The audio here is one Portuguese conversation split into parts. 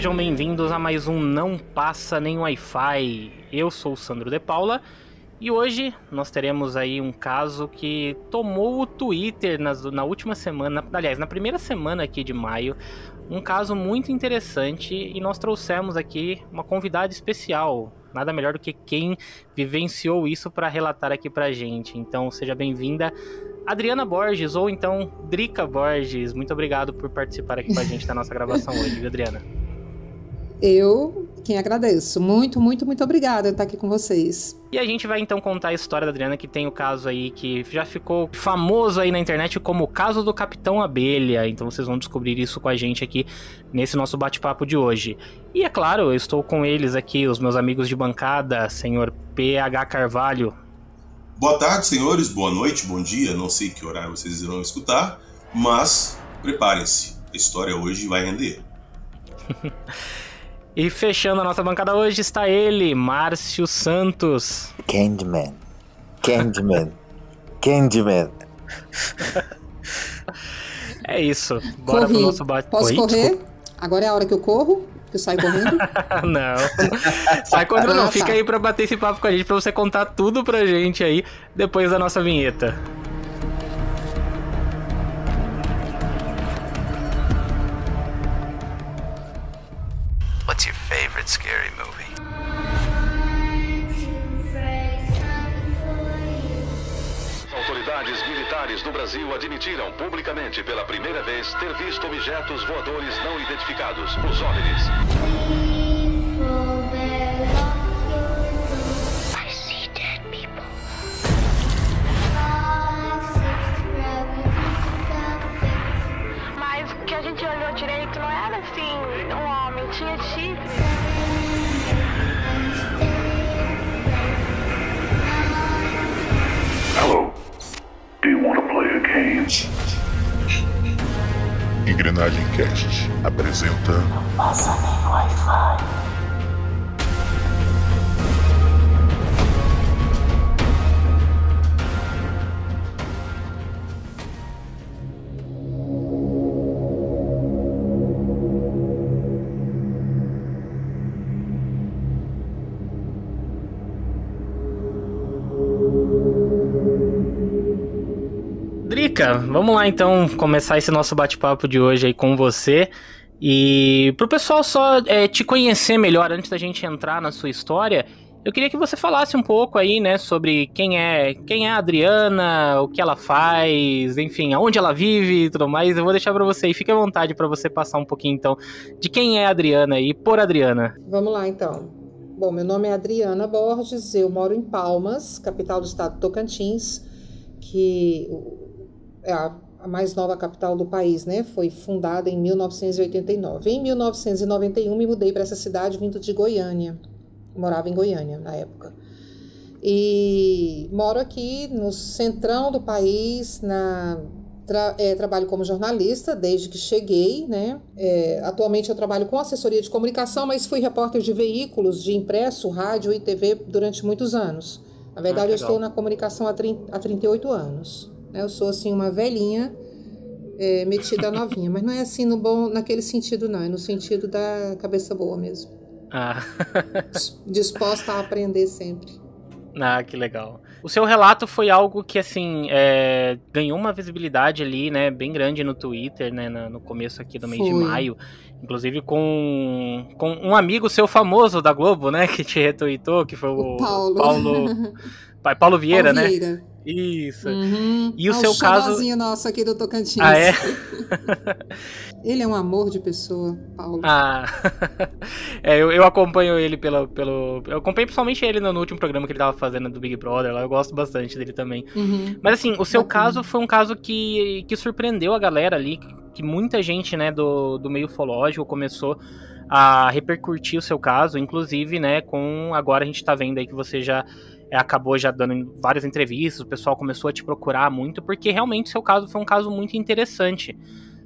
Sejam bem-vindos a mais um Não Passa Nem Wi-Fi. Eu sou o Sandro De Paula e hoje nós teremos aí um caso que tomou o Twitter nas, na última semana, aliás, na primeira semana aqui de maio. Um caso muito interessante e nós trouxemos aqui uma convidada especial. Nada melhor do que quem vivenciou isso para relatar aqui pra gente. Então seja bem-vinda, Adriana Borges, ou então Drica Borges. Muito obrigado por participar aqui com a gente da nossa gravação hoje, Adriana? Eu quem agradeço. Muito, muito, muito obrigada por estar aqui com vocês. E a gente vai então contar a história da Adriana, que tem o caso aí que já ficou famoso aí na internet como o caso do Capitão Abelha. Então vocês vão descobrir isso com a gente aqui nesse nosso bate-papo de hoje. E é claro, eu estou com eles aqui, os meus amigos de bancada, senhor PH Carvalho. Boa tarde, senhores. Boa noite, bom dia. Não sei que horário vocês irão escutar, mas preparem-se. A história hoje vai render. E fechando a nossa bancada hoje está ele, Márcio Santos. Candyman. Candyman. Candyman. é isso. Bora Corri. pro nosso bate Posso Oi, correr? desculpa. Agora é a hora que eu corro? Que eu saio correndo? não. Sai correndo Ah, não. tá. Fica aí pra bater esse papo com a gente, pra você contar tudo pra gente aí depois da nossa vinheta. Favorite scary movie? Autoridades militares do Brasil admitiram publicamente pela primeira vez ter visto objetos voadores não identificados, os OVNIs. I see dead people. Mas o que a gente olhou direito não era assim, um homem, tinha chifre. Hello. Do you want to play a game? Engrenagem Cast apresenta Passa nem Wi-Fi. Drica, vamos lá então começar esse nosso bate-papo de hoje aí com você. E pro pessoal só é, te conhecer melhor antes da gente entrar na sua história, eu queria que você falasse um pouco aí, né, sobre quem é, quem é a Adriana, o que ela faz, enfim, aonde ela vive e tudo mais. Eu vou deixar pra você e fique à vontade pra você passar um pouquinho então de quem é a Adriana e por Adriana. Vamos lá, então. Bom, meu nome é Adriana Borges, eu moro em Palmas, capital do estado de Tocantins, que a, a mais nova capital do país, né? Foi fundada em 1989. Em 1991 me mudei para essa cidade vindo de Goiânia. Eu morava em Goiânia na época. E moro aqui no centrão do país, na tra- é, trabalho como jornalista desde que cheguei, né? É, atualmente eu trabalho com assessoria de comunicação, mas fui repórter de veículos, de impresso, rádio e TV durante muitos anos. Na verdade, Ah, eu estou na comunicação há, 30, há 38 anos. Eu sou, assim, uma velhinha é, metida novinha, mas não é assim no bom, naquele sentido, não. É no sentido da cabeça boa mesmo. Ah, Disposta a aprender sempre. ah, que legal. O seu relato foi algo que, assim, é, ganhou uma visibilidade ali, né, bem grande no Twitter, né, no começo aqui do mês de maio. Inclusive com, com um amigo seu famoso da Globo, né, que te retweetou, que foi o, O Paulo. Paulo, Pai- Paulo Vieira, Paulo né? Vieira. Isso. Uhum. E o É seu caso- nosso aqui do Tocantins. Ah, é? Ele é um amor de pessoa, Paulo. Ah, é, eu, eu acompanho ele pelo, pelo. Eu acompanhei principalmente ele no, no último programa que ele tava fazendo do Big Brother lá. Eu gosto bastante dele também. Uhum. Mas assim, o seu Bacana. caso foi um caso que, que surpreendeu a galera ali, que, que muita gente, né, do, do meio ufológico começou a repercutir o seu caso, inclusive, né, com agora a gente tá vendo aí que você já é, acabou já dando várias entrevistas, o pessoal começou a te procurar muito, porque realmente seu caso foi um caso muito interessante.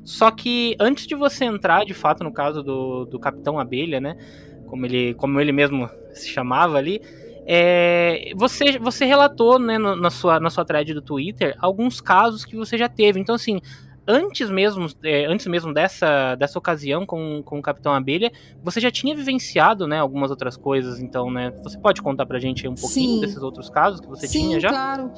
Só que antes de você entrar, de fato, no caso do, do Capitão Abelha, né, como ele, como ele mesmo se chamava ali, é, você, você relatou né, na, sua, na sua thread do Twitter alguns casos que você já teve. Então, assim, antes mesmo, é, antes mesmo dessa, dessa ocasião com, com o Capitão Abelha, você já tinha vivenciado, né, algumas outras coisas, então, né? Você pode contar pra gente um pouquinho Sim. desses outros casos que você Sim, tinha já? claro.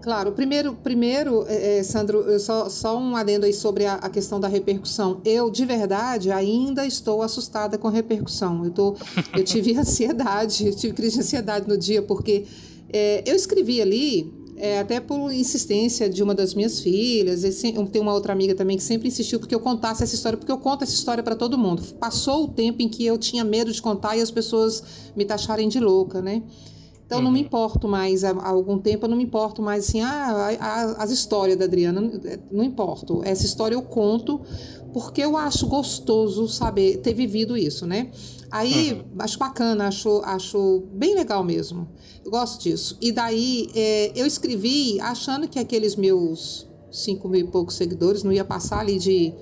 Claro, primeiro, primeiro é, é, Sandro, eu só, só um adendo aí sobre a, a questão da repercussão. Eu, de verdade, ainda estou assustada com a repercussão. Eu, tô, eu tive ansiedade, eu tive crise de ansiedade no dia, porque é, eu escrevi ali, é, até por insistência de uma das minhas filhas, e sem- tem uma outra amiga também que sempre insistiu porque eu contasse essa história, porque eu conto essa história para todo mundo. Passou o tempo em que eu tinha medo de contar e as pessoas me taxarem de louca, né? Então, não me importo mais, há, há algum tempo eu não me importo mais, assim, ah, a- a- as histórias da Adriana, não, não importo. Essa história eu conto porque eu acho gostoso saber, ter vivido isso, né? Aí, acho bacana, acho, acho bem legal mesmo. Eu gosto disso. E daí, é, eu escrevi achando que aqueles meus cinco mil e poucos seguidores não ia passar ali de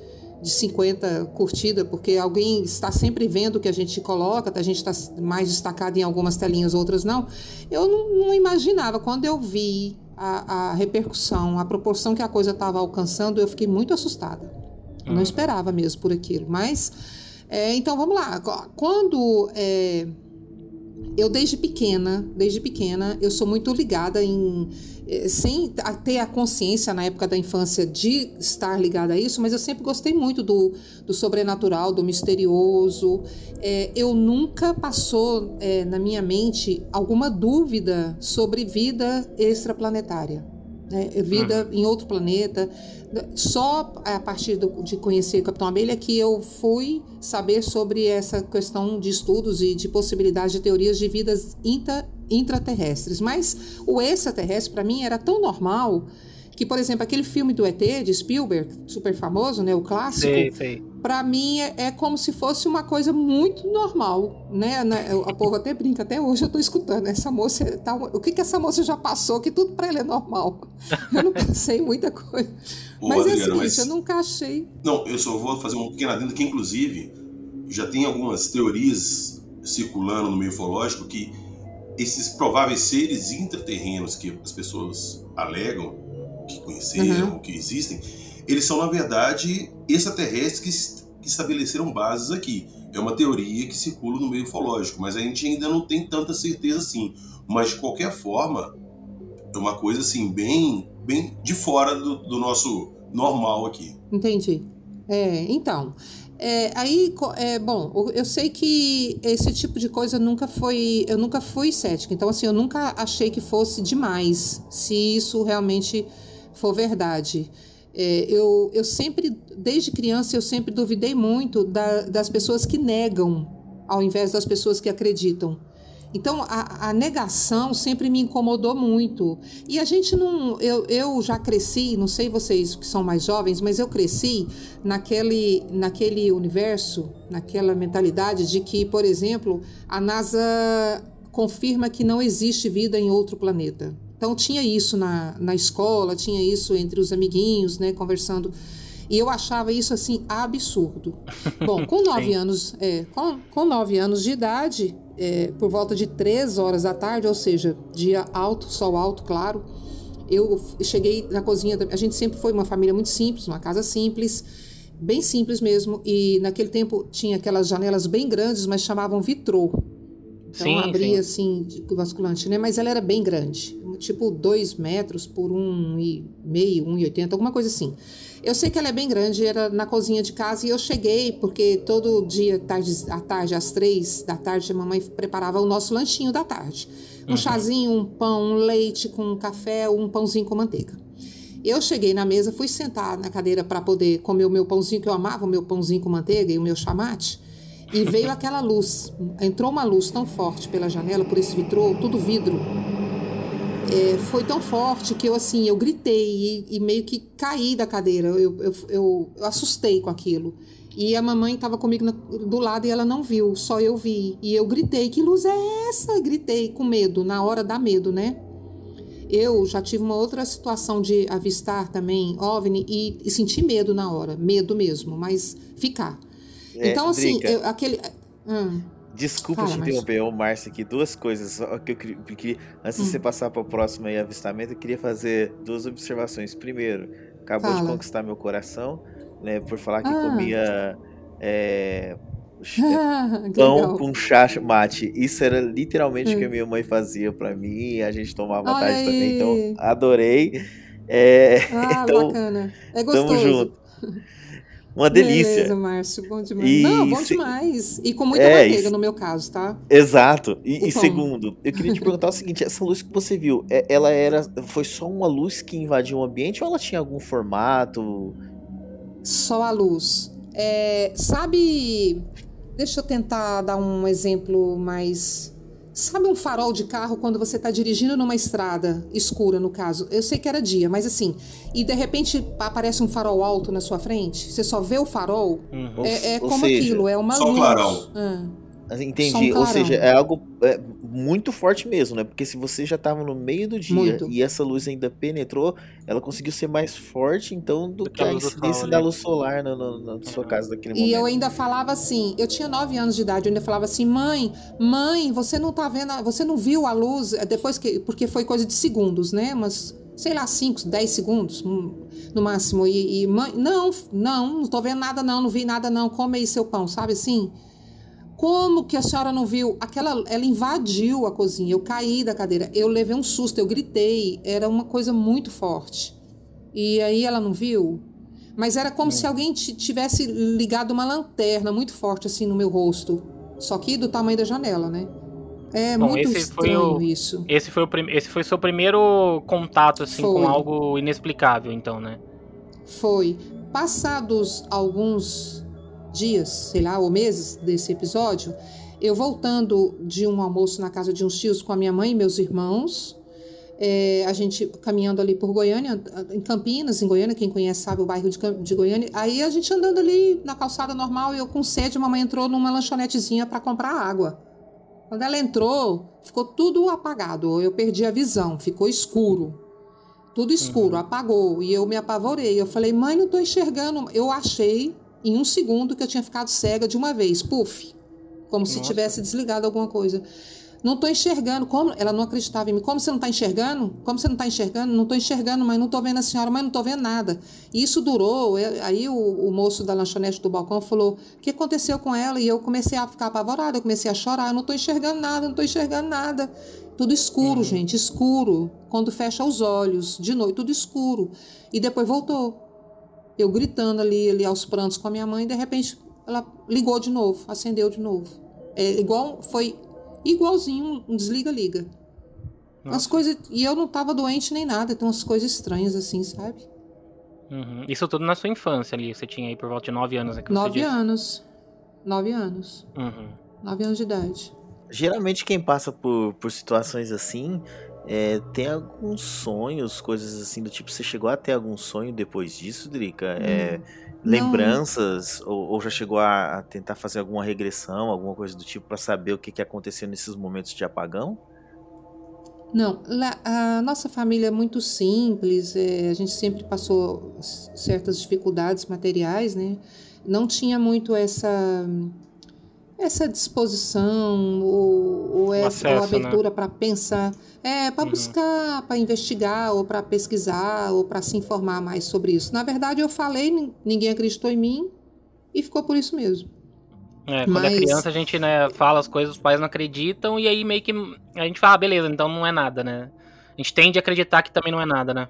de 50 curtidas, porque alguém está sempre vendo o que a gente coloca, a gente está mais destacado em algumas telinhas, outras não. Eu não, não imaginava. Quando eu vi a, a repercussão, a proporção que a coisa estava alcançando, eu fiquei muito assustada. Eu não esperava mesmo por aquilo. Mas, é, então vamos lá. Quando é, eu desde pequena, desde pequena, eu sou muito ligada em eh, sem ter a consciência na época da infância de estar ligada a isso, mas eu sempre gostei muito do, do sobrenatural, do misterioso. Eh, eu nunca passou eh, na minha mente alguma dúvida sobre vida extraplanetária. Né? Vida em outro planeta. Só a partir do- de conhecer o Capitão Abelha que eu fui saber sobre essa questão de estudos e de possibilidade de teorias de vidas intra, intraterrestres. Mas o extraterrestre, para mim, era tão normal que, por exemplo, aquele filme do ET, de Spielberg, super famoso, né, o clássico, Sei, sei. Para mim é, é como se fosse uma coisa muito normal, né? né? O povo até brinca, até hoje eu tô escutando. Essa moça, tá, o que que essa moça já passou? Que tudo para ela é normal. Eu não pensei em muita coisa. Ô, mas é o Adriana, seguinte, mas- eu nunca achei. Não, eu só vou fazer um pequeno adendo que, inclusive, já tem algumas teorias circulando no meio ufológico que esses prováveis seres intraterrenos que as pessoas alegam que conheceram, que existem, eles são, na verdade, extraterrestres que, es- que estabeleceram bases aqui. É uma teoria que circula no meio ufológico, mas a gente ainda não tem tanta certeza assim. Mas, de qualquer forma, é uma coisa assim, bem, bem de fora do, do nosso normal aqui. Entendi. É, então. é, aí, é, bom, eu sei que esse tipo de coisa nunca foi. Eu nunca fui cética. Então, assim, eu nunca achei que fosse demais, se isso realmente for verdade. É, eu, eu sempre, desde criança, eu sempre duvidei muito da- das pessoas que negam, ao invés das pessoas que acreditam. Então, a, a negação sempre me incomodou muito. E a gente não. Eu, eu já cresci, não sei vocês que são mais jovens, mas eu cresci naquele, naquele universo, naquela mentalidade de que, por exemplo, a NASA confirma que não existe vida em outro planeta. Então, tinha isso na, na escola, tinha isso entre os amiguinhos, né, conversando. E eu achava isso assim absurdo. Bom, com nove anos, é, com, com nove anos de idade, é, por volta de três horas da tarde, ou seja, dia alto, sol alto, claro, eu cheguei na cozinha. A gente sempre foi uma família muito simples, uma casa simples, bem simples mesmo. E naquele tempo tinha aquelas janelas bem grandes, mas chamavam vitrô. Então Sim, abria sim. assim, de basculante, né? Mas ela era bem grande, tipo dois metros por um e meio, um e oitenta, alguma coisa assim. Eu sei que ela é bem grande, era na cozinha de casa e eu cheguei porque todo dia, tarde, à tarde, às três da tarde, a mamãe preparava o nosso lanchinho da tarde. Um chazinho, um pão, um leite com café, um pãozinho com manteiga. Eu cheguei na mesa, fui sentar na cadeira para poder comer o meu pãozinho, que eu amava o meu pãozinho com manteiga e o meu chamate. E veio aquela luz, entrou uma luz tão forte pela janela, por esse vitrô, tudo vidro. É, foi tão forte que eu assim, eu gritei e, e meio que caí da cadeira. Eu, eu, eu, eu assustei com aquilo. E a mamãe estava comigo na- do lado e ela não viu, só eu vi. E eu gritei: Que luz é essa? Gritei com medo, na hora dá medo, né? Eu já tive uma outra situação de avistar também OVNI e, e sentir medo na hora, medo mesmo, mas ficar. É, então, assim, eu- aquele. Hum, Desculpa Fala, te interromper, ô Márcio, aqui. Duas coisas. que eu queria, antes de Hum. você passar para o próximo aí, avistamento, eu queria fazer duas observações. Primeiro, acabou de Fala. conquistar meu coração, né? Por falar que Ah. comia é, pão com chá mate. Isso era literalmente o que Hum. a minha mãe fazia pra mim. A gente tomava Olha tarde também. aí. Então, adorei. É, Ah, então, bacana. É tamo gostoso. junto. Uma delícia. Beleza, Márcio, bom demais. E Não, bom se- demais. E com muita É, manteiga e- no meu caso, tá? Exato. E, e segundo, eu queria te perguntar o seguinte: essa luz que você viu, é- ela era, foi só uma luz que invadiu o ambiente ou ela tinha algum formato? Só a luz. É, sabe. Deixa eu tentar dar um exemplo mais. Sabe um farol de carro quando você está dirigindo numa estrada escura, no caso? Eu sei que era dia, mas assim. E de repente aparece um farol alto na sua frente? Você só vê o farol? Uhum. É, é ou como seja, aquilo, é uma só luz. clarão. Ah. Entendi. Só um Ou seja, é algo é, muito forte mesmo, né? Porque se você já estava no meio do dia Muito. e essa luz ainda penetrou, ela conseguiu ser mais forte, então, do Do que que a incidência da ali. luz solar na, na- na sua casa naquele E momento. eu ainda falava assim, eu tinha 9 anos de idade, eu ainda falava assim, mãe, mãe, você não tá vendo, a- você não viu a luz, É depois que, porque foi coisa de segundos, né, mas, sei lá, 5, 10 segundos, hum, no máximo, e, e mãe, não, não, não tô vendo nada não, não vi nada não, come aí seu pão, sabe assim? Como que a senhora não viu? Aquela, ela invadiu a cozinha, eu caí da cadeira, eu levei um susto, eu gritei, era uma coisa muito forte. E aí ela não viu? Mas era como se alguém ti- tivesse ligado uma lanterna muito forte assim no meu rosto. Só que do tamanho da janela, né? É Bom, muito esse foi estranho o- isso. Esse foi o esse foi seu primeiro contato assim Foi. com algo inexplicável, então, né? Foi. Passados alguns dias, sei lá, ou meses desse episódio, eu voltando de um almoço na casa de uns tios com a minha mãe e meus irmãos, é, a gente caminhando ali por Goiânia, em Campinas, em Goiânia, quem conhece sabe o bairro de, de Goiânia. Aí a gente andando ali na calçada normal, eu com sede, a mamãe entrou numa lanchonetezinha para comprar água. Quando ela entrou, ficou tudo apagado. Eu perdi a visão, ficou escuro. Tudo escuro, apagou. E eu me apavorei. Eu falei, mãe, não tô enxergando. Eu achei, em um segundo, que eu tinha ficado cega de uma vez. Puf. Como se Nossa. tivesse desligado alguma coisa. Não tô enxergando. Como? Ela não acreditava em mim. Como você não tá enxergando? Como você não tá enxergando? Não tô enxergando, mas não tô vendo a senhora, mas não tô vendo nada. E isso durou. eu- aí o, o moço da lanchonete do balcão falou: o que aconteceu com ela? E eu comecei a ficar apavorada, eu comecei a chorar. Eu não tô enxergando nada, não tô enxergando nada. Tudo escuro, gente, escuro. Quando fecha os olhos, de noite, tudo escuro. E depois voltou. Eu gritando ali, ali aos prantos com a minha mãe, e de repente ela ligou de novo, acendeu de novo. É igual, foi igualzinho um desliga-liga. As coisas. E eu não tava doente nem nada, então umas coisas estranhas assim, sabe? Uhum. Isso tudo na sua infância ali, você tinha aí por volta de 9 anos, né? Nove anos. Nove anos. Uhum. Nove anos de idade. Geralmente quem passa por, por situações assim é, tem alguns sonhos, coisas assim do tipo. Você chegou a ter algum sonho depois disso, Drica? É, Não. lembranças? Ou, ou já chegou a, a tentar fazer alguma regressão, alguma coisa do tipo, pra saber o que, que aconteceu nesses momentos de apagão? Não, lá- a nossa família é muito simples, é, a gente sempre passou certas dificuldades materiais, né? Não tinha muito essa essa disposição ou, ou essa ou acesso, né? abertura para pensar, é, para Uhum. buscar, para investigar ou para pesquisar ou para se informar mais sobre isso. Na verdade, eu falei, nin- ninguém acreditou em mim e ficou por isso mesmo. É, quando é Mas- criança a gente, né, fala as coisas, os pais não acreditam, e aí meio que a gente fala, ah, beleza, então não é nada, né? A gente tende a acreditar que também não é nada, né?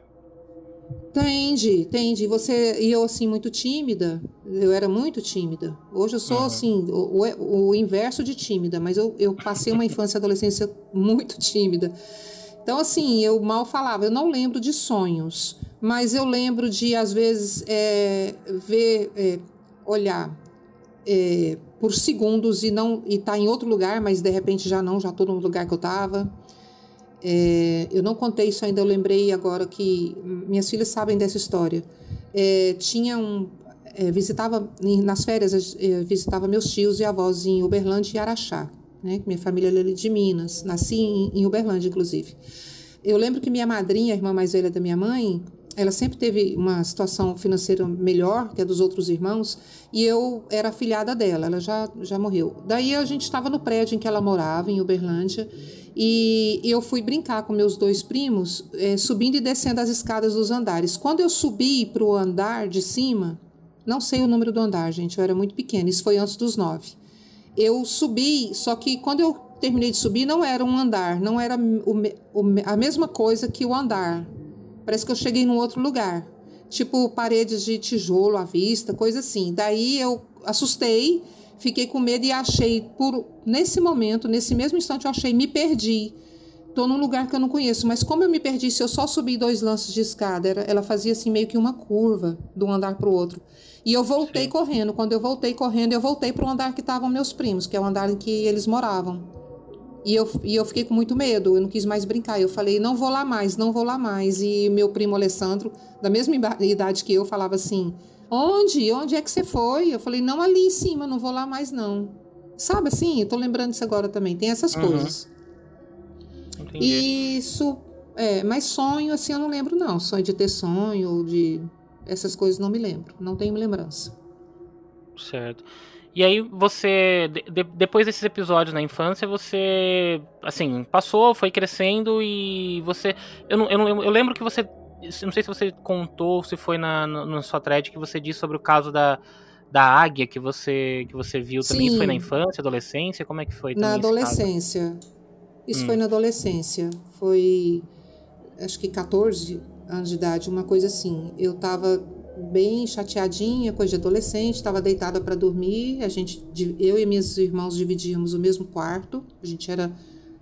Tende, tende. Você e eu assim muito tímida. Eu era muito tímida. Hoje eu sou Uhum. assim o, o- o inverso de tímida, mas eu, eu passei uma infância e adolescência muito tímida. Então assim eu mal falava. Eu não lembro de sonhos, mas eu lembro de às vezes é, ver, é, olhar é, por segundos e não e tá em outro lugar, mas de repente já não, já tô no lugar que eu tava. É, eu não contei isso ainda, eu lembrei agora que minhas filhas sabem dessa história. É, tinha um. é, visitava, nas férias, é, visitava meus tios e avós em Uberlândia e Araxá. Né? Minha família é de Minas, nasci em, em Uberlândia, inclusive. Eu lembro que minha madrinha, a irmã mais velha da minha mãe, ela sempre teve uma situação financeira melhor que a dos outros irmãos e eu era afilhada dela, ela já, já morreu. Daí a gente estava no prédio em que ela morava, em Uberlândia, e eu fui brincar com meus dois primos, é, subindo e descendo as escadas dos andares. Quando eu subi para o andar de cima, não sei o número do andar, gente, eu era muito pequena, isso foi antes dos nove. Eu subi, só que quando eu terminei de subir, não era um andar, não era o, o, a mesma coisa que o andar. Parece que eu cheguei num outro lugar. Tipo paredes de tijolo à vista, coisa assim. Daí eu assustei, fiquei com medo e achei, por nesse momento, nesse mesmo instante, eu achei, me perdi. Tô num lugar que eu não conheço, mas como eu me perdi, se eu só subi dois lances de escada, ela fazia assim meio que uma curva de um andar para o outro. E eu voltei Sim. correndo. Quando eu voltei correndo, eu voltei para o andar que estavam meus primos, que é o andar em que eles moravam. E eu, e eu fiquei com muito medo, eu não quis mais brincar. Eu falei, não vou lá mais, não vou lá mais. E meu primo Alessandro, da mesma idade que eu, falava assim: onde? Onde é que você foi? Eu falei, não, ali em cima, não vou lá mais, não. Sabe assim? Eu tô lembrando disso agora também. Tem essas uhum. coisas. Entendi. Isso. É, mas sonho, assim, eu não lembro, não. Sonho de ter sonho, de. Essas coisas não me lembro. Não tenho lembrança. Certo. E aí você, de, depois desses episódios na infância, você, assim, passou, foi crescendo e você, eu não, eu, não, eu lembro que você, não sei se você contou, se foi na, na sua thread que você disse sobre o caso da, da águia que você que você viu também. Sim. Isso foi na infância, adolescência? Como é que foi? Na adolescência. Isso hum. foi na adolescência. Foi, acho que 14 anos de idade, uma coisa assim. Eu tava bem chateadinha, coisa de adolescente, estava deitada para dormir. A gente, eu e meus irmãos dividíamos o mesmo quarto. A gente era,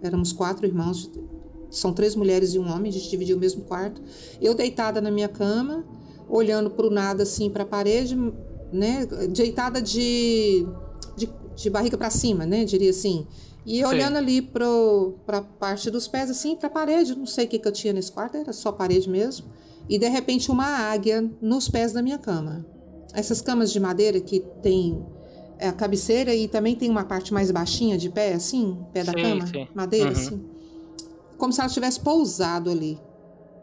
éramos quatro irmãos, são três mulheres e um homem. A gente dividia o mesmo quarto. Eu deitada na minha cama, olhando para o nada assim para a parede, né, deitada de, de, de barriga para cima, né, diria assim. E Sim. olhando ali para a parte dos pés, assim, para a parede, não sei o que, que eu tinha nesse quarto, era só parede mesmo e de repente uma águia nos pés da minha cama. Essas camas de madeira que tem é, a cabeceira e também tem uma parte mais baixinha de pé, assim, pé da sim, cama, sim. madeira, uhum. assim. Como se ela tivesse pousado ali.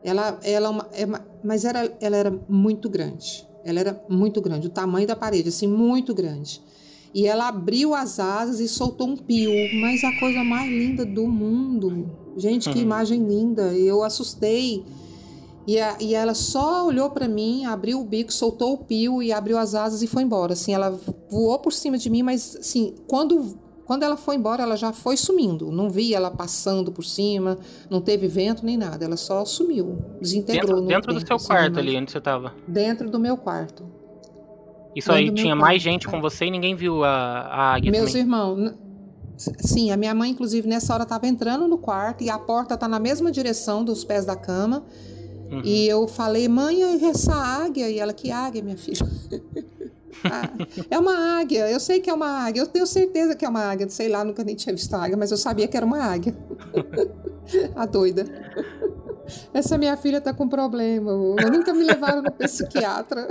Ela, ela é, é mas era, ela era muito grande. Ela era muito grande, o tamanho da parede, assim, muito grande. E ela abriu as asas e soltou um pio, mas a coisa mais linda do mundo. Gente, que imagem linda. Eu assustei e, a, e ela só olhou para mim, abriu o bico, soltou o pio e abriu as asas e foi embora. Assim, ela voou por cima de mim, mas assim, quando quando ela foi embora, ela já foi sumindo. Não vi ela passando por cima, não teve vento nem nada. Ela só sumiu, desintegrou. Dentro, dentro do seu assim, quarto ali, onde você estava? Dentro do meu quarto. Isso aí tinha mais gente com você e ninguém viu a, a águia Meus também. irmãos. Sim, a minha mãe, inclusive, nessa hora estava entrando no quarto e a porta está na mesma direção dos pés da cama. Uhum. E eu falei, mãe, essa águia. E ela, que águia, minha filha? é uma águia, eu sei que é uma águia, eu tenho certeza que é uma águia. Sei lá, nunca nem tinha visto águia, mas eu sabia que era uma águia. a doida. Essa minha filha tá com problema. Nunca me levaram no psiquiatra.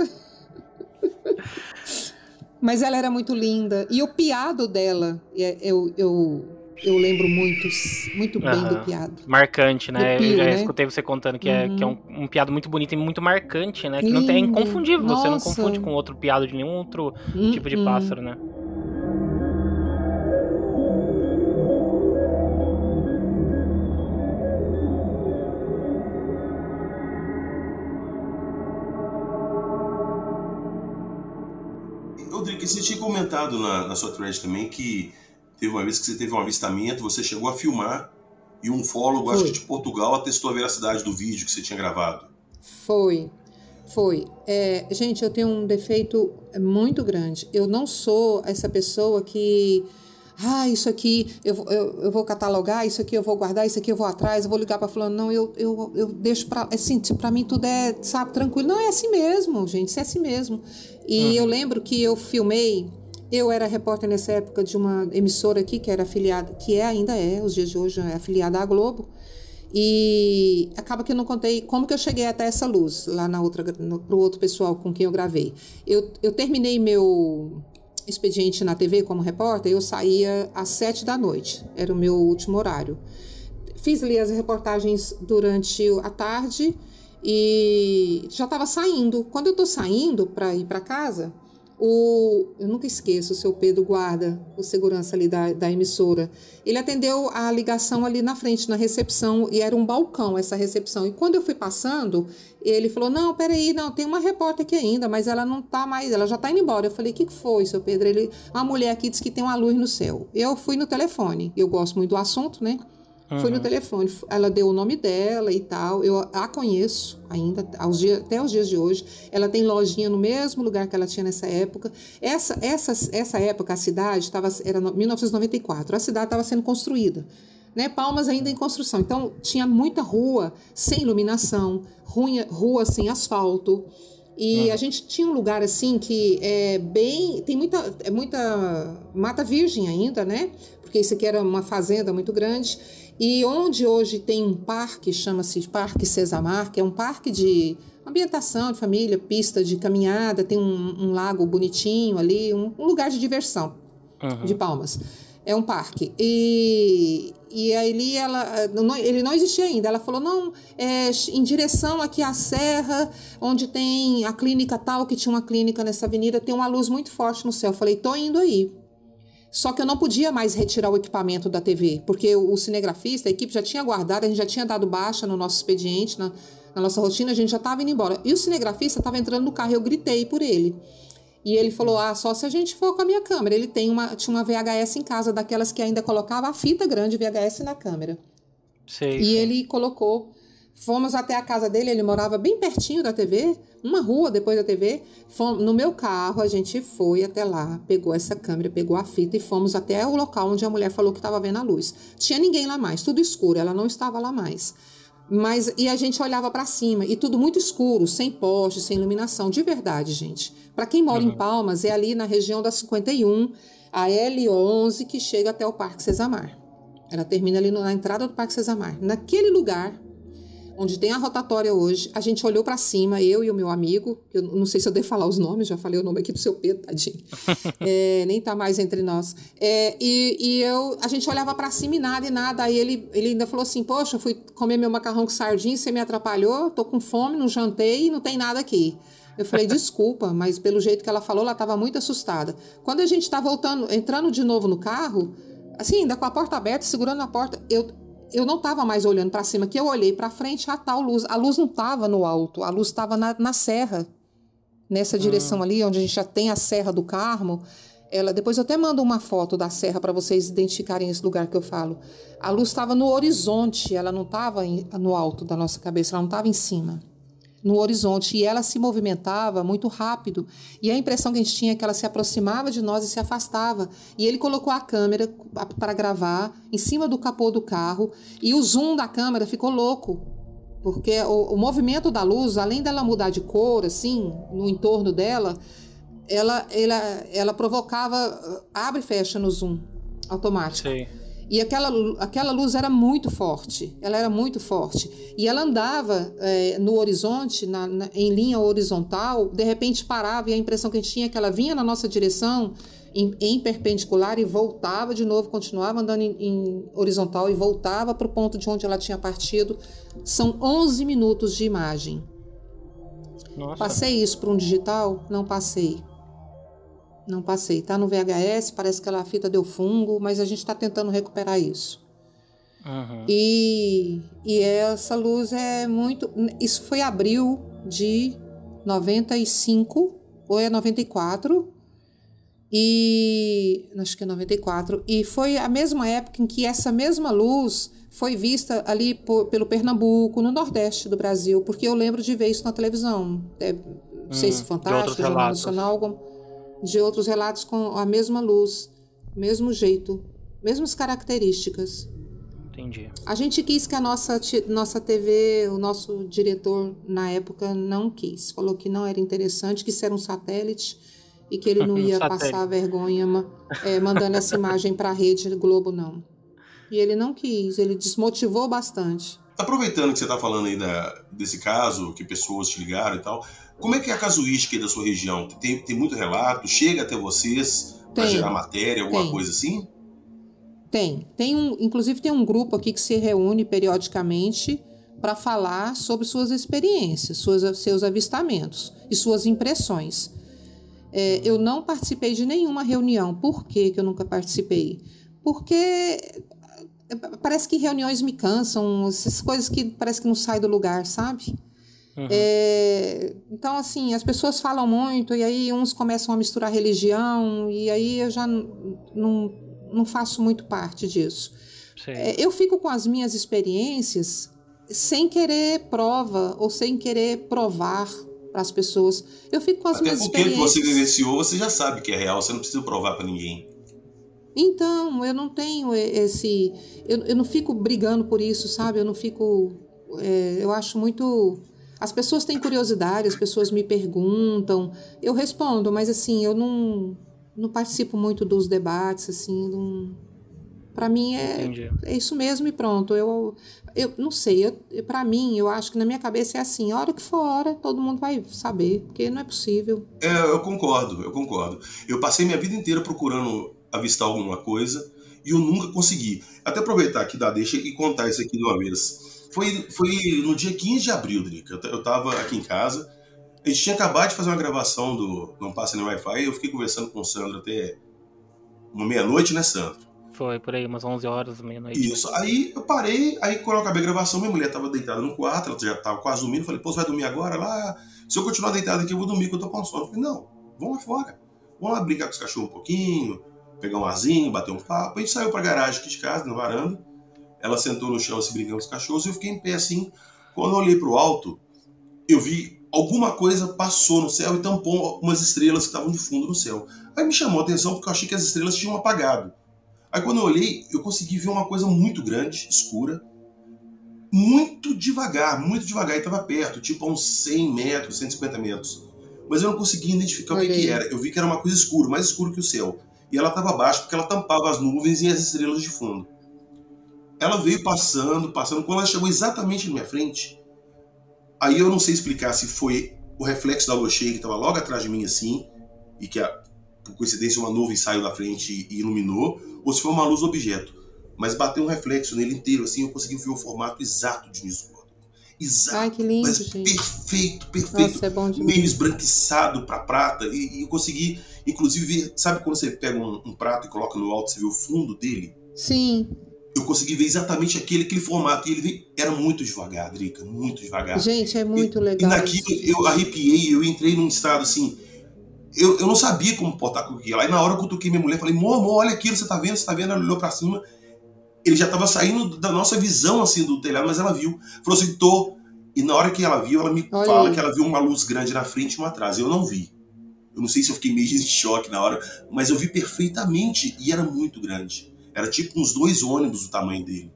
Mas ela era muito linda. E o piado dela, é, eu, eu eu lembro muito, muito bem uhum. do piado. Marcante, né? Pio, eu já né? escutei você contando que, uhum. é, que é um, um, piado muito bonito e muito marcante, né? Que Lindo. não tem, é inconfundível. Nossa. Você não confunde com outro piado de nenhum outro uhum. tipo de pássaro, né? Rodrigo, você tinha comentado na, na sua thread também que Teve uma vez que você teve um avistamento, você chegou a filmar e um fólogo, Foi. acho que de Portugal, atestou a veracidade do vídeo que você tinha gravado. Foi. Foi. É, gente, eu tenho um defeito muito grande. Eu não sou essa pessoa que. Ah, isso aqui eu, eu, eu vou catalogar, isso aqui eu vou guardar, isso aqui eu vou atrás, eu vou ligar para fulano. Não, eu, eu, eu deixo para. Assim, para mim tudo é, sabe, tranquilo. Não, é assim mesmo, gente, isso é assim mesmo. E uhum. eu lembro que eu filmei eu era repórter nessa época de uma emissora aqui que era afiliada, que é ainda é, os dias de hoje é afiliada à Globo. E acaba que eu não contei como que eu cheguei até essa luz lá na outra para o outro pessoal com quem eu gravei. Eu, eu terminei meu expediente na TV como repórter, eu saía às sete da noite, era o meu último horário. Fiz ali as reportagens durante a tarde E já estava saindo. Quando eu tô saindo para ir para casa, o, eu nunca esqueço, o seu Pedro Guarda, o segurança ali da, da emissora, ele atendeu a ligação ali na frente, na recepção, e era um balcão essa recepção. E quando eu fui passando, ele falou: Não, peraí, não, tem uma repórter aqui ainda, mas ela não tá mais, ela já tá indo embora. Eu falei: O que, foi, seu Pedro? Ele, uma mulher aqui disse que tem uma luz no céu. Eu fui no telefone, eu gosto muito do assunto, né? Fui no telefone, ela deu o nome dela e tal. Eu a conheço ainda, aos dias, até os dias de hoje. Ela tem lojinha no mesmo lugar que ela tinha nessa época. Essa, essa, essa época, a cidade estava era 1994. A cidade estava sendo construída. Né, Palmas ainda em construção. Então, tinha muita rua sem iluminação, rua, rua sem asfalto. E a gente tinha um lugar assim que é bem. Tem muita, é muita mata virgem ainda, né? Porque isso aqui era uma fazenda muito grande. E onde hoje tem um parque, chama-se Parque Cesamar, que é um parque de ambientação de família, pista de caminhada, tem um, um lago bonitinho ali, um, um lugar de diversão Uhum. de Palmas. É um parque. E, e ali ela, não- ele não existia ainda. Ela falou: não, é em direção aqui à serra, onde tem a clínica tal, que tinha uma clínica nessa avenida, tem uma luz muito forte no céu. Eu falei: tô indo aí. Só que eu não podia mais retirar o equipamento da TV, porque o cinegrafista, a equipe já tinha guardado, a gente já tinha dado baixa no nosso expediente, na, na nossa rotina, a gente já estava indo embora. E o cinegrafista estava entrando no carro e eu gritei por ele. E ele falou: Ah, só se a gente for com a minha câmera. Ele tem uma, tinha uma VHS em casa, daquelas que ainda colocava a fita grande VHS na câmera. Sei. E ele colocou. Fomos até a casa dele, ele morava bem pertinho da TV, uma rua depois da TV. Fomos, no meu carro, a gente foi até lá, pegou essa câmera, pegou a fita e fomos até o local onde a mulher falou que estava vendo a luz. Tinha ninguém lá mais, tudo escuro, ela não estava lá mais. Mas e a gente olhava para cima e tudo muito escuro, sem poste, sem iluminação, de verdade, gente. Para quem mora em Palmas, é ali na região da 51, a L11 que chega até o Parque Cesamar. Ela termina ali na entrada do Parque Cesamar. Naquele lugar, onde tem a rotatória hoje, a gente olhou para cima, eu e o meu amigo, eu não sei se eu devo falar os nomes, já falei o nome aqui do seu Pedro, tadinho. É, nem tá mais entre nós. É, e, e eu, a gente olhava para cima e nada, e nada. Aí ele, ele ainda falou assim: Poxa, eu fui comer meu macarrão com sardinha, você me atrapalhou, tô com fome, não jantei e não tem nada aqui. Eu falei, desculpa, mas pelo jeito que ela falou, ela estava muito assustada. Quando a gente tá voltando, entrando de novo no carro, assim, ainda com a porta aberta, segurando a porta, eu, eu não estava mais olhando para cima, que eu olhei para frente, a tal luz. A luz não estava no alto, a luz estava na, na serra, nessa direção ali, onde a gente já tem a Serra do Carmo. Ela, depois eu até mando uma foto da serra para vocês identificarem esse lugar que eu falo. A luz estava no horizonte, ela não estava no alto da nossa cabeça, ela não estava em cima no horizonte. E ela se movimentava muito rápido. E a impressão que a gente tinha é que ela se aproximava de nós e se afastava. E ele colocou a câmera para gravar em cima do capô do carro. E o zoom da câmera ficou louco. Porque o, o movimento da luz além dela mudar de cor assim no entorno dela ela ela ela provocava abre e fecha no zoom automático. Sei. E aquela, aquela luz era muito forte, ela era muito forte. E ela andava eh, no horizonte, na- na- em linha horizontal, de repente parava e a impressão que a gente tinha é que ela vinha na nossa direção em, em perpendicular e voltava de novo, continuava andando em, em horizontal e voltava para o ponto de onde ela tinha partido. São 11 minutos de imagem. Nossa. Passei isso para um digital? Não passei. Não passei. Tá no VHS, parece que a fita deu fungo, mas a gente está tentando recuperar isso. Uhum. E, e essa luz é muito. Isso foi abril de 95, ou é 94. E. Acho que é 94. E foi a mesma época em que essa mesma luz foi vista ali por- pelo Pernambuco, no Nordeste do Brasil, porque eu lembro de ver isso na televisão. É, não sei Hum, se de Fantástico, Jornal. Nacional, algum, de outros relatos com a mesma luz, mesmo jeito, mesmas características. Entendi. A gente quis que a nossa, nossa TV, o nosso diretor na época não quis. Falou que não era interessante, que isso era um satélite e que ele não ia Satélite. passar vergonha é, mandando essa imagem para a rede Globo, não. E ele não quis, ele desmotivou bastante. Aproveitando que você está falando aí da, desse caso, que pessoas te ligaram e tal, como é que é a casuística da sua região? Tem, tem muito relato? Chega até vocês para gerar matéria, alguma Tem. coisa assim? Tem. Tem um, inclusive tem um grupo aqui que se reúne periodicamente para falar sobre suas experiências, suas, seus avistamentos e suas impressões. É, eu não participei de nenhuma reunião. Por que, que eu nunca participei? Porque é, parece que reuniões me cansam, essas coisas que parece que não saem do lugar, sabe? Uhum. É, então, assim, as pessoas falam muito, e aí uns começam a misturar religião, e aí eu já não, não faço muito parte disso. É, eu fico com as minhas experiências sem querer prova ou sem querer provar para as pessoas. Eu fico com as Até minhas porque experiências. você vivenciou, você já sabe que é real, você não precisa provar para ninguém. Então, eu não tenho esse. Eu, eu não fico brigando por isso, sabe? Eu não fico. É, eu acho muito. As pessoas têm curiosidade, as pessoas me perguntam, eu respondo, mas assim, eu não, não participo muito dos debates, assim, não. Para mim é, é isso mesmo e pronto. Eu, eu não sei, eu, para mim, eu acho que na minha cabeça é assim: a hora que for hora, todo mundo vai saber, porque não é possível. É, eu concordo, eu concordo. Eu passei minha vida inteira procurando avistar alguma coisa e eu nunca consegui. Até aproveitar aqui da deixa e contar isso aqui de uma vez. Foi, foi no dia 15 de abril, Drica. Eu, eu tava aqui em casa. A gente tinha acabado de fazer uma gravação do Não Passa Nem Wi-Fi eu fiquei conversando com o Sandro até uma meia-noite, né, Sandro? Foi por aí, umas 11 horas, meia-noite. Isso. Aí eu parei, aí quando eu acabei a gravação, minha mulher tava deitada no quarto, ela já tava quase dormindo. Eu falei, pô, você vai dormir agora? Lá, se eu continuar deitado aqui, eu vou dormir, que eu tô com sono. Eu falei, não, vamos lá fora. Vamos lá brincar com os cachorros um pouquinho, pegar um arzinho, bater um papo. A gente saiu pra garagem aqui de casa, na varanda. Ela sentou no chão, se brincando com os cachorros, e eu fiquei em pé assim. Quando eu olhei pro alto, eu vi alguma coisa passou no céu e tampou umas estrelas que estavam de fundo no céu. Aí me chamou a atenção porque eu achei que as estrelas tinham apagado. Aí quando eu olhei, eu consegui ver uma coisa muito grande, escura, muito devagar, muito devagar, e estava perto, tipo a uns 100 metros, 150 metros. Mas eu não conseguia identificar o que, que, era. Eu vi que era uma coisa escura, mais escura que o céu. E ela estava abaixo porque ela tampava as nuvens e as estrelas de fundo. Ela veio passando, passando. Quando ela chegou exatamente na minha frente, aí eu não sei explicar se foi o reflexo da lua cheia que estava logo atrás de mim assim, e que a, por coincidência uma nuvem saiu da frente e iluminou, ou se foi uma luz objeto. Mas bateu um reflexo nele inteiro, assim, eu consegui ver o formato exato de Nisso Exato. Ai, que lindo, perfeito, perfeito. Nossa, é bom demais. Meio esbranquiçado para prata. E, e, eu consegui, inclusive, ver. Sabe quando você pega um, um, prato e coloca no alto, você vê o fundo dele? Sim. Eu consegui ver exatamente aquele, aquele formato. E ele veio, era muito devagar, Drica, muito devagar. Gente, é muito e, legal. E naquilo eu arrepiei, eu entrei num estado assim. Eu, eu não sabia como portar com aquilo. Aí na hora eu cutuquei minha mulher, falei, amor, amor, olha aquilo, você tá vendo? Você tá vendo? Ela olhou pra cima. Ele já tava saindo da nossa visão, assim, do telhado, mas ela viu. Falou assim, tô. E na hora que ela viu, ela me olha fala aí. que ela viu uma luz grande na frente e uma atrás. Eu não vi. Eu não sei se eu fiquei meio em choque na hora, mas eu vi perfeitamente e era muito grande. Era tipo uns dois ônibus do tamanho dele.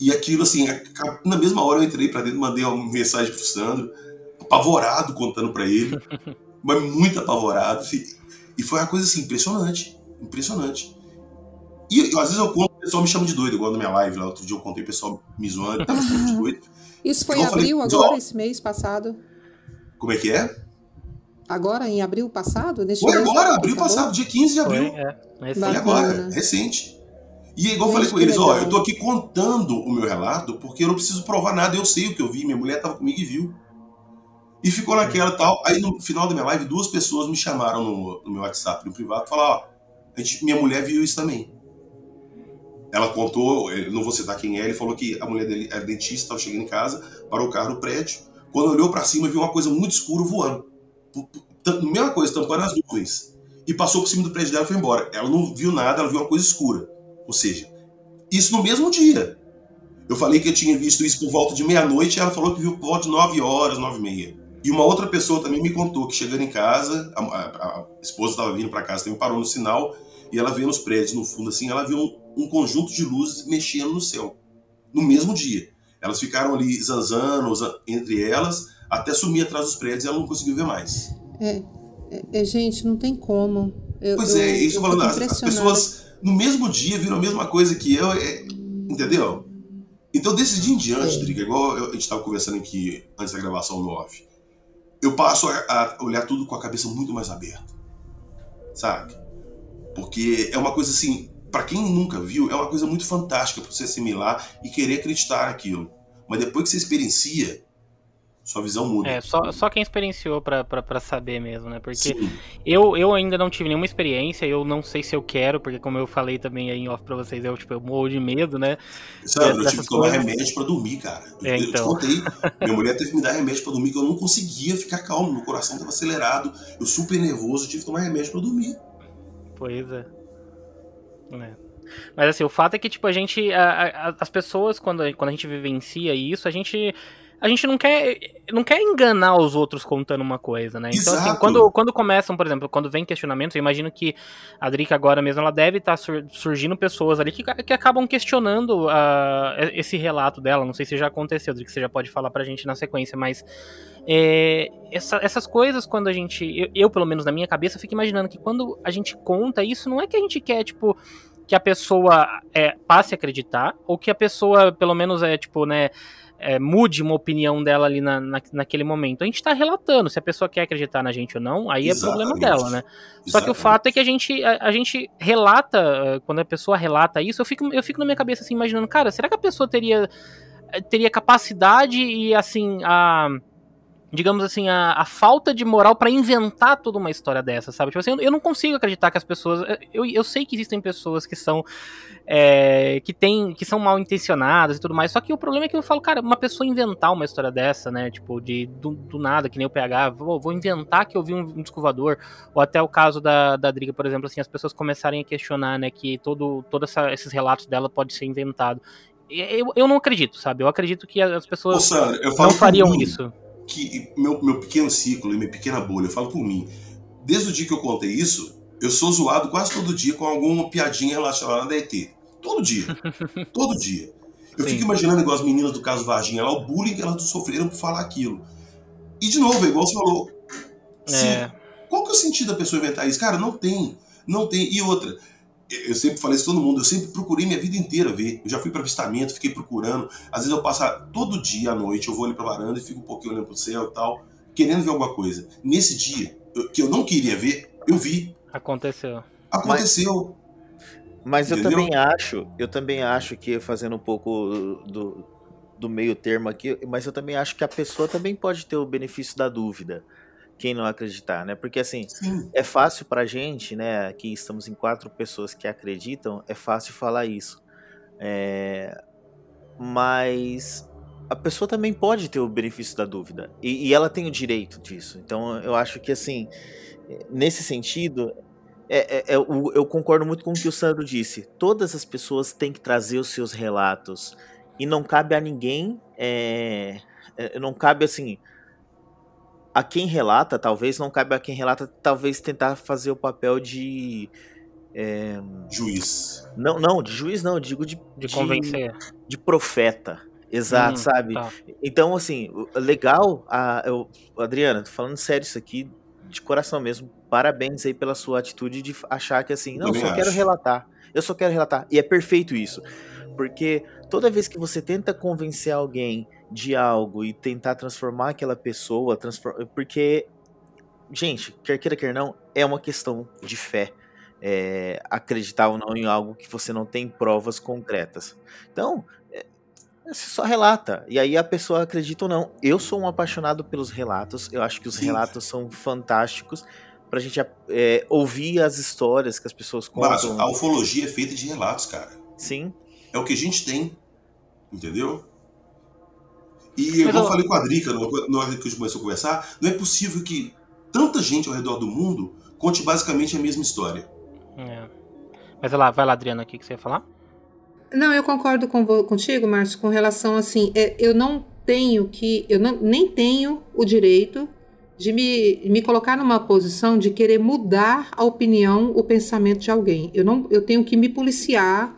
E aquilo, assim, na mesma hora eu entrei pra dentro, mandei uma mensagem pro Sandro, apavorado, contando para ele. mas muito apavorado. E foi uma coisa assim, impressionante. Impressionante. E às vezes eu conto, o pessoal me chama de doido, igual na minha live lá. Outro dia eu contei o pessoal me zoando, tava chamando de doido. Isso foi em abril falei, agora, esse mês passado? Como é que é? Agora, em abril passado? Neste foi agora, abril acabou? passado, dia 15 de abril. Foi, é. Recente. Foi agora, recente. E igual eu falei com eles, ó, eu tô aqui contando o meu relato porque eu não preciso provar nada, eu sei o que eu vi, minha mulher tava comigo e viu. E ficou naquela tal. Aí no final da minha live, duas pessoas me chamaram no, no meu WhatsApp, no privado, e falaram: ó, gente, minha mulher viu isso também. Ela contou, não vou citar quem é, ele falou que a mulher dele era dentista, estava chegando em casa, parou o carro no prédio. Quando olhou para cima, viu uma coisa muito escura voando. Mesma coisa, tampando as nuvens. E passou por cima do prédio dela e foi embora. Ela não viu nada, ela viu uma coisa escura. Ou seja, isso no mesmo dia. Eu falei que eu tinha visto isso por volta de meia-noite, ela falou que viu por volta de 9 horas, 9 e meia. E uma outra pessoa também me contou que chegando em casa, a, a, a esposa estava vindo para casa, também parou no sinal e ela vê nos prédios no fundo assim, ela viu um, um, conjunto de luzes mexendo no céu no mesmo dia. Elas ficaram ali zanzando entre elas até sumir atrás dos prédios e ela não conseguiu ver mais. É, é, é gente, não tem como. Eu, pois é, é isso eu falando, as, as, pessoas no mesmo dia viram a mesma coisa que eu, é, entendeu? Então desse dia em diante, é. Driga, igual a gente estava conversando aqui antes da gravação no off, eu passo a, a olhar tudo com a cabeça muito mais aberta. Sabe? Porque é uma coisa assim, para quem nunca viu, é uma coisa muito fantástica para você assimilar e querer acreditar naquilo. Mas depois que você experiencia, sua visão muda. É, só, só quem experienciou pra saber mesmo, né? Porque Sim. eu, eu ainda não tive nenhuma experiência, eu não sei se eu quero, porque como eu falei também aí em off pra vocês, eu, tipo, eu morro de medo, né? Sabe, eu tive que tomar coisas. remédio pra dormir, cara. Eu, É, eu te então. contei. Minha mulher teve que me dar remédio pra dormir, que eu não conseguia ficar calmo. Meu coração tava acelerado, eu super nervoso, tive que tomar remédio pra dormir. Pois é. É. Mas assim, o fato é que, tipo, a gente. a- a- as pessoas, quando, quando a gente vivencia isso, a gente. A gente não quer, não quer enganar os outros contando uma coisa, né? Então, assim, Exato. quando, quando começam, por exemplo, quando vem questionamentos, eu imagino que a Drica agora mesmo, ela deve estar surgindo pessoas ali que, que acabam questionando ah, esse relato dela. Não sei se já aconteceu, Drica, você já pode falar pra gente na sequência, mas é, essa- essas coisas, quando a gente. Eu, eu, pelo menos na minha cabeça, fico imaginando que quando a gente conta isso, não é que a gente quer, tipo, que a pessoa é, passe a acreditar, ou que a pessoa, pelo menos, é, tipo, né. É, mude uma opinião dela ali na, na- naquele momento. A gente tá relatando. Se a pessoa quer acreditar na gente ou não, aí é problema Exatamente. dela, né? Só que o Exatamente. fato é que a gente, a, a gente relata, eh, quando a pessoa relata isso, eu fico, eu fico na minha cabeça assim, imaginando, cara, será que a pessoa teria, eh, teria capacidade e assim, a. Digamos assim, a, a falta de moral pra inventar toda uma história dessa, sabe? Tipo assim, eu, eu não consigo acreditar que as pessoas. Eu, eu sei que existem pessoas que são. eh, que tem. que são mal intencionadas e tudo mais. Só que o problema é que eu falo, cara, uma pessoa inventar uma história dessa, né? Tipo, de do, do nada, que nem o PH, vou, vou inventar que eu vi um, um descovador. Ou até o caso da, da Driga, por exemplo, assim, as pessoas começarem a questionar, né, que todo, todos esses relatos dela pode ser inventado. Eu, eu não acredito, sabe? Eu acredito que as pessoas não fariam mim isso. Que meu, meu pequeno ciclo e minha pequena bolha, eu falo por mim. Desde o dia que eu contei isso, eu sou zoado quase todo dia com alguma piadinha relacionada a ET. Todo dia. todo dia. Eu Sim. fico imaginando igual as meninas do caso Varginha lá, o bullying que elas sofreram por falar aquilo. E de novo, é igual você falou. Sim, É, qual que é o sentido da pessoa inventar isso? Cara, não tem. Não tem. E outra, eu sempre falei isso todo mundo, eu sempre procurei minha vida inteira ver. Eu já fui para avistamento, fiquei procurando. Às vezes eu passo todo dia à noite, eu vou ali pra varanda e fico um pouquinho olhando pro céu e tal, querendo ver alguma coisa. Nesse dia, eu- que eu não queria ver, eu vi. aconteceu. Aconteceu. Mas eu Entendeu? também acho, eu também acho que fazendo um pouco do, do meio termo aqui, mas eu também acho que a pessoa também pode ter o benefício da dúvida, quem não acreditar, né? Porque assim, Sim. é fácil pra gente, né? Aqui estamos em quatro pessoas que acreditam, é fácil falar isso. É, Mas a pessoa também pode ter o benefício da dúvida. E, e ela tem o direito disso. Então eu acho que assim, nesse sentido, é, é- é eu concordo muito com o que o Sandro disse. Todas as pessoas têm que trazer os seus relatos. E não cabe a ninguém. é, é, não cabe assim. A quem relata, talvez, não cabe a quem relata, talvez tentar fazer o papel de. é, Juiz. não, não, de juiz não, digo de, De convencer. de profeta. Exato, Hum, sabe? tá. Então, assim, o- legal, a, eu, Adriana, tô falando sério isso aqui, de coração mesmo. Parabéns aí pela sua atitude de achar que assim, não, eu só quero acho. relatar. Eu só quero relatar. E é perfeito isso. Porque toda vez que você tenta convencer alguém de algo e tentar transformar aquela pessoa, transfor- porque, gente, quer queira, quer não, é uma questão de fé. É, acreditar ou não em algo que você não tem provas concretas. Então, é, você só relata. E aí a pessoa acredita ou não. Eu sou um apaixonado pelos relatos. Eu acho que os Sim. relatos são fantásticos pra gente é, ouvir as histórias que as pessoas contam. a ufologia é feita de relatos, cara. Sim. É o que a gente tem. Entendeu? E eu eu- falei com a Drica, na hora que a gente começou a conversar, não é possível que tanta gente ao redor do mundo conte basicamente a mesma história. É. Mas vai lá, vai lá, Adriana, o que, que você ia falar? Não, eu concordo com contigo, Márcio, com relação assim, é, eu não tenho que, eu não, nem tenho o direito de me, me colocar numa posição de querer mudar a opinião, o pensamento de alguém. Eu não, eu tenho que me policiar.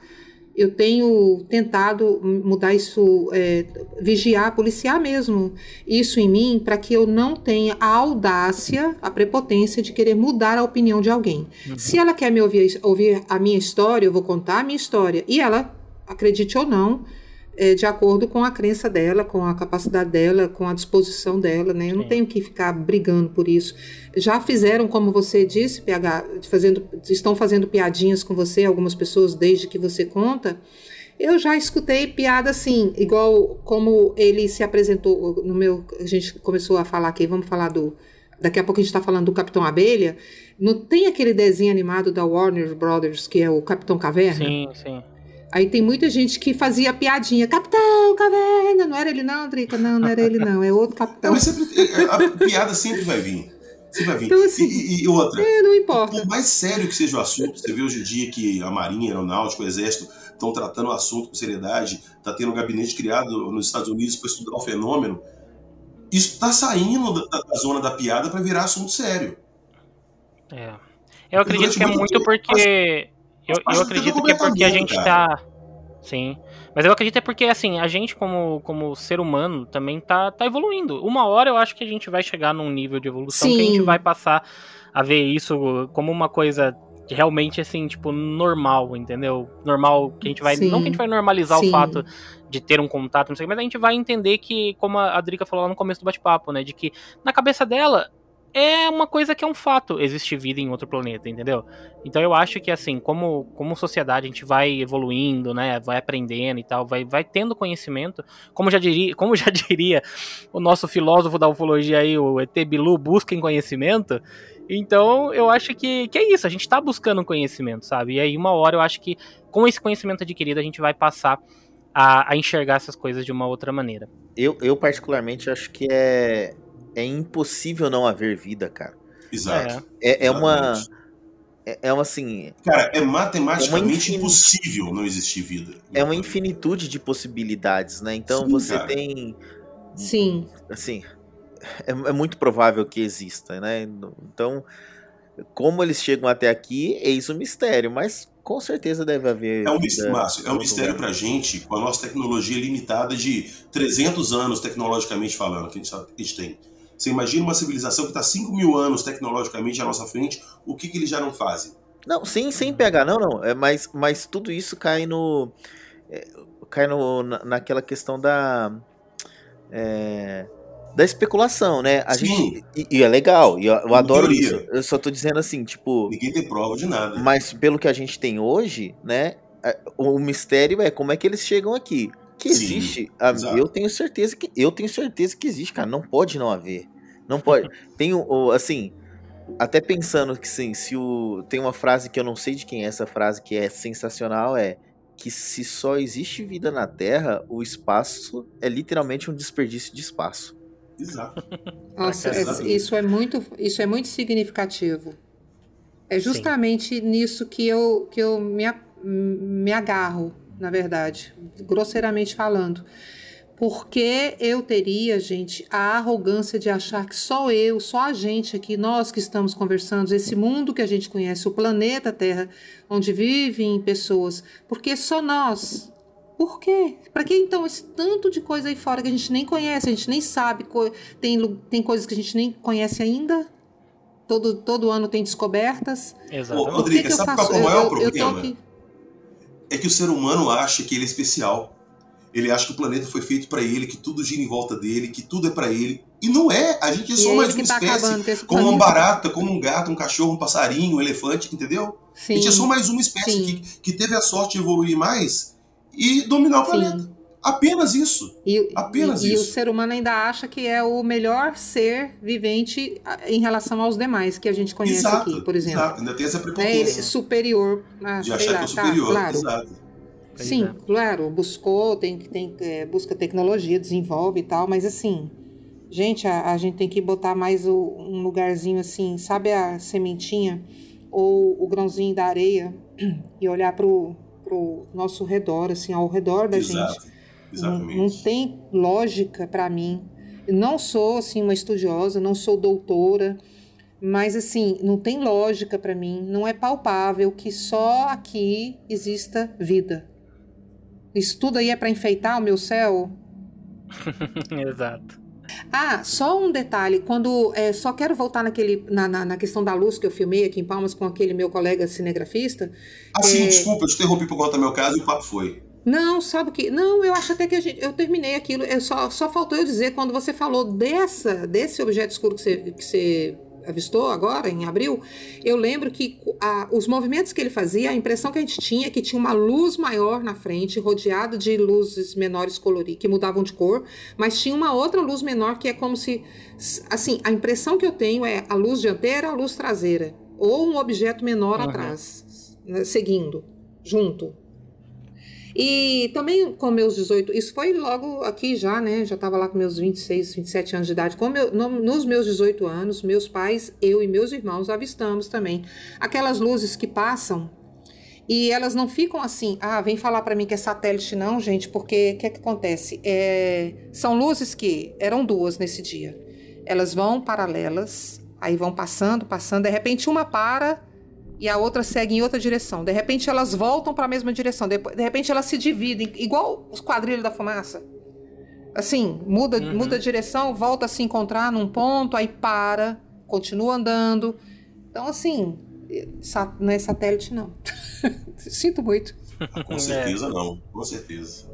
Eu tenho tentado mudar isso, é, vigiar, policiar mesmo isso em mim, para que eu não tenha a audácia, a prepotência de querer mudar a opinião de alguém. Se ela quer me ouvir, ouvir a minha história, eu vou contar a minha história. E ela, acredite ou não, é, de acordo com a crença dela, com a capacidade dela, com a disposição dela, né? Eu não Sim. tenho que ficar brigando por isso. Já fizeram, como você disse, PH, fazendo, estão fazendo piadinhas com você, algumas pessoas, desde que você conta. Eu já escutei piada assim, igual como ele se apresentou no meu. A gente começou a falar aqui, vamos falar do. Daqui a pouco a gente está falando do Capitão Abelha. Não tem aquele desenho animado da Warner Brothers, que é o Capitão Caverna? Sim, sim. Aí tem muita gente que fazia piadinha, Capitão Caverna, não era ele não, Drica? Não, não era ele não, é outro Não, capitão. mas sempre, é, a piada sempre vai vir. Sempre vai vir. Então, assim, e, e- outra, É, não importa. por mais sério que seja o assunto, você vê hoje em dia que a Marinha, a Aeronáutica, o Exército estão tratando o assunto com seriedade, está tendo um gabinete criado nos Estados Unidos para estudar o fenômeno. Isso está saindo da, da zona da piada para virar assunto sério. É. Eu acredito que é muito porque. Eu, eu acredito que é porque a gente cara. tá. Sim. Mas eu acredito é porque, assim, a gente, como, como ser humano, também tá, tá evoluindo. Uma hora eu acho que a gente vai chegar num nível de evolução que a gente Sim. vai passar a ver isso como uma coisa realmente, assim, tipo, normal, entendeu? Normal, que a gente vai. Sim. Não que a gente vai normalizar Sim. o fato de ter um contato, não sei o que, mas a gente vai entender que, como a a Drica falou lá no começo do bate-papo, né? De que na cabeça dela é uma coisa que é um fato, existe vida em outro planeta, entendeu? Então eu acho que assim, como, como sociedade a gente vai evoluindo, né, vai aprendendo e tal, vai, vai tendo conhecimento, como já diria, como já diria o nosso filósofo da ufologia aí, o ET Bilu, busquem conhecimento. Então eu acho que, que é isso, a gente tá buscando conhecimento, sabe? E aí uma hora eu acho que com esse conhecimento adquirido a gente vai passar a, a enxergar essas coisas de uma outra maneira. Eu, eu particularmente acho que é, é impossível não haver vida, cara. Exato. É, é uma. É, é uma assim. Cara, é matematicamente infin- impossível não existir vida. É uma infinitude de possibilidades, né? Então Sim, você cara. tem. Sim. Assim. É, é muito provável que exista, né? Então. Como eles chegam até aqui, eis o mistério, mas com certeza deve haver. É um vida mistério, Márcio, é um mistério pra gente, com a nossa tecnologia limitada de 300 anos, tecnologicamente falando, que a gente, a gente tem. Você imagina uma civilização que está 5 mil anos tecnologicamente à nossa frente, o que, que eles já não fazem? Não, sem, sem pegar, não, não. É, mas, mas tudo isso cai no. é, cai no, na, naquela questão da. é, da especulação, né? A Sim. gente. E, e é legal, e eu, eu adoro teoria. isso. Eu só tô dizendo assim, tipo. Ninguém tem prova de nada. Mas pelo que a gente tem hoje, né? é, O mistério é como é que eles chegam aqui. Que Sim, existe. a- exato. eu tenho certeza que. Eu tenho certeza que existe, cara. Não pode não haver. Não pode. tem o, o- assim. Até pensando que sim, se o. Tem uma frase que eu não sei de quem é essa frase, que é sensacional, é que se só existe vida na Terra, o espaço é literalmente um desperdício de espaço. Exato. Nossa, é- isso é muito, isso é muito significativo. É justamente nisso que eu, que eu me, me agarro, na verdade, grosseiramente falando. Porque eu teria, gente, a arrogância de achar que só eu, só a gente aqui, nós que estamos conversando, esse mundo que a gente conhece, o planeta Terra, onde vivem pessoas, porque só nós. Por quê? Para que então esse tanto de coisa aí fora que a gente nem conhece, a gente nem sabe, tem, tem coisas que a gente nem conhece ainda? Todo, todo ano tem descobertas. Exatamente. Rodrigo, Por que que eu sabe faço? qual é o maior eu, eu, eu tô problema? aqui. É que o ser humano acha que ele é especial. Ele acha que o planeta foi feito pra ele, que tudo gira em volta dele, que tudo é pra ele. E não é. A gente é só é mais uma tá espécie. Como uma barata, como um gato, um cachorro, um passarinho, um elefante, entendeu? A Sim, gente é só mais uma espécie que, que teve a sorte de evoluir mais e dominar o planeta. sim. Apenas isso. E, Apenas e, e o isso. ser humano ainda acha que é o melhor ser vivente em relação aos demais que a gente conhece exato. aqui, por exemplo. Exato. Ainda tem essa ele prepotência superior, ah, de sei achar lá, que é tá, superior. claro. Exato. Sim, é. claro, buscou, tem, tem, é, busca tecnologia, desenvolve e tal, mas assim, gente, a, a gente tem que botar mais o- um lugarzinho assim, sabe a sementinha ou o grãozinho da areia e olhar pro, pro nosso redor, assim, ao redor da gente. Exato. Não, Exatamente. não tem lógica para mim. Não sou assim uma estudiosa, não sou doutora, mas assim, não tem lógica para mim, não é palpável que só aqui exista vida. Isso tudo aí é para enfeitar o meu céu? Exato. Ah, só um detalhe, quando é, só quero voltar naquele na, na, na questão da luz que eu filmei aqui em Palmas com aquele meu colega cinegrafista. Assim, É. desculpa, eu te interrompi por conta do meu caso e o papo foi. Não, sabe o que? Não, eu acho até que a gente, eu terminei aquilo. Eu só, só faltou eu dizer quando você falou dessa, desse objeto escuro que você, que você avistou agora, em abril, eu lembro que a, os movimentos que ele fazia, a impressão que a gente tinha é que tinha uma luz maior na frente, rodeado de luzes menores coloridas, que mudavam de cor, mas tinha uma outra luz menor que é como se. Assim, a impressão que eu tenho é a luz dianteira, a luz traseira, ou um objeto menor uhum. atrás, né, seguindo, junto. E também com meus 18, isso foi logo aqui já, né? Já estava lá com meus 26, 27 anos de idade. Com meu, no, nos meus 18 anos, meus pais, eu e meus irmãos avistamos também aquelas luzes que passam e elas não ficam assim, ah, vem falar para mim que é satélite não, gente, porque o que é que acontece? É, são luzes que eram duas nesse dia. Elas vão paralelas, aí vão passando, passando, de repente uma para e a outra segue em outra direção. De repente elas voltam para a mesma direção. De, de, repente elas se dividem, igual os quadrilhos da fumaça. Assim, muda, uhum. muda a direção, volta a se encontrar num ponto, aí para, continua andando. Então, assim, não é satélite, não. Sinto muito. Com certeza não, com certeza.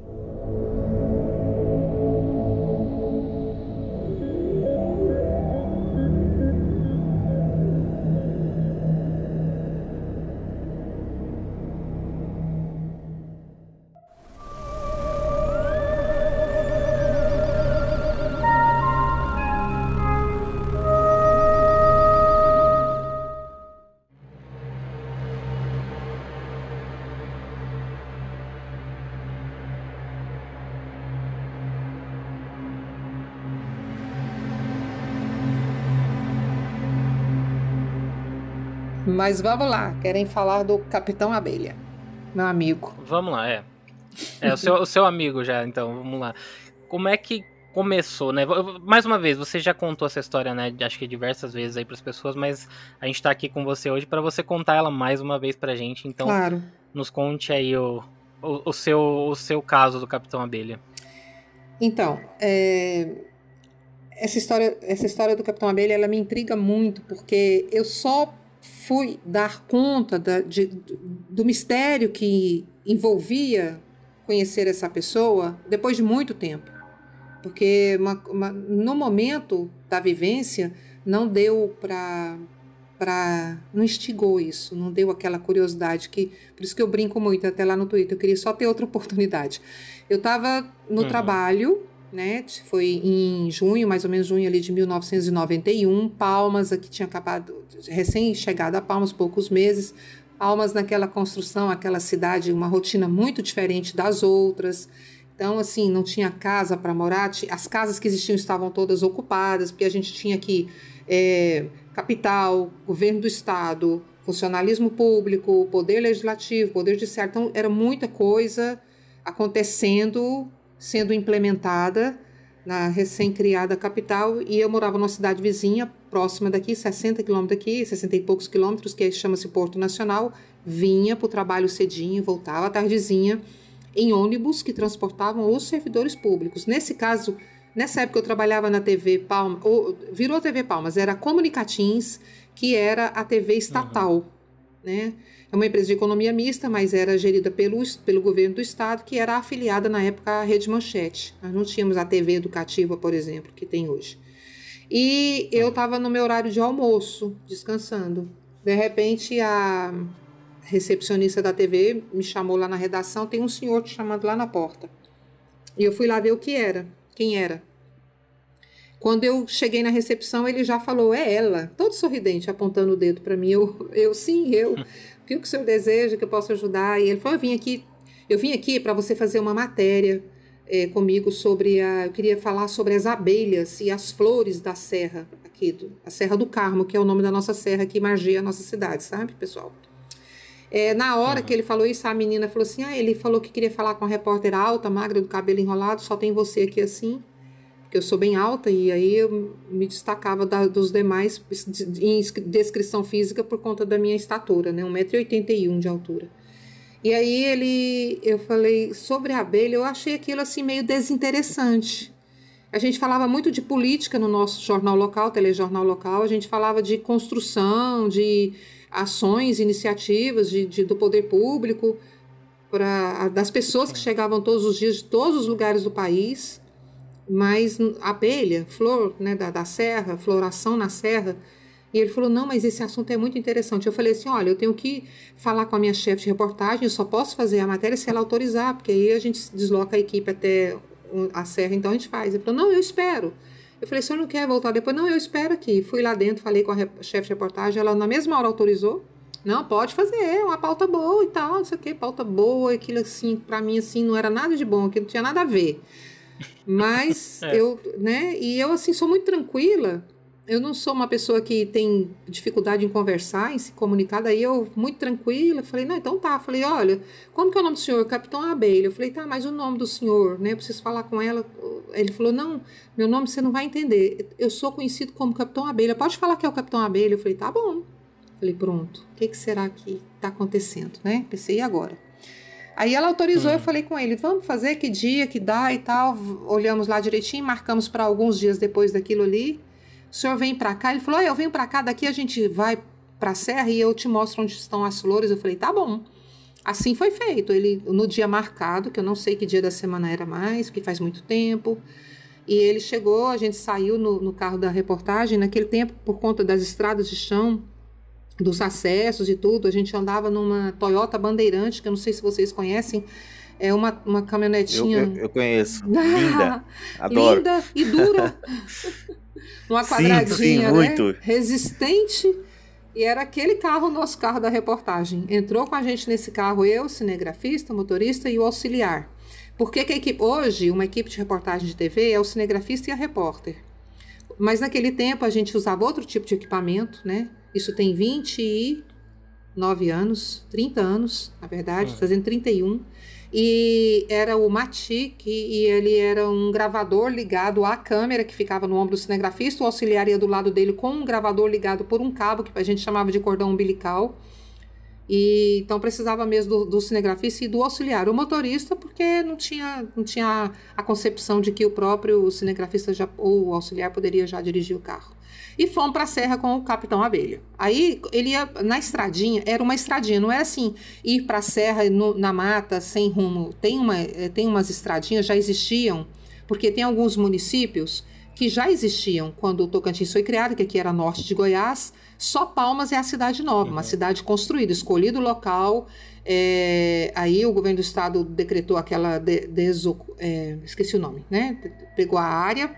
Mas vamos lá, querem falar do Capitão Abelha, meu amigo. Vamos lá, é. É o seu, o seu amigo já, então, vamos lá. Como é que começou, né? Mais uma vez, você já contou essa história, né? Acho que diversas vezes aí para as pessoas, mas a gente tá aqui com você hoje para você contar ela mais uma vez pra gente. Então, claro. nos conte aí o, o, o, seu, o seu caso do Capitão Abelha. Então, é... essa história, essa história do Capitão Abelha, ela me intriga muito, porque eu só fui dar conta da, de, do mistério que envolvia conhecer essa pessoa depois de muito tempo. Porque uma, uma, no momento da vivência não deu para para não instigou isso, não deu aquela curiosidade que por isso que eu brinco muito até lá no Twitter, eu queria só ter outra oportunidade. Eu estava no uhum. trabalho né? Foi em junho, mais ou menos junho ali de 1991. Palmas, aqui tinha acabado, recém-chegada a Palmas, poucos meses. Palmas naquela construção, aquela cidade, uma rotina muito diferente das outras. Então, assim, não tinha casa para morar, as casas que existiam estavam todas ocupadas, porque a gente tinha aqui é, capital, governo do estado, funcionalismo público, poder legislativo, poder judiciário. Então, era muita coisa acontecendo sendo implementada na recém-criada capital e eu morava numa cidade vizinha, próxima daqui, 60 quilômetros daqui, 60 e poucos quilômetros, que chama-se Porto Nacional, vinha para o trabalho cedinho, voltava à tardezinha, em ônibus que transportavam os servidores públicos. Nesse caso, nessa época eu trabalhava na TV Palmas, ou, virou TV Palmas, era Comunicatins, que era a TV estatal, uhum. Né? É uma empresa de economia mista, mas era gerida pelo, pelo governo do estado, que era afiliada na época à Rede Manchete. Nós não tínhamos a TV educativa, por exemplo, que tem hoje. E eu estava no meu horário de almoço, descansando. De repente, a recepcionista da TV me chamou lá na redação, tem um senhor te chamando lá na porta. E eu fui lá ver o que era, quem era. Quando eu cheguei na recepção, ele já falou, é ela, todo sorridente, apontando o dedo para mim. Eu, eu, sim, eu. O que o senhor deseja que eu possa ajudar? E ele falou: Eu vim aqui, eu vim aqui para você fazer uma matéria é, comigo sobre a. Eu queria falar sobre as abelhas e as flores da serra aqui, do, a Serra do Carmo, que é o nome da nossa serra que margeia a nossa cidade, sabe, pessoal? É, na hora uhum. que ele falou isso, a menina falou assim: Ah, ele falou que queria falar com a repórter alta, magra, do cabelo enrolado, só tem você aqui assim porque eu sou bem alta e aí eu me destacava da, dos demais em descrição física por conta da minha estatura, né? 1,81m de altura. E aí ele, eu falei sobre a abelha, eu achei aquilo assim meio desinteressante. A gente falava muito de política no nosso jornal local, telejornal local, a gente falava de construção, de ações, iniciativas de, de do poder público, para das pessoas que chegavam todos os dias de todos os lugares do país mas abelha, flor né, da, da serra, floração na serra, E ele falou: Não, mas esse assunto é muito interessante. Eu falei assim: Olha, eu tenho que falar com a minha chefe de reportagem, eu só posso fazer a matéria se ela autorizar, porque aí a gente desloca a equipe até a serra, então a gente faz. Ele falou: Não, eu espero. Eu falei: O senhor não quer voltar depois? Não, eu espero aqui. Fui lá dentro, falei com a chefe de reportagem, ela na mesma hora autorizou. Não, pode fazer, é uma pauta boa e tal, não sei o que, pauta boa, aquilo assim, para mim, assim, não era nada de bom, aquilo não tinha nada a ver. Mas é. eu, né, e eu, assim, sou muito tranquila, eu não sou uma pessoa que tem dificuldade em conversar, em se comunicar, daí eu, muito tranquila, falei, não, então tá, falei, olha, como que é o nome do senhor? Capitão Abelha. Eu falei, tá, mas o nome do senhor, né, eu preciso falar com ela. Ele falou, não, meu nome você não vai entender, eu sou conhecido como Capitão Abelha, pode falar que é o Capitão Abelha? Eu falei, tá bom. Falei, pronto, o que, que será que está acontecendo, né? Pensei, e agora? Aí ela autorizou, hum. eu falei com ele, vamos fazer que dia, que dá e tal. Olhamos lá direitinho, marcamos para alguns dias depois daquilo ali. O senhor vem para cá? Ele falou, eu venho para cá, daqui a gente vai para a serra e eu te mostro onde estão as flores. Eu falei, tá bom. Assim foi feito. Ele no dia marcado, que eu não sei que dia da semana era mais, porque faz muito tempo. E ele chegou, a gente saiu no, no carro da reportagem. Naquele tempo, por conta das estradas de chão, dos acessos e tudo. A gente andava numa Toyota Bandeirante, que eu não sei se vocês conhecem. É uma, uma caminhonetinha. Eu, eu, eu conheço. Linda. Adoro. Linda e dura. uma quadradinha, sim, sim, né? Muito. Resistente. E era aquele carro, o nosso carro da reportagem. Entrou com a gente nesse carro eu, cinegrafista, motorista e o auxiliar. Porque que a equipe, hoje, uma equipe de reportagem de TV é o cinegrafista e a repórter. Mas naquele tempo a gente usava outro tipo de equipamento, né? Isso tem 29 anos, 30 anos, na verdade, ah. fazendo 31. E era o Matic, e ele era um gravador ligado à câmera que ficava no ombro do cinegrafista. O auxiliar ia do lado dele com um gravador ligado por um cabo, que a gente chamava de cordão umbilical. E então precisava mesmo do, do, cinegrafista e do auxiliar. O motorista, porque não tinha, não tinha a concepção de que o próprio cinegrafista já, ou o auxiliar poderia já dirigir o carro e fomos para a serra com o Capitão Abelha. Aí ele ia na estradinha, era uma estradinha, não era assim ir para a serra no, na mata sem rumo. Tem, uma, eh, tem umas estradinhas, já existiam, porque tem alguns municípios que já existiam quando o Tocantins foi criado, que aqui era norte de Goiás. Só Palmas é a cidade nova, uma uhum. cidade construída, escolhido o local. É, aí o governo do estado decretou aquela de, é, esqueci o nome, né? Pegou a área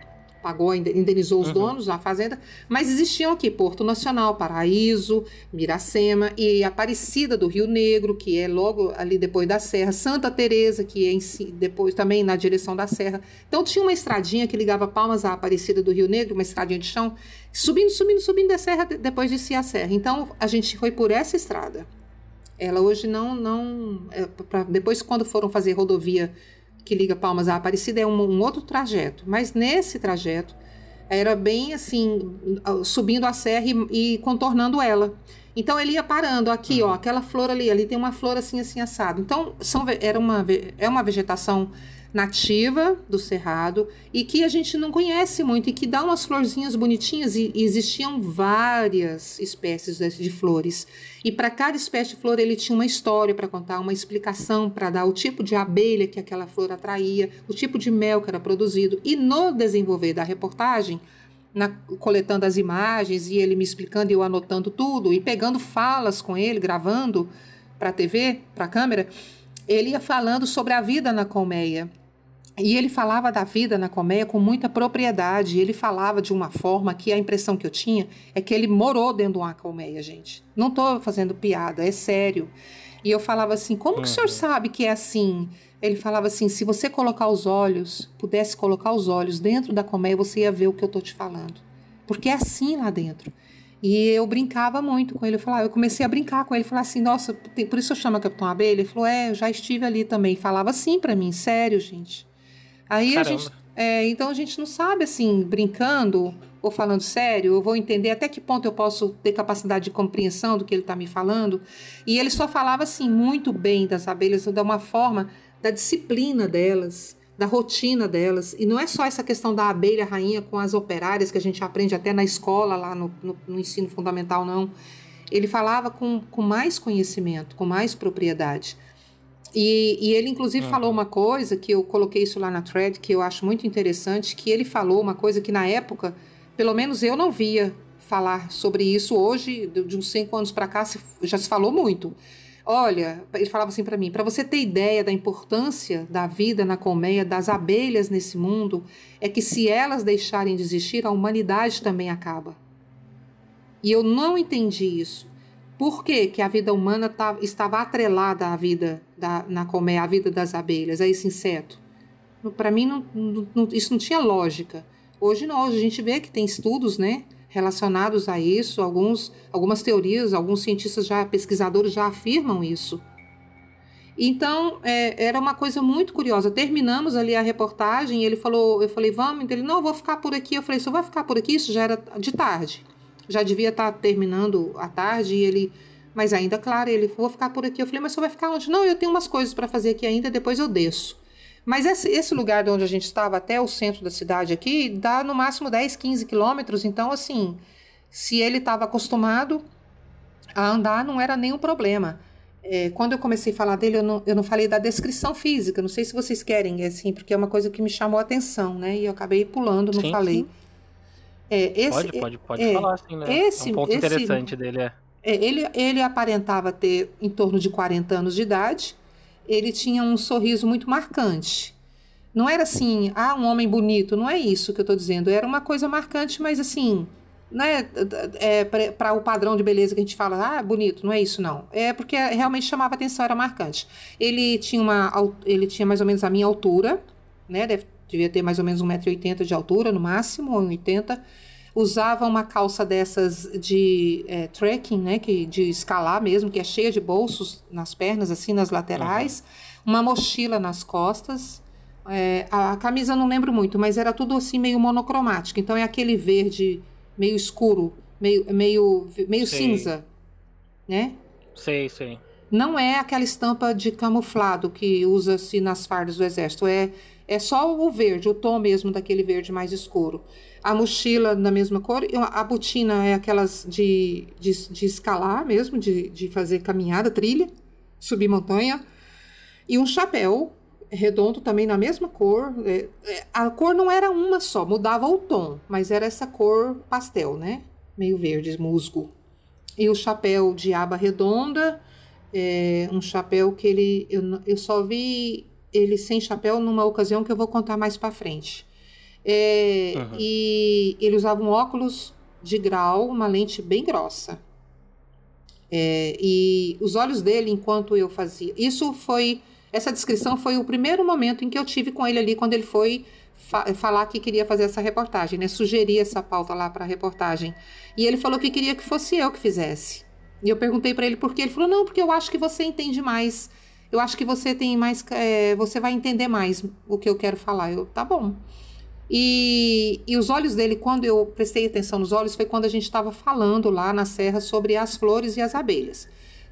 pagou, indenizou os uhum. donos da fazenda, mas existiam aqui Porto Nacional, Paraíso, Miracema e Aparecida do Rio Negro, que é logo ali depois da serra, Santa Teresa, que é em si, depois também na direção da serra. Então tinha uma estradinha que ligava Palmas à Aparecida do Rio Negro, uma estradinha de chão, subindo, subindo, subindo da serra, depois de si a serra. Então a gente foi por essa estrada. Ela hoje não, não, é, pra, depois quando foram fazer rodovia que liga Palmas à Aparecida é um, um outro trajeto, mas nesse trajeto era bem assim, subindo a serra e, e, contornando ela. Então ele ia parando aqui, ó, aquela flor ali, ali tem uma flor assim, assim assado. Então são, era uma, é uma vegetação nativa do cerrado e que a gente não conhece muito e que dá umas florzinhas bonitinhas e, existiam várias espécies de, de flores. E para cada espécie de flor ele tinha uma história para contar, uma explicação para dar o tipo de abelha que aquela flor atraía, o tipo de mel que era produzido. E no desenvolver da reportagem na, coletando as imagens e ele me explicando e eu anotando tudo e pegando falas com ele, gravando para a TV, para a câmera, ele ia falando sobre a vida na colmeia. E ele falava da vida na colmeia com muita propriedade. Ele falava de uma forma que a impressão que eu tinha é que ele morou dentro de uma colmeia, gente. Não estou fazendo piada, é sério. E eu falava assim: como que o senhor sabe que é assim? Ele falava assim: se você colocar os olhos, pudesse colocar os olhos dentro da colmeia, você ia ver o que eu estou te falando. Porque é assim lá dentro. E eu brincava muito com ele. Eu, falava, eu comecei a brincar com ele. Falar assim, nossa, por isso eu chamo Capitão Abelha. Ele falou, é, eu já estive ali também. Falava assim para mim, sério, gente. Aí Caramba. a gente. É, então a gente não sabe, assim, brincando ou falando sério, eu vou entender até que ponto eu posso ter capacidade de compreensão do que ele está me falando. E ele só falava, assim, muito bem das abelhas, de uma forma da disciplina delas, da rotina delas. E não é só essa questão da abelha rainha com as operárias que a gente aprende até na escola, lá no, no, no ensino fundamental, não. Ele falava com, com mais conhecimento, com mais propriedade. E, e ele, inclusive, uhum. falou uma coisa que eu coloquei isso lá na thread, que eu acho muito interessante, que ele falou uma coisa que na época, pelo menos eu não via falar sobre isso hoje, de uns cinco anos para cá, se- já se falou muito. Olha, ele falava assim para mim, para você ter ideia da importância da vida na colmeia, das abelhas nesse mundo, é que se elas deixarem de existir, a humanidade também acaba. E eu não entendi isso. Por que, que a vida humana tá- estava atrelada à vida da, na colmeia, à vida das abelhas, a esse inseto? Para mim, não- não- isso não tinha lógica. Hoje não, hoje a gente vê que tem estudos, né, relacionados a isso, alguns, algumas teorias, alguns cientistas já, pesquisadores já afirmam isso. Então, é, era uma coisa muito curiosa. Terminamos ali a reportagem, ele falou, eu falei, vamos, ele, não, vou ficar por aqui. Eu falei, você vai ficar por aqui? Isso já era de tarde. Já devia estar terminando a tarde, e ele, mas ainda, claro, ele, vou ficar por aqui. Eu falei, mas você vai ficar onde? Não, eu tenho umas coisas para fazer aqui ainda, depois eu desço. Mas esse, esse lugar de onde a gente estava até o centro da cidade aqui, dá no máximo 10, 15 quilômetros. Então, assim, se ele estava acostumado a andar, não era nenhum problema. É, quando eu comecei a falar dele, eu não, eu não falei da descrição física. Não sei se vocês querem, assim, porque é uma coisa que me chamou a atenção, né? E eu acabei pulando, não Sim, falei. sim. É, esse, Pode, pode, pode é, falar, sim, né? esse- é um ponto esse- interessante dele, é. é, ele, ele aparentava ter em torno de 40 anos de idade. Ele tinha um sorriso muito marcante. Não era assim, ah, um homem bonito, não é isso que eu estou dizendo. Era uma coisa marcante, mas assim, né, é, para o padrão de beleza que a gente fala, ah, bonito, não é isso não. É porque realmente chamava atenção, era marcante. Ele tinha uma, ele tinha mais ou menos a minha altura, né, deve, devia ter mais ou menos 1,80m de altura no máximo, ou 1,80m. Usava uma calça dessas de é, trekking, né, que, de escalar mesmo, que é cheia de bolsos nas pernas, assim, nas laterais. Uma mochila nas costas. É, a, a camisa não lembro muito, mas era tudo assim meio monocromático. Então é aquele verde meio escuro, meio, meio, meio Sei. cinza, né? Sei, sei. Não é aquela estampa de camuflado que usa-se nas fardas do exército. É, é só o verde, o tom mesmo daquele verde mais escuro. A mochila na mesma cor. A botina é aquelas de, de, de escalar mesmo, de, de fazer caminhada, trilha, subir montanha. E um chapéu redondo também na mesma cor. É, é, a cor não era uma só, mudava o tom, mas era essa cor pastel, né? Meio verde, musgo. E o chapéu de aba redonda, é, um chapéu que ele. Eu, eu só vi ele sem chapéu numa ocasião que eu vou contar mais pra frente. É, Uhum. E ele usava um óculos de grau, uma lente bem grossa. É, e os olhos dele, enquanto eu fazia. Isso foi. Essa descrição foi o primeiro momento em que eu tive com ele ali, quando ele foi fa- falar que queria fazer essa reportagem, né? Sugerir essa pauta lá para a reportagem. E ele falou que queria que fosse eu que fizesse. E eu perguntei para ele por quê. Ele falou: não, porque eu acho que você entende mais. Eu acho que você tem mais. é, você vai entender mais o que eu quero falar. Eu, tá bom. E, e os olhos dele, quando eu prestei atenção nos olhos, foi quando a gente estava falando lá na serra sobre as flores e as abelhas.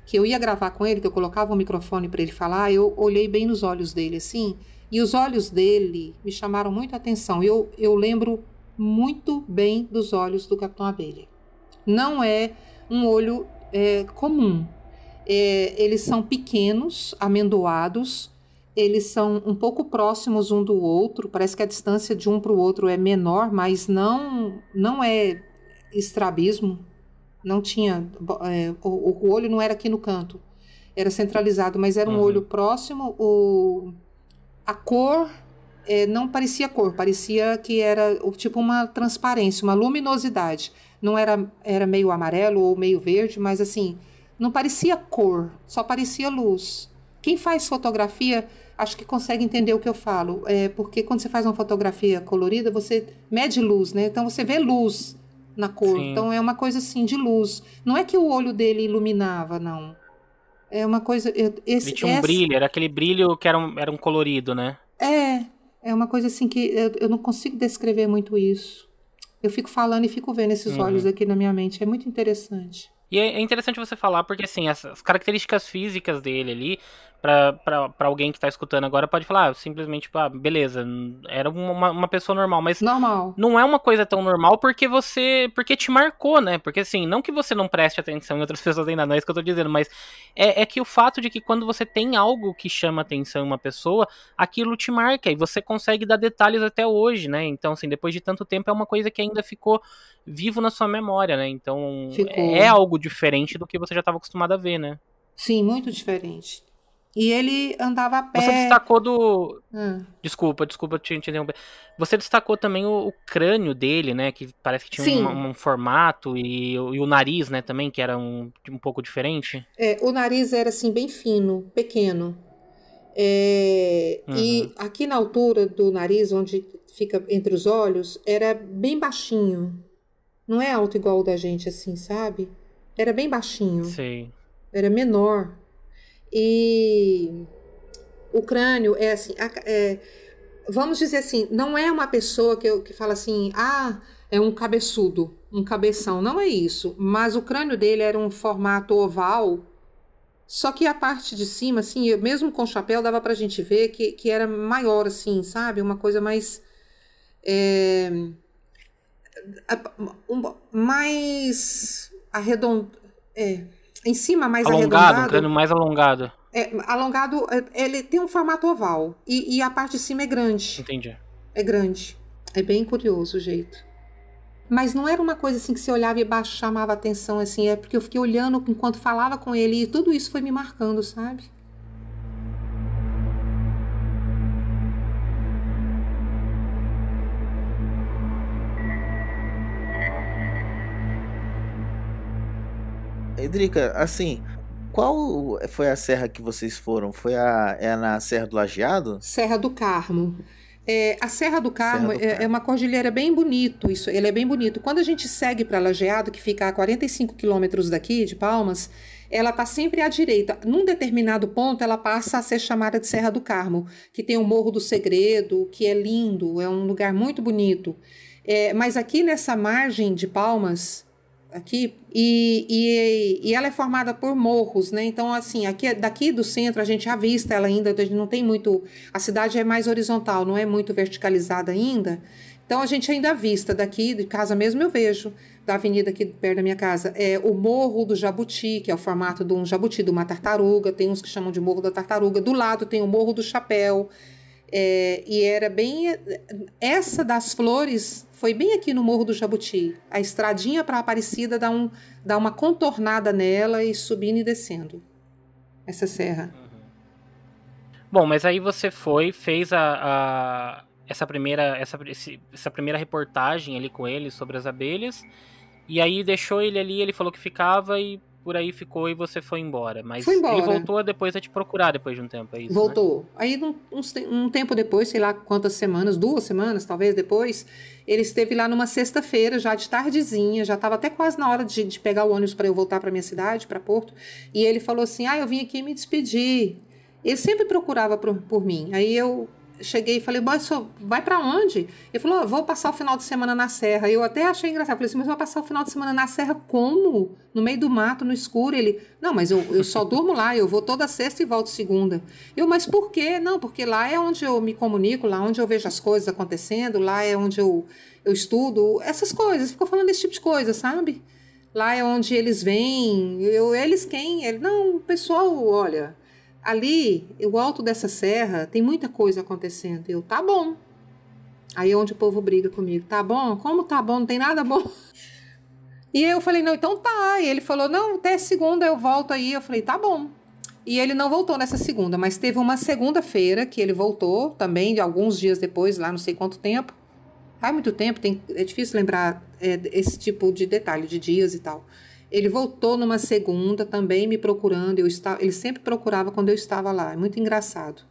Que eu ia gravar com ele, que eu colocava o microfone para ele falar, eu olhei bem nos olhos dele assim, e os olhos dele me chamaram muito atenção. Eu, eu lembro muito bem dos olhos do Capitão Abelha. Não é um olho é, comum. É, eles são pequenos, amendoados, eles são um pouco próximos um do outro, parece que a distância de um para o outro é menor, mas não, não é estrabismo, não tinha, é, o, o olho não era aqui no canto, era centralizado, mas era um Uhum. olho próximo, o, a cor é, não parecia cor, parecia que era o- tipo uma transparência, uma luminosidade, não era, era meio amarelo ou meio verde, mas assim, não parecia cor, só parecia luz. Quem faz fotografia, acho que consegue entender o que eu falo. É porque quando você faz uma fotografia colorida, você mede luz, né? Então você vê luz na cor. Sim. Então é uma coisa assim de luz. Não é que o olho dele iluminava, não. É uma coisa. Esse, Ele tinha um essa- brilho, era aquele brilho que era um, era um colorido, né? É, é uma coisa assim que eu, eu não consigo descrever muito isso. Eu fico falando e fico vendo esses Uhum. olhos aqui na minha mente. É muito interessante. E é é interessante você falar, porque assim, as as características físicas dele ali, pra alguém que tá escutando agora, pode falar, ah, simplesmente, tipo, ah, beleza, era uma, uma pessoa normal, mas Normal. não é uma coisa tão normal porque você. Porque te marcou, né? Porque assim, não que você não preste atenção em outras pessoas nada, não é isso que eu tô dizendo, mas é, é que o fato de que quando você tem algo que chama atenção em uma pessoa, aquilo te marca e você consegue dar detalhes até hoje, né? Então, assim, depois de tanto tempo, é uma coisa que ainda ficou vivo na sua memória, né? Então, Ficou. é algo diferente do que você já estava acostumado a ver, né? Sim, muito diferente. E ele andava a pé. Você destacou do. Ah, Desculpa, desculpa te, te interromper. Você destacou também o, o crânio dele, né? Que parece que tinha Sim. um, um formato e, o- e o nariz, né? Também, que era um, um pouco diferente. é, o nariz era assim, bem fino, pequeno. É, E Uhum. aqui na altura do nariz, onde fica entre os olhos, era bem baixinho. Não é alto igual o da gente, assim, sabe? Era bem baixinho. Sei. era menor. E o crânio é assim, é, vamos dizer assim, não é uma pessoa que, que fala assim, ah, é um cabeçudo, um cabeção. Não é isso. Mas o crânio dele era um formato oval. Só que a parte de cima, assim, eu- mesmo com chapéu, dava pra gente ver que, que era maior, assim, sabe? Uma coisa mais. é, mais arredondado. É, em cima, mais alongado, um arredondado. crânio mais alongado. É, alongado, é, ele tem um formato oval. E, e a parte de cima é grande. Entendi. É grande. É bem curioso o jeito. Mas não era uma coisa assim que você olhava e baixo chamava atenção, assim. É porque eu fiquei olhando enquanto falava com ele e tudo isso foi me marcando, sabe? Edrica, assim, qual foi a serra que vocês foram? Foi a, é na Serra do Lajeado? Serra do Carmo. É, a Serra do Carmo, Serra do é- Carmo. é, uma cordilheira bem bonito, isso, ele é bem bonito. Quando a gente segue para Lajeado, que fica a 45 quilômetros daqui, de Palmas, ela está sempre à direita. Num determinado ponto, ela passa a ser chamada de Serra do Carmo, que tem o Morro do Segredo, que é lindo, é um lugar muito bonito. É, mas aqui nessa margem de Palmas, aqui e, e, e ela é formada por morros, né? Então, assim, aqui daqui do centro a gente avista ela ainda, a gente não tem muito. A cidade é mais horizontal, não é muito verticalizada ainda. Então a gente ainda avista daqui de casa mesmo eu vejo da avenida aqui perto da minha casa é o morro do jabuti que é o formato de um jabuti de uma tartaruga tem uns que chamam de morro da tartaruga do lado tem o morro do chapéu é, e era bem. Essa das flores foi bem aqui no Morro do Jabuti. A estradinha para Aparecida dá, um, dá uma contornada nela e subindo e descendo. Essa serra. Bom, mas aí você foi, fez a, a- essa primeira essa, essa primeira reportagem ali com ele sobre as abelhas e aí deixou ele ali, ele falou que ficava e por aí ficou e você foi embora. Mas Fui embora. ele voltou depois a te procurar depois de um tempo, é isso? né? Voltou. Aí, um, um tempo depois, sei lá quantas semanas, duas semanas talvez depois, ele esteve lá numa sexta-feira, já de tardezinha, já estava até quase na hora de, de pegar o ônibus para eu voltar para minha cidade, para Porto. E ele falou assim: Ah, eu vim aqui me despedir. Ele sempre procurava por, por mim. Aí eu cheguei e falei: Mas vai para onde? Ele falou: "Eu Vou passar o final de semana na Serra. Eu até achei engraçado. Falei assim: Mas vai passar o final de semana na Serra como? No meio do mato, no escuro? Ele: Não, mas eu, eu só durmo lá. Eu vou toda sexta e volto segunda. Eu, mas por quê? Não, porque lá é onde eu me comunico, lá onde eu vejo as coisas acontecendo, lá é onde eu, eu estudo, essas coisas. Ficou falando desse tipo de coisa, sabe? Lá é onde eles vêm. Eu, eles quem? Ele, não, o pessoal, olha, ali, o alto dessa serra, tem muita coisa acontecendo. Eu, tá bom. Aí é onde o povo briga comigo. Tá bom? Como tá bom? Não tem nada bom. E eu falei, não, então tá. E ele falou, não, até segunda eu volto aí. Eu falei, tá bom. E ele não voltou nessa segunda, mas teve uma segunda-feira que ele voltou também, de alguns dias depois, lá não sei quanto tempo. Faz muito tempo, tem, é difícil lembrar é, esse tipo de detalhe, de dias e tal. Ele voltou numa segunda também me procurando. Eu estava, ele sempre procurava quando eu estava lá. É muito engraçado.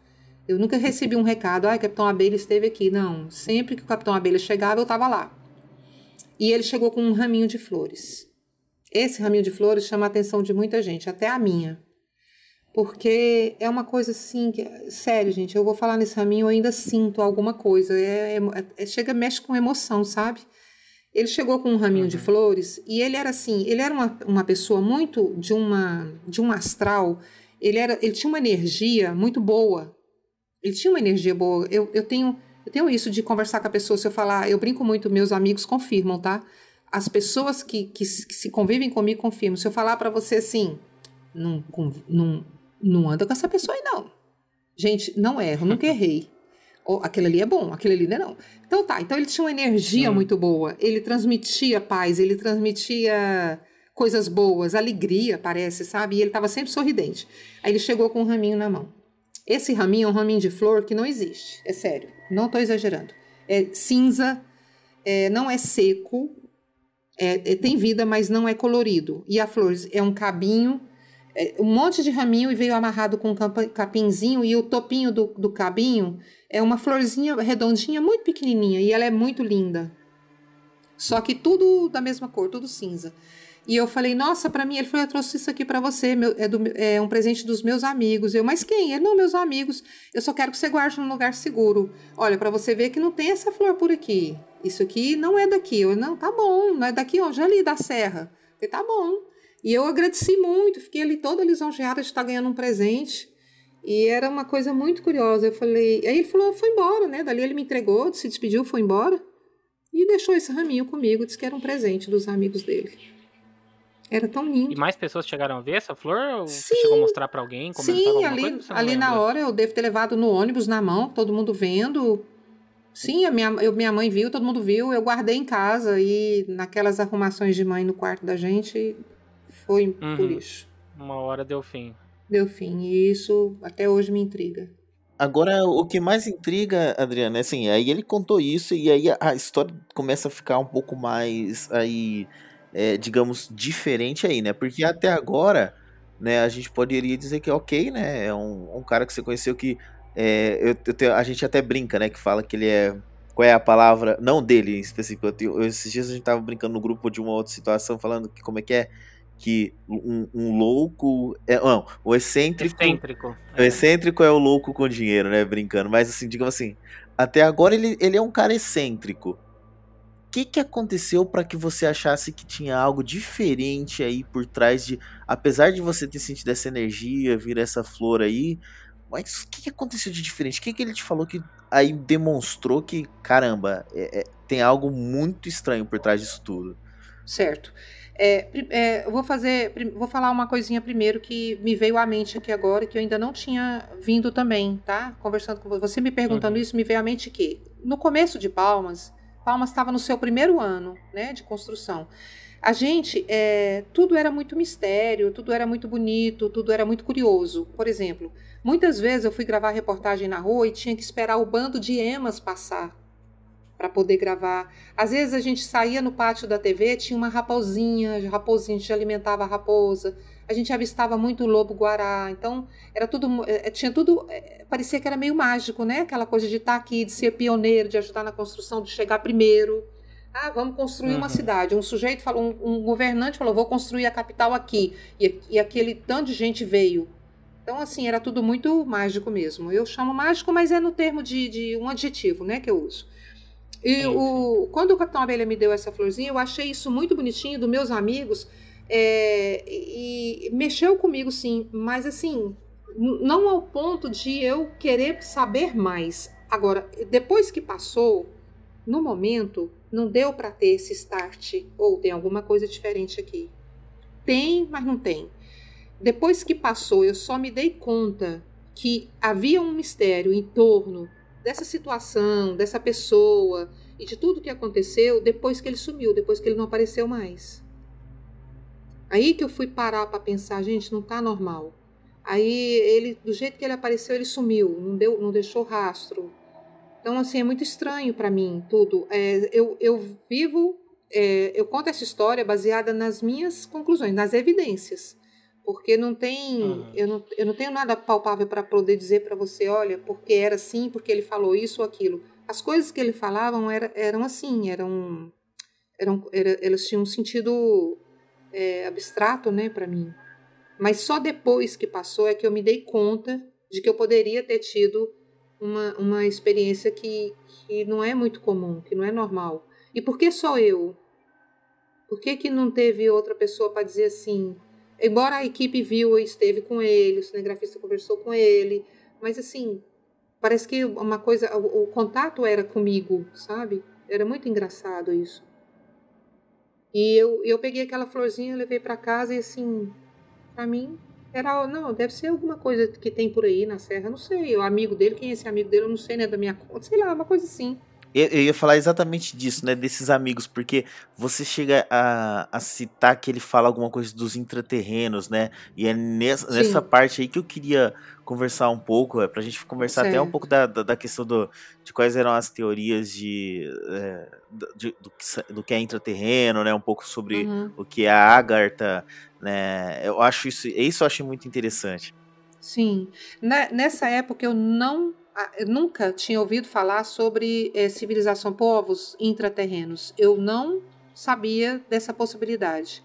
Eu nunca recebi um recado, ah, Capitão Abelha esteve aqui. Não, sempre que o Capitão Abelha chegava, eu estava lá. E ele chegou com um raminho de flores. Esse raminho de flores chama a atenção de muita gente, até a minha. Porque é uma coisa assim, que, sério, gente, eu vou falar nesse raminho, eu ainda sinto alguma coisa. É, é- é- chega, mexe com emoção, sabe? Ele chegou com um raminho Uhum. de flores e ele era assim, ele era uma, uma pessoa muito de uma de um astral, ele era, ele tinha uma energia muito boa. Ele tinha uma energia boa. Eu, eu tenho eu tenho isso de conversar com a pessoa, se eu falar, eu brinco muito, meus amigos confirmam, tá? As pessoas que, que, se- que se convivem comigo confirmam. Se eu falar pra você assim, não, não, não anda com essa pessoa aí, não. Gente, não erro, nunca errei. Ou, aquele ali é bom, aquele ali não é não. Então tá, então ele tinha uma energia Hum. muito boa. Ele transmitia paz, ele transmitia coisas boas, alegria, parece, sabe? E ele estava sempre sorridente. Aí ele chegou com um raminho na mão. Esse raminho é um raminho de flor que não existe, é sério, não estou exagerando. É cinza, é, não é seco, é- é- tem vida, mas não é colorido. E a flor é um cabinho, é, um monte de raminho e veio amarrado com um capinzinho e o topinho do, do cabinho é uma florzinha redondinha, muito pequenininha e ela é muito linda. Só que tudo da mesma cor, tudo cinza. E eu falei, nossa, pra mim, ele falou, eu trouxe isso aqui pra você, meu- é, do- é um presente dos meus amigos. Eu, mas quem? Ele, não, meus amigos. Eu só quero que você guarde num lugar seguro. Olha, pra você ver que não tem essa flor por aqui. Isso aqui não é daqui. Eu, não, tá bom, não é daqui, ó, já ali da serra. Eu falei, tá bom. E eu agradeci muito, fiquei ali toda lisonjeada de estar ganhando um presente. E era uma coisa muito curiosa. Eu falei, aí ele falou, foi embora, né? Dali ele me entregou, se despediu, foi embora. E deixou esse raminho comigo, disse que era um presente dos amigos dele. Era tão lindo. E mais pessoas chegaram a ver essa flor? Ou você Sim. chegou a mostrar pra alguém? Sim, ali, coisa? Ali na hora eu devo ter levado no ônibus na mão, todo mundo vendo. Sim, a minha, eu- minha mãe viu, todo mundo viu. Eu guardei em casa e naquelas arrumações de mãe no quarto da gente foi pro Uhum. lixo. Uma hora deu fim. Deu fim. E isso até hoje me intriga. Agora, o que mais intriga, Adriana, é assim, aí ele contou isso e aí a- história começa a ficar um pouco mais aí, é, digamos, diferente aí, né? Porque até agora, né, a gente poderia dizer que ok, né? É um, um cara que você conheceu que é, eu, eu tenho- a gente até brinca, né? Que fala que ele é. Qual é a palavra? Não dele em específico. eu tenho- esses dias a gente tava brincando no grupo de uma outra situação, falando que como é que é? Que um, um louco. É, não, o excêntrico. Excêntrico. O excêntrico é o louco com dinheiro, né? Brincando. Mas assim, digamos assim, até agora ele, ele é um cara excêntrico. O que, que aconteceu para que você achasse que tinha algo diferente aí por trás de. Apesar de você ter sentido essa energia, vir essa flor aí. Mas o que, que aconteceu de diferente? O que, que ele te falou que aí demonstrou que, caramba, é- é- tem algo muito estranho por trás disso tudo? Certo. É, é, eu vou fazer, vou falar uma coisinha primeiro que me veio à mente aqui agora, que eu ainda não tinha vindo também, tá? Conversando com você, você me perguntando Uhum. isso, me veio à mente que no começo de Palmas, Palmas estava no seu primeiro ano, né, de construção. A gente, é, tudo era muito mistério, tudo era muito bonito, tudo era muito curioso. Por exemplo, muitas vezes eu fui gravar reportagem na rua e tinha que esperar o bando de emas passar para poder gravar. Às vezes a gente saía no pátio da TV, tinha uma raposinha, raposinha, a gente alimentava a raposa. A gente avistava muito o lobo guará. Então, era tudo, eh, tinha tudo, eh, parecia que era meio mágico, né? Aquela coisa de estar aqui, de ser pioneiro, de ajudar na construção, de chegar primeiro. Ah, vamos construir uma Uhum. cidade. Um sujeito falou, um, um governante falou, vou construir a capital aqui. E, e aquele tanto de gente veio. Então, assim, era tudo muito mágico mesmo. Eu chamo mágico, mas é no termo de, de um adjetivo, né, que eu uso. E Sim, o, quando o Capitão Abelha me deu essa florzinha, eu achei isso muito bonitinho dos meus amigos. é, e, mexeu comigo, sim. Mas, assim, não ao ponto de eu querer saber mais. Agora, depois que passou, no momento, não deu para ter esse start. Ou tem alguma coisa diferente aqui. Tem, mas não tem. Depois que passou, eu só me dei conta que havia um mistério em torno dessa situação, dessa pessoa e de tudo que aconteceu depois que ele sumiu, depois que ele não apareceu mais. Aí que eu fui parar para pensar, gente, não tá normal. Aí ele, do jeito que ele apareceu, ele sumiu, não deu, não deixou rastro. Então assim é muito estranho para mim tudo. É, eu, eu vivo, é, eu conto essa história baseada nas minhas conclusões, nas evidências porque não tem Uhum. eu, não, eu não tenho nada palpável para poder dizer para você olha porque era assim porque ele falou isso ou aquilo as coisas que ele falavam era, eram assim eram eram era, elas tinham um sentido é, abstrato né para mim mas só depois que passou é que eu me dei conta de que eu poderia ter tido uma, uma experiência que, que não é muito comum que não é normal e por que só eu Por que, que não teve outra pessoa para dizer assim? Embora a equipe viu esteve com ele, o cinegrafista conversou com ele, mas assim, parece que uma coisa, o, o contato era comigo, sabe? Era muito engraçado isso. E eu, eu peguei aquela florzinha, levei para casa e assim, para mim, era, não, deve ser alguma coisa que tem por aí na serra, não sei. O amigo dele, quem é esse amigo dele, eu não sei, né, da minha conta, sei lá, uma coisa assim. Eu, eu ia falar exatamente disso, né? Desses amigos, porque você chega a, a citar que ele fala alguma coisa dos intraterrenos, né? E é nessa, nessa parte aí que eu queria conversar um pouco, é, pra gente conversar até um pouco da, da, da questão do, de quais eram as teorias de, é, de- do, que, do que é intraterreno, né? Um pouco sobre Uhum. o que é a Agartha, né? Eu acho isso, isso eu achei muito interessante. Sim. Na- nessa época eu não nunca tinha ouvido falar sobre eh, civilização, povos intraterrenos. Eu não sabia dessa possibilidade.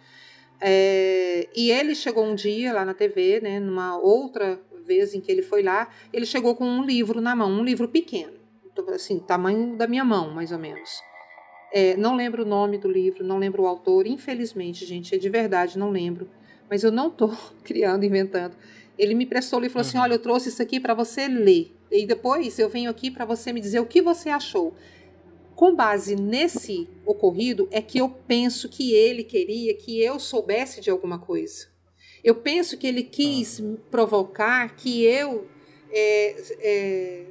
Eh, e ele chegou um dia lá na TV, né, numa outra vez em que ele foi lá, ele chegou com um livro na mão, um livro pequeno, então, assim, tamanho da minha mão, mais ou menos. Eh, não lembro o nome do livro, não lembro o autor, infelizmente, gente, é de verdade, não lembro. Mas eu não estou criando, inventando. Ele me prestou o livro e falou assim: Uhum. olha, eu trouxe isso aqui para você ler. E depois eu venho aqui para você me dizer o que você achou. Com base nesse ocorrido, é que eu penso que ele queria que eu soubesse de alguma coisa. Eu penso que ele quis provocar que eu é, é,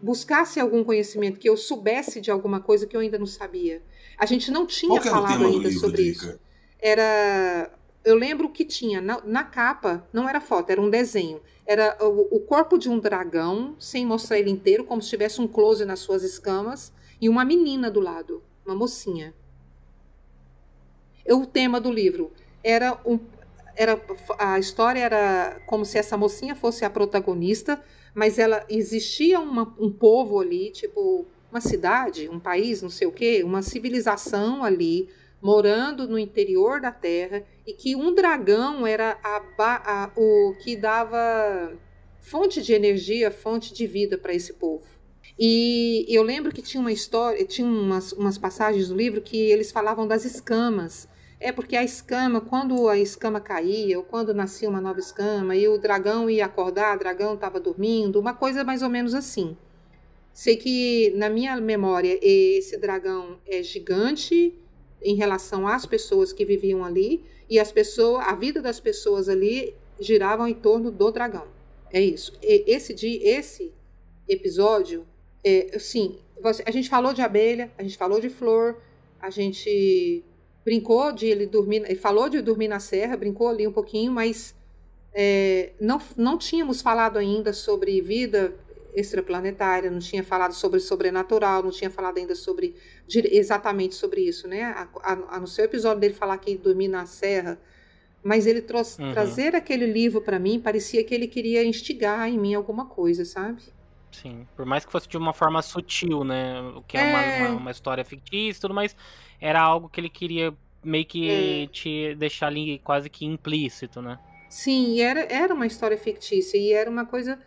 buscasse algum conhecimento, que eu soubesse de alguma coisa que eu ainda não sabia. A gente não tinha falado ainda livro, sobre Drica? isso. Era. Eu lembro que tinha na, na capa, não era foto, era um desenho. Era o, o corpo de um dragão, sem mostrar ele inteiro, como se tivesse um close nas suas escamas, e uma menina do lado, uma mocinha. O tema do livro era um. Era, a história era como se essa mocinha fosse a protagonista, mas ela existia uma, um povo ali, tipo uma cidade, um país, não sei o quê, uma civilização ali, morando no interior da Terra, e que um dragão era a, a- o que dava fonte de energia, fonte de vida para esse povo. E eu lembro que tinha uma história, tinha umas, umas passagens do livro que eles falavam das escamas. É porque a escama, quando a escama caía, ou quando nascia uma nova escama, e o dragão ia acordar, o dragão estava dormindo, uma coisa mais ou menos assim. Sei que, na minha memória, esse dragão é gigante em relação às pessoas que viviam ali, e as pessoas, a vida das pessoas ali giravam em torno do dragão. É isso. E esse dia, esse episódio, é, sim, a gente falou de abelha, a gente falou de flor, a gente brincou de ele dormir, ele falou de dormir na serra, brincou ali um pouquinho, mas é, não, não tínhamos falado ainda sobre vida extraplanetária, não tinha falado sobre sobrenatural, não tinha falado ainda sobre exatamente sobre isso, né? A, a- a- no seu episódio dele falar que dormir na serra, mas ele trouxe Uhum. trazer aquele livro para mim, parecia que ele queria instigar em mim alguma coisa, sabe? Sim, por mais que fosse de uma forma sutil, né? O que é, uma, É. uma, uma história fictícia e tudo, mas era algo que ele queria meio que É. te deixar ali quase que implícito, né? Sim, e era, era uma história fictícia e era uma coisa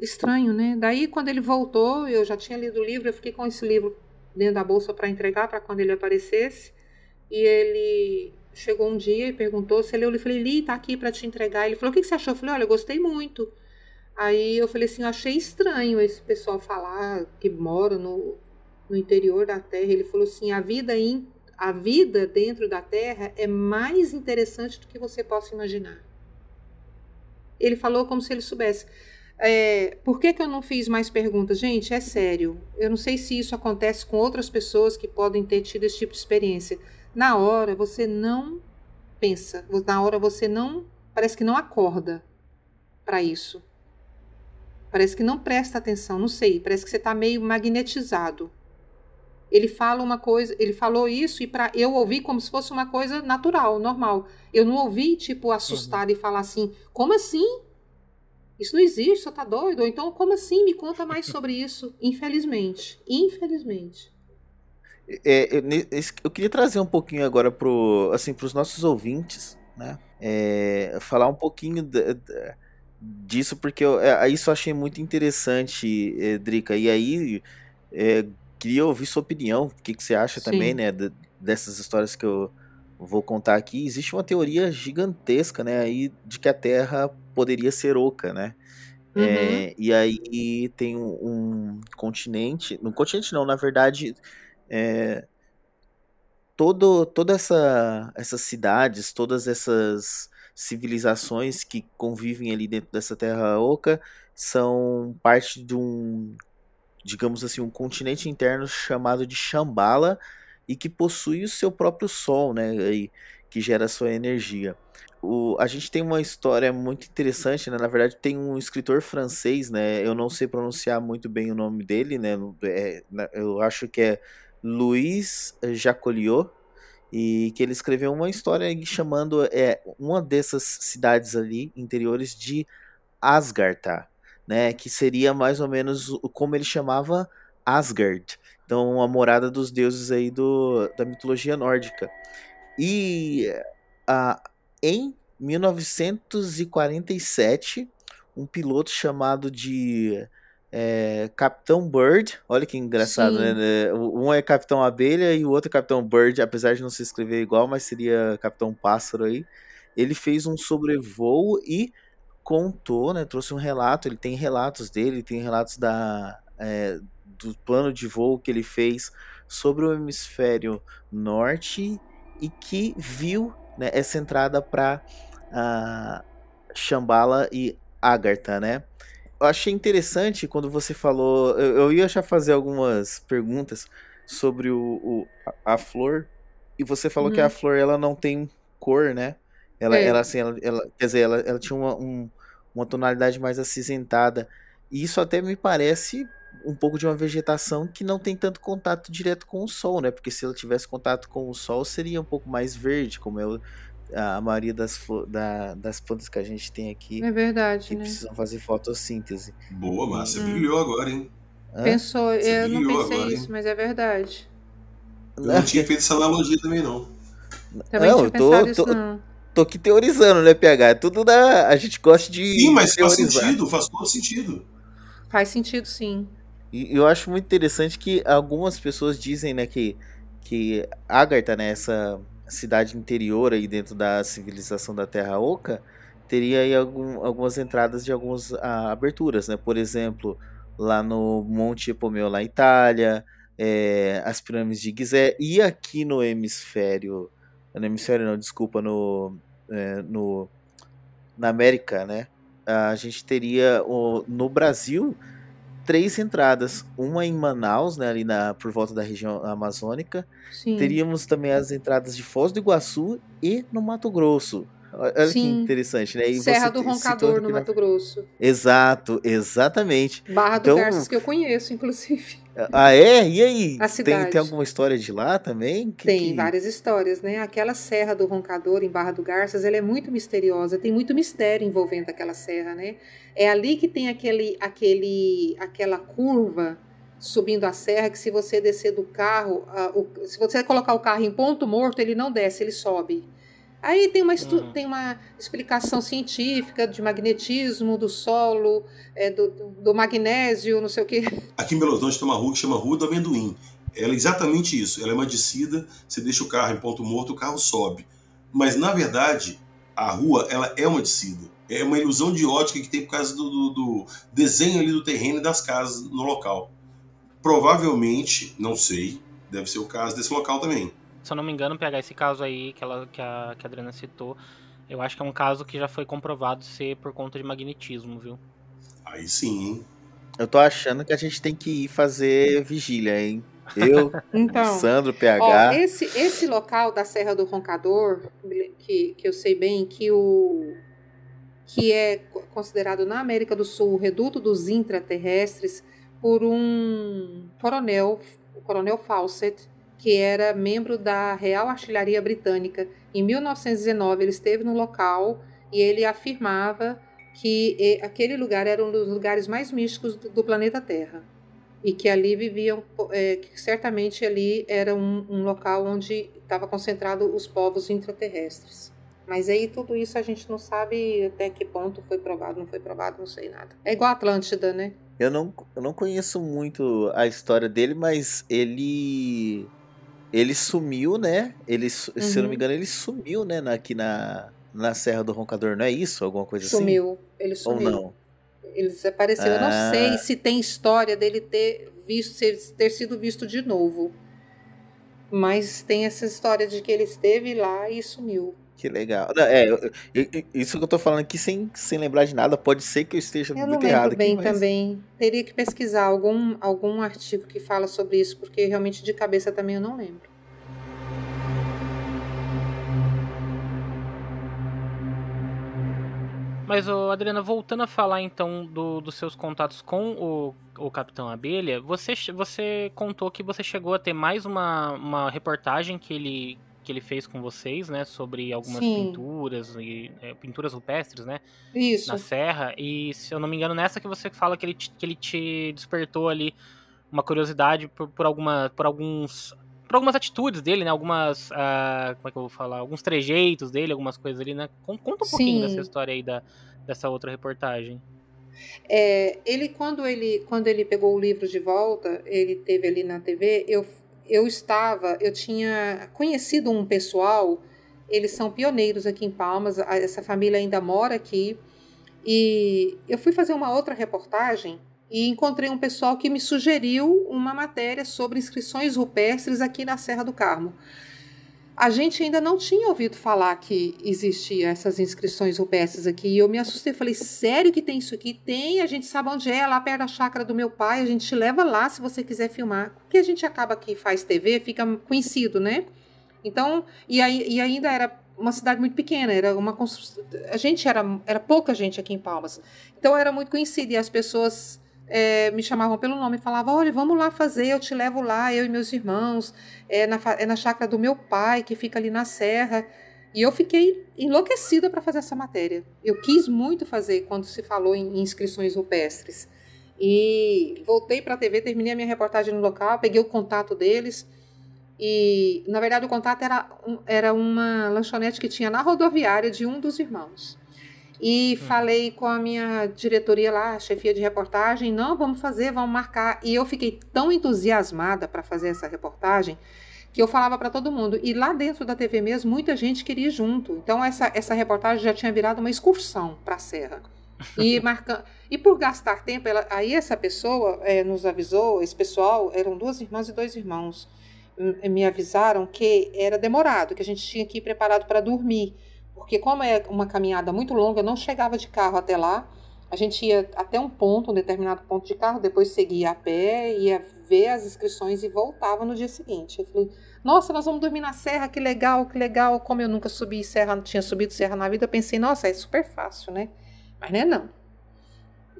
estranho, né? Daí, quando ele voltou, eu já tinha lido o livro, eu fiquei com esse livro dentro da bolsa para entregar para quando ele aparecesse. E ele chegou um dia e perguntou se ele leu. Eu falei, Li, tá aqui para te entregar. Ele falou, o que, que você achou? Eu falei, olha, eu gostei muito. Aí eu falei assim, eu achei estranho esse pessoal falar que mora no, no interior da Terra. Ele falou assim, a vida in, a vida dentro da Terra é mais interessante do que você possa imaginar. Ele falou como se ele soubesse. É, por que, que eu não fiz mais perguntas? Gente, é sério. Eu não sei se isso acontece com outras pessoas que podem ter tido esse tipo de experiência. Na hora você não pensa, na hora você não. Parece que não acorda para isso. Parece que não presta atenção, não sei. Parece que você está meio magnetizado. Ele fala uma coisa, ele falou isso e para eu ouvi como se fosse uma coisa natural, normal. Eu não ouvi tipo assustado e falar assim: "Como assim? Isso não existe, você tá doido?" Ou então, "Como assim? Me conta mais sobre isso." Infelizmente, infelizmente. É, eu, ne- esse- eu queria trazer um pouquinho agora pro, assim, pros nossos ouvintes, né? É, falar um pouquinho da- da- disso, porque eu, é, isso eu achei muito interessante, eh, Drica. E aí, é, queria ouvir sua opinião, o que, que você acha também, Sim. né? da- dessas histórias que eu vou contar aqui, existe uma teoria gigantesca, né, aí de que a Terra poderia ser oca, né? Uhum. É, e aí tem um, um continente, um continente não, na verdade, é, todo, toda essa, essas cidades, todas essas civilizações que convivem ali dentro dessa Terra Oca são parte de um, digamos assim, um continente interno chamado de Shambhala e que possui o seu próprio sol, né, e que gera a sua energia. O, a gente tem uma história muito interessante, né? Na verdade, tem um escritor francês, né? Eu não sei pronunciar muito bem o nome dele, né? É, eu acho que é Louis Jacoliot, e que ele escreveu uma história chamando é, uma dessas cidades ali interiores de Asgartha, né? Que seria mais ou menos como ele chamava Asgard, então a morada dos deuses aí do, da mitologia nórdica. E a em 1947, um piloto chamado de é, Capitão Bird, olha que engraçado, né, né? Um é Capitão Abelha e o outro é Capitão Bird, apesar de não se escrever igual, mas seria Capitão Pássaro aí. Ele fez um sobrevoo e contou, né? Trouxe um relato. Ele tem relatos dele, tem relatos da, é, do plano de voo que ele fez sobre o hemisfério norte e que viu né, essa entrada para uh, Shambhala e Agartha, né? Eu achei interessante quando você falou. Eu, eu ia já fazer algumas perguntas sobre o, o a, flor e você falou que a uhum. flor ela não tem cor, né? Ela, é. ela assim, ela, ela, quer dizer, ela, ela tinha uma, um, uma tonalidade mais acinzentada. E isso até me parece um pouco de uma vegetação que não tem tanto contato direto com o sol, né? Porque se ela tivesse contato com o sol, seria um pouco mais verde, como é a maioria das, da, das plantas que a gente tem aqui. É verdade, que né? precisam fazer fotossíntese. Boa, Márcia, hum. brilhou agora, hein? Hã? Pensou, Você eu não pensei agora, isso, hein? mas é verdade. Eu não tinha feito essa analogia também, não. Também não, tinha tô, tô, isso, não. Tô aqui teorizando, né, PH? Tudo da. A gente gosta de. Sim, mas teorizar. faz sentido, faz todo sentido. Faz sentido, sim. E eu acho muito interessante que algumas pessoas dizem, né, que, que Agartha, né, essa cidade interior aí dentro da civilização da Terra Oca, teria aí algum, algumas entradas de algumas ah, aberturas, né? Por exemplo, lá no Monte Epomeu, lá na Itália, é, as pirâmides de Gizé, e aqui no hemisfério, no hemisfério não, desculpa, no, é, no na América, né? A gente teria o, no Brasil três entradas. Uma em Manaus, né, ali na, por volta da região amazônica. Sim. Teríamos também as entradas de Foz do Iguaçu e no Mato Grosso. Olha Sim. que interessante, né? E Serra do Roncador, no Mato Grosso. Exato, exatamente. Barra do então... Garças, que eu conheço, inclusive. Ah, é? E aí? A. Tem, tem alguma história de lá também? Que, tem que... várias histórias, né? Aquela Serra do Roncador, em Barra do Garças, ela é muito misteriosa. Tem muito mistério envolvendo aquela serra, né? É ali que tem aquele, aquele, aquela curva subindo a serra que se você descer do carro, uh, o, se você colocar o carro em ponto morto, ele não desce, ele sobe. Aí tem uma, uhum. tem uma explicação científica de magnetismo do solo, é, do, do, magnésio, não sei o quê. Aqui em Belo Horizonte tem uma rua que chama Rua do Amendoim. Ela é exatamente isso. Ela é uma descida, você deixa o carro em ponto morto, o carro sobe. Mas, na verdade, a rua ela é uma descida. É uma ilusão de ótica que tem por causa do, do, do desenho ali do terreno e das casas no local. Provavelmente, não sei, deve ser o caso desse local também se eu não me engano, pegar esse caso aí que, ela, que, a, que a Adriana citou, eu acho que é um caso que já foi comprovado ser por conta de magnetismo, viu? Aí sim, hein? Eu tô achando que a gente tem que ir fazer vigília, hein? Eu, então, Sandro, PH. Ó, esse, esse local da Serra do Roncador, que, que eu sei bem, que o que é considerado na América do Sul o reduto dos intraterrestres por um coronel, o coronel Fawcett, que era membro da Real Artilharia Britânica. Em 1919, ele esteve no local e ele afirmava que aquele lugar era um dos lugares mais místicos do planeta Terra e que ali viviam, é, que certamente ali era um, um local onde estava concentrado os povos intraterrestres. Mas aí tudo isso a gente não sabe até que ponto foi provado, não foi provado, não sei nada. É igual a Atlântida, né? Eu não, eu não conheço muito a história dele, mas ele ele sumiu, né? Ele, su- se eu não me Uhum. engano, ele sumiu, né? na- Aqui na, na Serra do Roncador, não é isso? Alguma coisa assim? Sumiu. Ele Ou sumiu. não? Ele desapareceu. Eu não Ah. sei se tem história dele ter visto, ter sido visto de novo. Mas tem essa história de que ele esteve lá e sumiu. Que legal. Não, é, eu- eu- isso que eu tô falando aqui sem, sem lembrar de nada, pode ser que eu esteja Eu não muito lembro errado bem aqui, mas... também. Teria que pesquisar algum, algum artigo que fala sobre isso, porque realmente de cabeça também eu não lembro. Mas, ô, Adriana, voltando a falar então do- dos seus contatos com o, o Capitão Abelha, você, você contou que você chegou a ter mais uma, uma reportagem que ele, que ele fez com vocês, né? Sobre algumas Sim. pinturas, e, é, pinturas rupestres, né? Isso. Na serra. E se eu não me engano, nessa que você fala que ele, te- que ele te despertou ali uma curiosidade por, por, alguma, por alguns. Por algumas atitudes dele, né? Algumas. ah, como é que eu vou falar? Alguns trejeitos dele, algumas coisas ali, né? Con- Conta um pouquinho Sim. dessa história aí da, dessa outra reportagem. É, ele quando ele quando ele pegou o livro de volta, ele teve ali na TV, eu eu estava, eu tinha conhecido um pessoal, eles são pioneiros aqui em Palmas, essa família ainda mora aqui, e eu fui fazer uma outra reportagem e encontrei um pessoal que me sugeriu uma matéria sobre inscrições rupestres aqui na Serra do Carmo. A gente ainda não tinha ouvido falar que existia essas inscrições rupestres aqui. E eu me assustei. Falei, sério que tem isso aqui? Tem, a gente sabe onde é, lá perto da chácara do meu pai. A gente te leva lá se você quiser filmar. Porque a gente acaba que faz TV, fica conhecido, né? Então, e, aí, e ainda era uma cidade muito pequena, era uma a gente era, era pouca gente aqui em Palmas. Então era muito conhecido e as pessoas é, me chamavam pelo nome e falavam: olha, vamos lá fazer, eu te levo lá, eu e meus irmãos, é na, é na chácara do meu pai, que fica ali na serra. E eu fiquei enlouquecida para fazer essa matéria. Eu quis muito fazer quando se falou em inscrições rupestres. E voltei para a TV, terminei a minha reportagem no local, peguei o contato deles. E, na verdade, o contato era, era uma lanchonete que tinha na rodoviária de um dos irmãos. E falei com a minha diretoria lá, chefia de reportagem, não, vamos fazer, vamos marcar. E eu fiquei tão entusiasmada para fazer essa reportagem que eu falava para todo mundo. E lá dentro da TV mesmo, muita gente queria ir junto. Então essa, essa reportagem já tinha virado uma excursão para a Serra. E, marca... e por gastar tempo, ela... aí essa pessoa eh, nos avisou, esse pessoal, eram duas irmãs e dois irmãos, me avisaram que era demorado, que a gente tinha que ir preparado para dormir. Porque como é uma caminhada muito longa, eu não chegava de carro até lá. A gente ia até um ponto, um determinado ponto de carro, depois seguia a pé, ia ver as inscrições e voltava no dia seguinte. Eu falei, nossa, nós vamos dormir na serra, que legal, que legal. Como eu nunca subi serra, não tinha subido serra na vida, eu pensei, nossa, é super fácil, né? Mas não é não.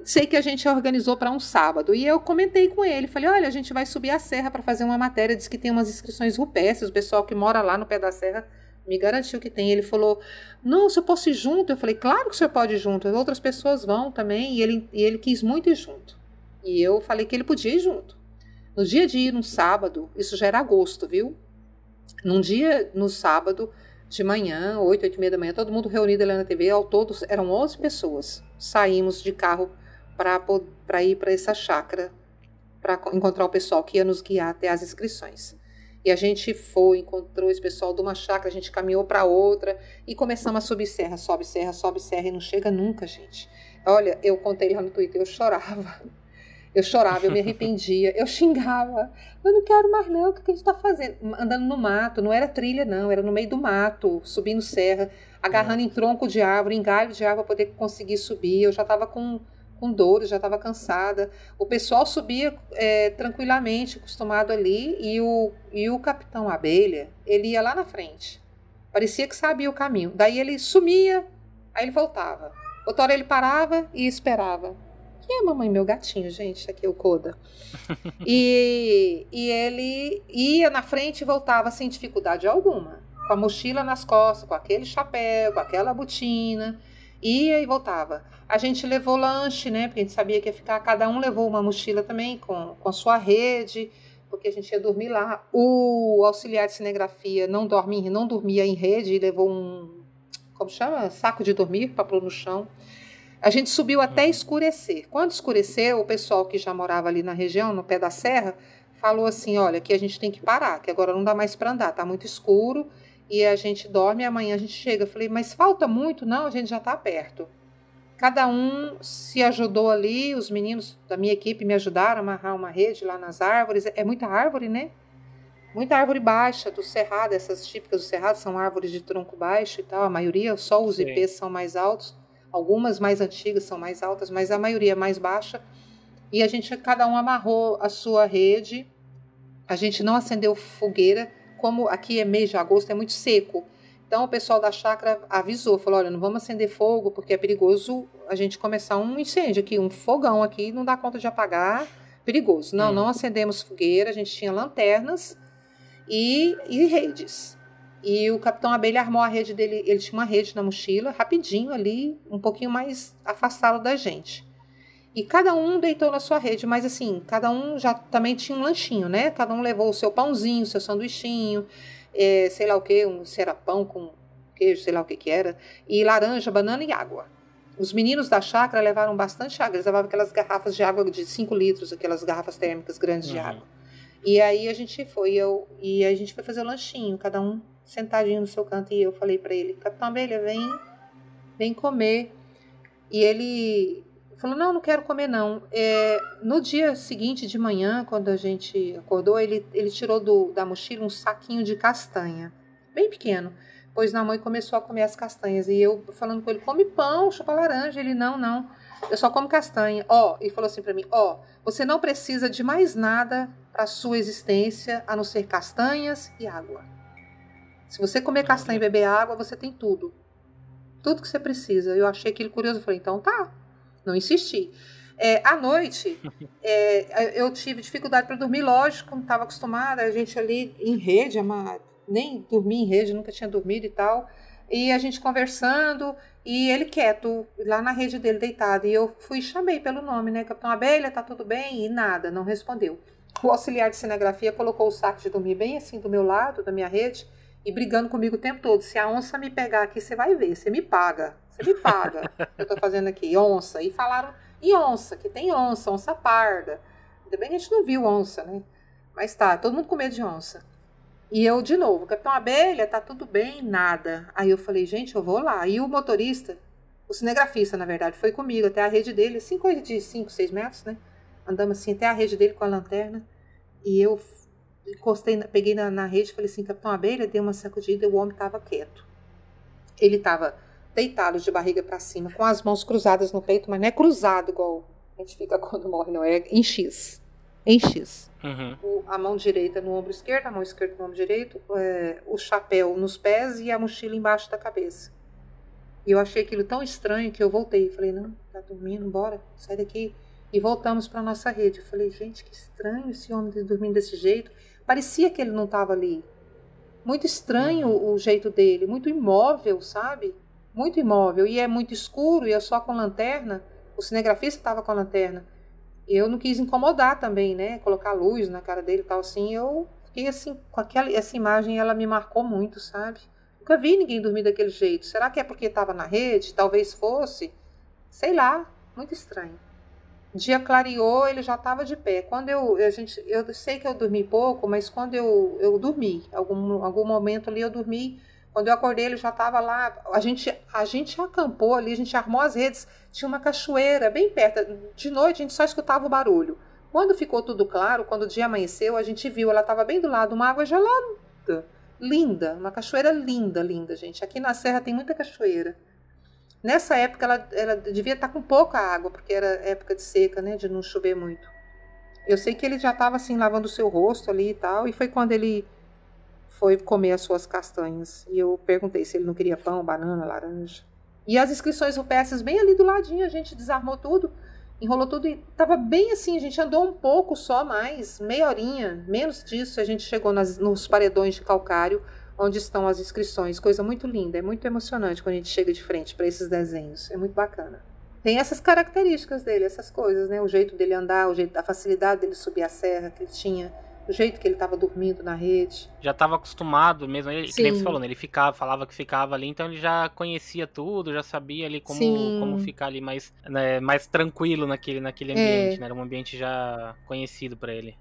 Sei que a gente organizou para um sábado e eu comentei com ele, falei, olha, a gente vai subir a serra para fazer uma matéria, diz que tem umas inscrições rupestres, o pessoal que mora lá no pé da serra me garantiu que tem. Ele falou, não, se eu posso ir junto, eu falei, claro que o senhor pode ir junto, outras pessoas vão também, e ele, e ele quis muito ir junto. E eu falei que ele podia ir junto. No dia de ir, no sábado, isso já era agosto, viu? Num dia, no sábado, de manhã, 8, 8 e meia da manhã, todo mundo reunido ali na TV, ao todo eram 11 pessoas. Saímos de carro para ir para essa chácara, para encontrar o pessoal que ia nos guiar até as inscrições. E a gente foi, encontrou esse pessoal de uma chácara, a gente caminhou para outra e começamos a subir serra, sobe serra, sobe serra e não chega nunca, gente. Olha, eu contei lá no Twitter, eu chorava. Eu chorava, eu me arrependia, eu xingava. Eu não quero mais não, o que a gente está fazendo? Andando no mato, não era trilha não, era no meio do mato, subindo serra, agarrando em tronco de árvore, em galho de árvore para poder conseguir subir. Eu já estava com, com dores, já estava cansada. O pessoal subia é, tranquilamente, acostumado ali, e o, e o capitão Abelha, ele ia lá na frente. Parecia que sabia o caminho. Daí ele sumia, aí ele voltava. Outra hora ele parava e esperava. Quem é a mamãe? Meu gatinho, gente. Aqui é o Coda. E, e ele ia na frente e voltava sem dificuldade alguma. Com a mochila nas costas, com aquele chapéu, com aquela botina. Ia e voltava. A gente levou lanche, né? Porque a gente sabia que ia ficar. Cada um levou uma mochila também com, com a sua rede, porque a gente ia dormir lá. O auxiliar de cinegrafia não, dormia, não dormia em rede e levou um. Como chama? Saco de dormir para pôr no chão. A gente subiu até escurecer. Quando escureceu, o pessoal que já morava ali na região, no pé da serra, falou assim: olha, que a gente tem que parar, que agora não dá mais para andar, tá muito escuro e a gente dorme e amanhã a gente chega. Eu falei, mas falta muito? Não, a gente já está perto. Cada um se ajudou ali, os meninos da minha equipe me ajudaram a amarrar uma rede lá nas árvores. É muita árvore, né? Muita árvore baixa do cerrado, essas típicas do cerrado são árvores de tronco baixo e tal. A maioria, só os Sim. ipês são mais altos. Algumas mais antigas são mais altas, mas a maioria é mais baixa. E a gente, cada um amarrou a sua rede. A gente não acendeu fogueira, como aqui é mês de agosto, é muito seco. Então o pessoal da chácara avisou, falou: olha, não vamos acender fogo, porque é perigoso a gente começar um incêndio aqui, um fogão aqui, não dá conta de apagar, perigoso. Não, Hum. não acendemos fogueira, a gente tinha lanternas e, e redes. E o Capitão Abelha armou a rede dele, ele tinha uma rede na mochila, rapidinho ali, um pouquinho mais afastado da gente. E cada um deitou na sua rede, mas assim, cada um já também tinha um lanchinho, né? Cada um levou o seu pãozinho, o seu sanduichinho, é, sei lá o que, um serapão com queijo, sei lá o que que era, e laranja, banana e água. Os meninos da chácara levaram bastante água, eles levavam aquelas garrafas de água de 5 litros, aquelas garrafas térmicas grandes de Uhum. água. E aí a gente foi, eu e a gente foi fazer o lanchinho, cada um sentadinho no seu canto e eu falei para ele, Capitão Abelha, vem, vem comer. E ele falou, não, não quero comer não. É, no dia seguinte de manhã, quando a gente acordou, ele, ele tirou do, da mochila um saquinho de castanha, bem pequeno. Pôs na mão e começou a comer as castanhas. E eu falando com ele, come pão, chupa laranja. Ele, não, não, eu só como castanha. Ó, e falou assim para mim, ó, você não precisa de mais nada para sua existência a não ser castanhas e água. Se você comer castanha e beber água, você tem tudo. Tudo que você precisa. Eu achei aquilo curioso. Eu falei, então tá. Não insisti. É, à noite, é, eu tive dificuldade para dormir, lógico, não estava acostumada. A gente ali em rede, ama- nem dormi em rede, nunca tinha dormido e tal. E a gente conversando, e ele quieto, lá na rede dele, deitado. E eu fui e chamei pelo nome, né? Capitão Abelha, tá tudo bem? E nada, não respondeu. O auxiliar de cinegrafia colocou o saco de dormir bem assim do meu lado, da minha rede, e brigando comigo o tempo todo. Se a onça me pegar aqui, você vai ver, você me paga. Você paga. eu tô fazendo aqui, onça. E falaram, e onça, que tem onça, onça parda. Ainda bem que a gente não viu onça, né? Mas tá, todo mundo com medo de onça. E eu, de novo, Capitão Abelha, tá tudo bem? Nada. Aí eu falei, gente, eu vou lá. E o motorista, o cinegrafista, na verdade, foi comigo até a rede dele, assim, coisa de 5, 6 metros, né? Andamos assim até a rede dele com a lanterna. E eu encostei, peguei na, na rede e falei assim, Capitão Abelha, dei uma sacudida e o homem tava quieto. Ele tava deitado de barriga para cima, com as mãos cruzadas no peito, mas não é cruzado igual a gente fica quando morre, não. É em X. Em X Uhum. o- a mão direita no ombro esquerdo, a mão esquerda no ombro direito, é, o chapéu nos pés e a mochila embaixo da cabeça. E eu achei aquilo tão estranho que eu voltei. Falei, não, tá dormindo, bora, sai daqui. E voltamos para nossa rede. Eu falei, gente, que estranho esse homem dormindo desse jeito. Parecia que ele não estava ali. Muito estranho o jeito dele, muito imóvel, sabe? Muito imóvel. E é muito escuro e é só com lanterna. O cinegrafista estava com a lanterna. Eu não quis incomodar também, né? Colocar luz na cara dele e tal, assim. Eu fiquei assim, com aquela essa imagem, ela me marcou muito, sabe? Nunca vi ninguém dormir daquele jeito. Será que é porque estava na rede? Talvez fosse. Sei lá, muito estranho. Dia clareou, ele já estava de pé. Quando eu, a gente, eu sei que eu dormi pouco, mas quando eu, eu dormi, algum, algum momento ali eu dormi. Quando eu acordei, ele já estava lá. A gente, a gente acampou ali, a gente armou as redes. Tinha uma cachoeira bem perto. De noite a gente só escutava o barulho. Quando ficou tudo claro, quando o dia amanheceu, a gente viu, ela estava bem do lado, uma água gelada. Linda, uma cachoeira linda, linda, gente. Aqui na Serra tem muita cachoeira. Nessa época ela, ela devia estar com pouca água, porque era época de seca, né? De não chover muito. Eu sei que ele já estava assim, lavando o seu rosto ali e tal, e foi quando ele foi comer as suas castanhas. E eu perguntei se ele não queria pão, banana, laranja. E as inscrições rupestres bem ali do ladinho, a gente desarmou tudo, enrolou tudo e tava bem assim, a gente andou um pouco só mais, meia horinha, menos disso, a gente chegou nas, nos paredões de calcário, onde estão as inscrições. Coisa muito linda, é muito emocionante quando a gente chega de frente para esses desenhos. É muito bacana. Tem essas características dele, essas coisas, né? O jeito dele andar, o jeito, a facilidade dele subir a serra que ele tinha, o jeito que ele estava dormindo na rede. Já estava acostumado mesmo, ele, que você falou, né? Ele ficava, falava que ficava ali, então ele já conhecia tudo, já sabia ali como, Sim. como ficar ali mais, né, mais tranquilo naquele, naquele É. ambiente, né? Era um ambiente já conhecido para ele.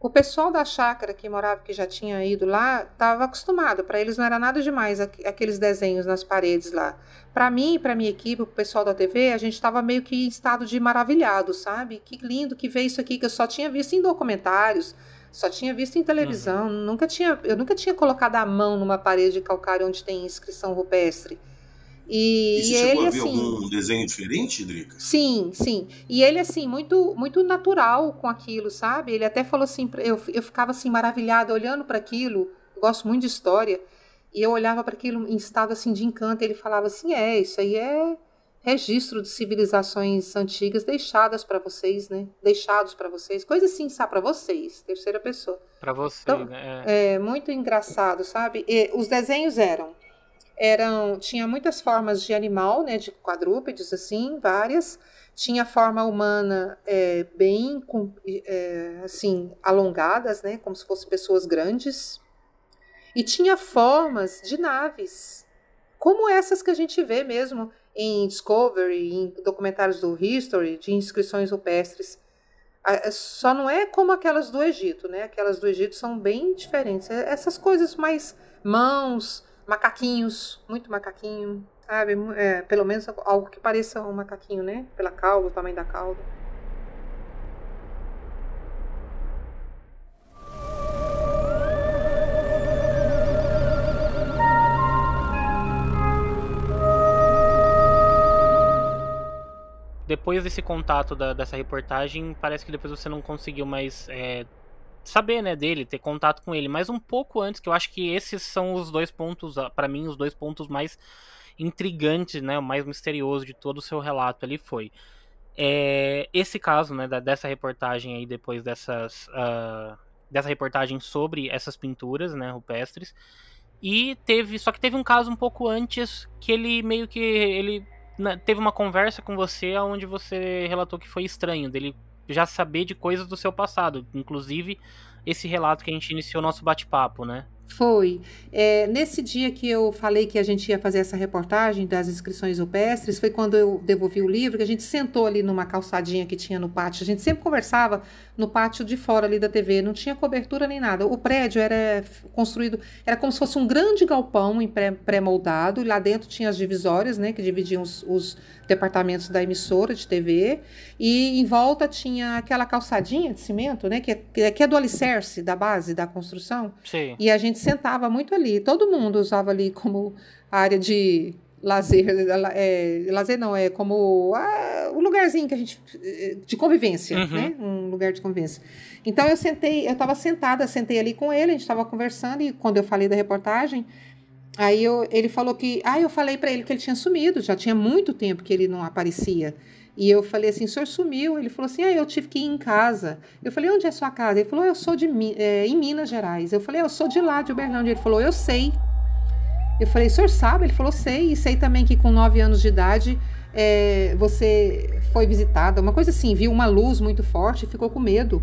O pessoal da chácara que morava, que já tinha ido lá, estava acostumado. Para eles não era nada demais aqueles desenhos nas paredes lá. Para mim, para minha equipe, o pessoal da TV, a gente estava meio que em estado de maravilhado, sabe? Que lindo que ver isso aqui que eu só tinha visto em documentários, só tinha visto em televisão. Uhum. Nunca tinha, eu nunca tinha colocado a mão numa parede de calcário onde tem inscrição rupestre. E, e você e chegou ele, a ver assim, algum desenho diferente, Drica? Sim, sim. E ele, assim, muito muito natural com aquilo, sabe? Ele até falou assim, eu, eu ficava assim, maravilhada, olhando para aquilo, gosto muito de história, e eu olhava para aquilo em estado assim de encanto, e ele falava assim, é, isso aí é registro de civilizações antigas deixadas para vocês, né? Deixados para vocês, coisa assim, sabe, para vocês, terceira pessoa. Para você, então, né? É. é muito engraçado, sabe? E os desenhos eram eram tinha muitas formas de animal, né, de quadrúpedes assim, várias. Tinha forma humana é, bem é, assim alongadas, né, como se fossem pessoas grandes. E tinha formas de naves, como essas que a gente vê mesmo em Discovery, em documentários do History, de inscrições rupestres. Só não é como aquelas do Egito, né? Aquelas do Egito são bem diferentes. É, essas coisas mais mãos, macaquinhos, muito macaquinho, sabe? É, pelo menos algo que pareça um macaquinho, né? Pela cauda, o tamanho da cauda. Depois desse contato da, dessa reportagem, parece que depois você não conseguiu mais é, saber, né, dele, ter contato com ele, mas um pouco antes, que eu acho que esses são os dois pontos, ah, para mim, os dois pontos mais intrigantes, né, o mais misterioso de todo o seu relato ali foi é, esse caso, né, da, dessa reportagem aí depois dessas uh, dessa reportagem sobre essas pinturas, né, rupestres. E teve, só que teve um caso um pouco antes que ele meio que ele teve uma conversa com você onde você relatou que foi estranho dele já saber de coisas do seu passado, inclusive esse relato que a gente iniciou nosso bate-papo, né? Foi. É, nesse dia que eu falei que a gente ia fazer essa reportagem das inscrições rupestres, foi quando eu devolvi o livro, que a gente sentou ali numa calçadinha que tinha no pátio. A gente sempre conversava no pátio de fora ali da TV, não tinha cobertura nem nada. O prédio era construído, era como se fosse um grande galpão pré-moldado, e lá dentro tinha as divisórias, né, que dividiam os, os departamentos da emissora de TV, e em volta tinha aquela calçadinha de cimento, né, que é, que é do alicerce da base da construção. Sim. E a gente sentava muito ali. Todo mundo usava ali como área de lazer, é, lazer não, é como ah, o lugarzinho que a gente de convivência, uhum. né? Um lugar de convivência. Então eu sentei, eu estava sentada, sentei ali com ele, a gente estava conversando e quando eu falei da reportagem, aí eu, ele falou que, ah, eu falei para ele que ele tinha sumido, já tinha muito tempo que ele não aparecia. E eu falei assim, o senhor sumiu? Ele falou assim, ah, eu tive que ir em casa. Eu falei, onde é sua casa? Ele falou, eu sou de é, em Minas Gerais. Eu falei, eu sou de lá, de Uberlândia. Ele falou, eu sei. Eu falei, o senhor sabe? Ele falou, sei. E sei também que com nove anos de idade é, você foi visitada, uma coisa assim, viu uma luz muito forte e ficou com medo.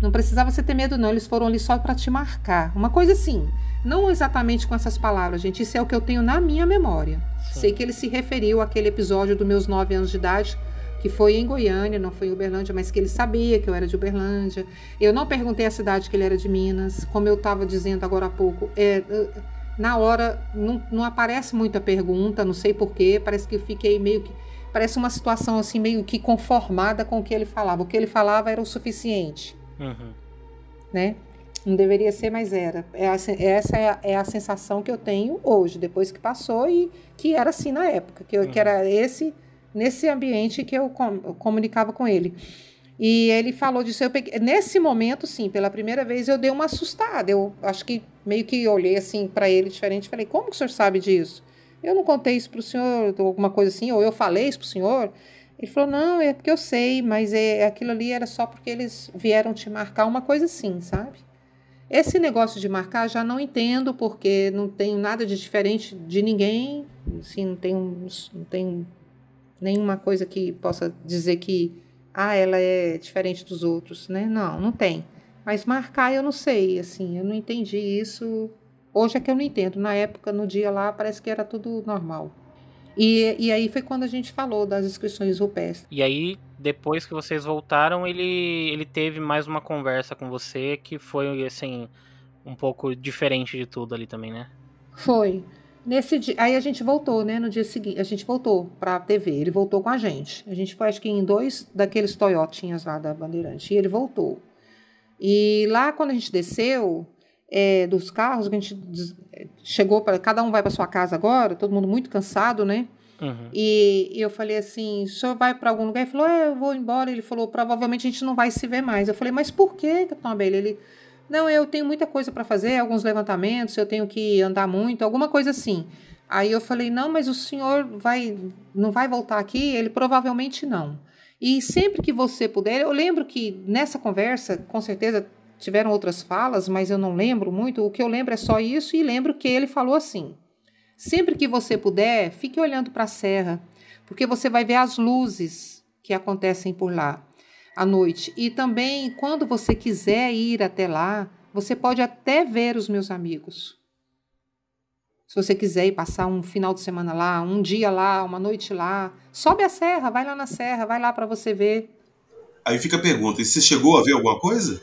Não precisava você ter medo, não. Eles foram ali só para te marcar. Uma coisa assim. Não exatamente com essas palavras, gente. Isso é o que eu tenho na minha memória. Sim. Sei que ele se referiu àquele episódio dos meus nove anos de idade que foi em Goiânia, não foi em Uberlândia, mas que ele sabia que eu era de Uberlândia. Eu não perguntei a cidade que ele era de Minas, como eu estava dizendo agora há pouco. É, na hora não, não aparece muita pergunta, não sei porquê, parece que eu fiquei meio que. Parece uma situação assim, meio que conformada com o que ele falava. O que ele falava era o suficiente. Uhum. Né? Não deveria ser, mas era. É a, essa é a, é a, sensação que eu tenho hoje, depois que passou, e que era assim na época, que, eu, uhum. que era esse nesse ambiente que eu, com, eu comunicava com ele. E ele falou disso. Eu peguei, nesse momento, sim, pela primeira vez eu dei uma assustada. Eu acho que meio que olhei assim para ele diferente. Falei: Como que o senhor sabe disso? Eu não contei isso para o senhor, alguma coisa assim, ou eu falei isso para o senhor. Ele falou: Não, é porque eu sei, mas é, aquilo ali era só porque eles vieram te marcar, uma coisa assim, sabe? Esse negócio de marcar já não entendo, porque não tenho nada de diferente de ninguém, assim, não tenho, não tenho nenhuma coisa que possa dizer que ah, ela é diferente dos outros, né? Não, não tem. Mas marcar eu não sei, assim, eu não entendi isso. Hoje é que eu não entendo. Na época, no dia lá, parece que era tudo normal. E, e aí foi quando a gente falou das inscrições rupestres. E aí, depois que vocês voltaram, ele, ele teve mais uma conversa com você que foi, assim, um pouco diferente de tudo ali também, né? Foi. Nesse dia, aí a gente voltou, né? No dia seguinte, a gente voltou pra TV. Ele voltou com a gente. A gente foi, acho que em dois daqueles Toyotinhas lá da Bandeirante. E ele voltou. E lá, quando a gente desceu é, dos carros, a gente chegou para. Cada um vai para sua casa agora, todo mundo muito cansado, né? Uhum. E eu falei assim: o senhor vai para algum lugar? Ele falou: é, eu vou embora. Ele falou: provavelmente a gente não vai se ver mais. Eu falei: mas por quê, Capitão Abelha? Ele. Não, eu tenho muita coisa para fazer, alguns levantamentos, eu tenho que andar muito, alguma coisa assim. Aí eu falei: não, mas o senhor vai, não vai voltar aqui? Ele provavelmente não. E sempre que você puder, eu lembro que nessa conversa, com certeza tiveram outras falas, mas eu não lembro muito. O que eu lembro é só isso e lembro que ele falou assim: sempre que você puder, fique olhando para a serra, porque você vai ver as luzes que acontecem por lá à noite. E também, quando você quiser ir até lá, você pode até ver os meus amigos. Se você quiser ir passar um final de semana lá, um dia lá, uma noite lá, sobe a serra, vai lá na serra, vai lá para você ver. Aí fica a pergunta: e você chegou a ver alguma coisa?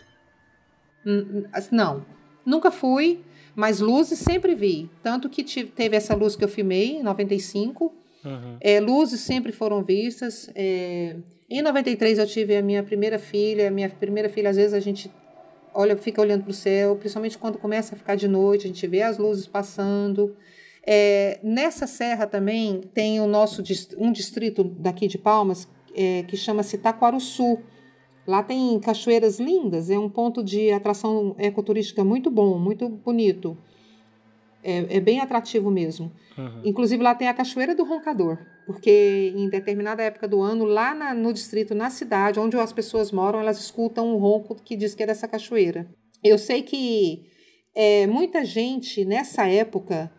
Não, nunca fui, mas luzes sempre vi. Tanto que teve essa luz que eu filmei em 95. Uhum. É, luzes sempre foram vistas. É, em 93 eu tive a minha primeira filha. Minha primeira filha, às vezes, a gente olha, fica olhando para o céu, principalmente quando começa a ficar de noite, a gente vê as luzes passando. É, nessa serra também tem o nosso um distrito daqui de Palmas é, que chama-se Taquaruçu. Lá tem cachoeiras lindas, é um ponto de atração ecoturística muito bom, muito bonito. É, é bem atrativo mesmo. Uhum. Inclusive lá tem a Cachoeira do Roncador, porque em determinada época do ano, lá na- no distrito, na cidade, onde as pessoas moram, elas escutam um ronco que diz que é dessa cachoeira. Eu sei que é, muita gente nessa época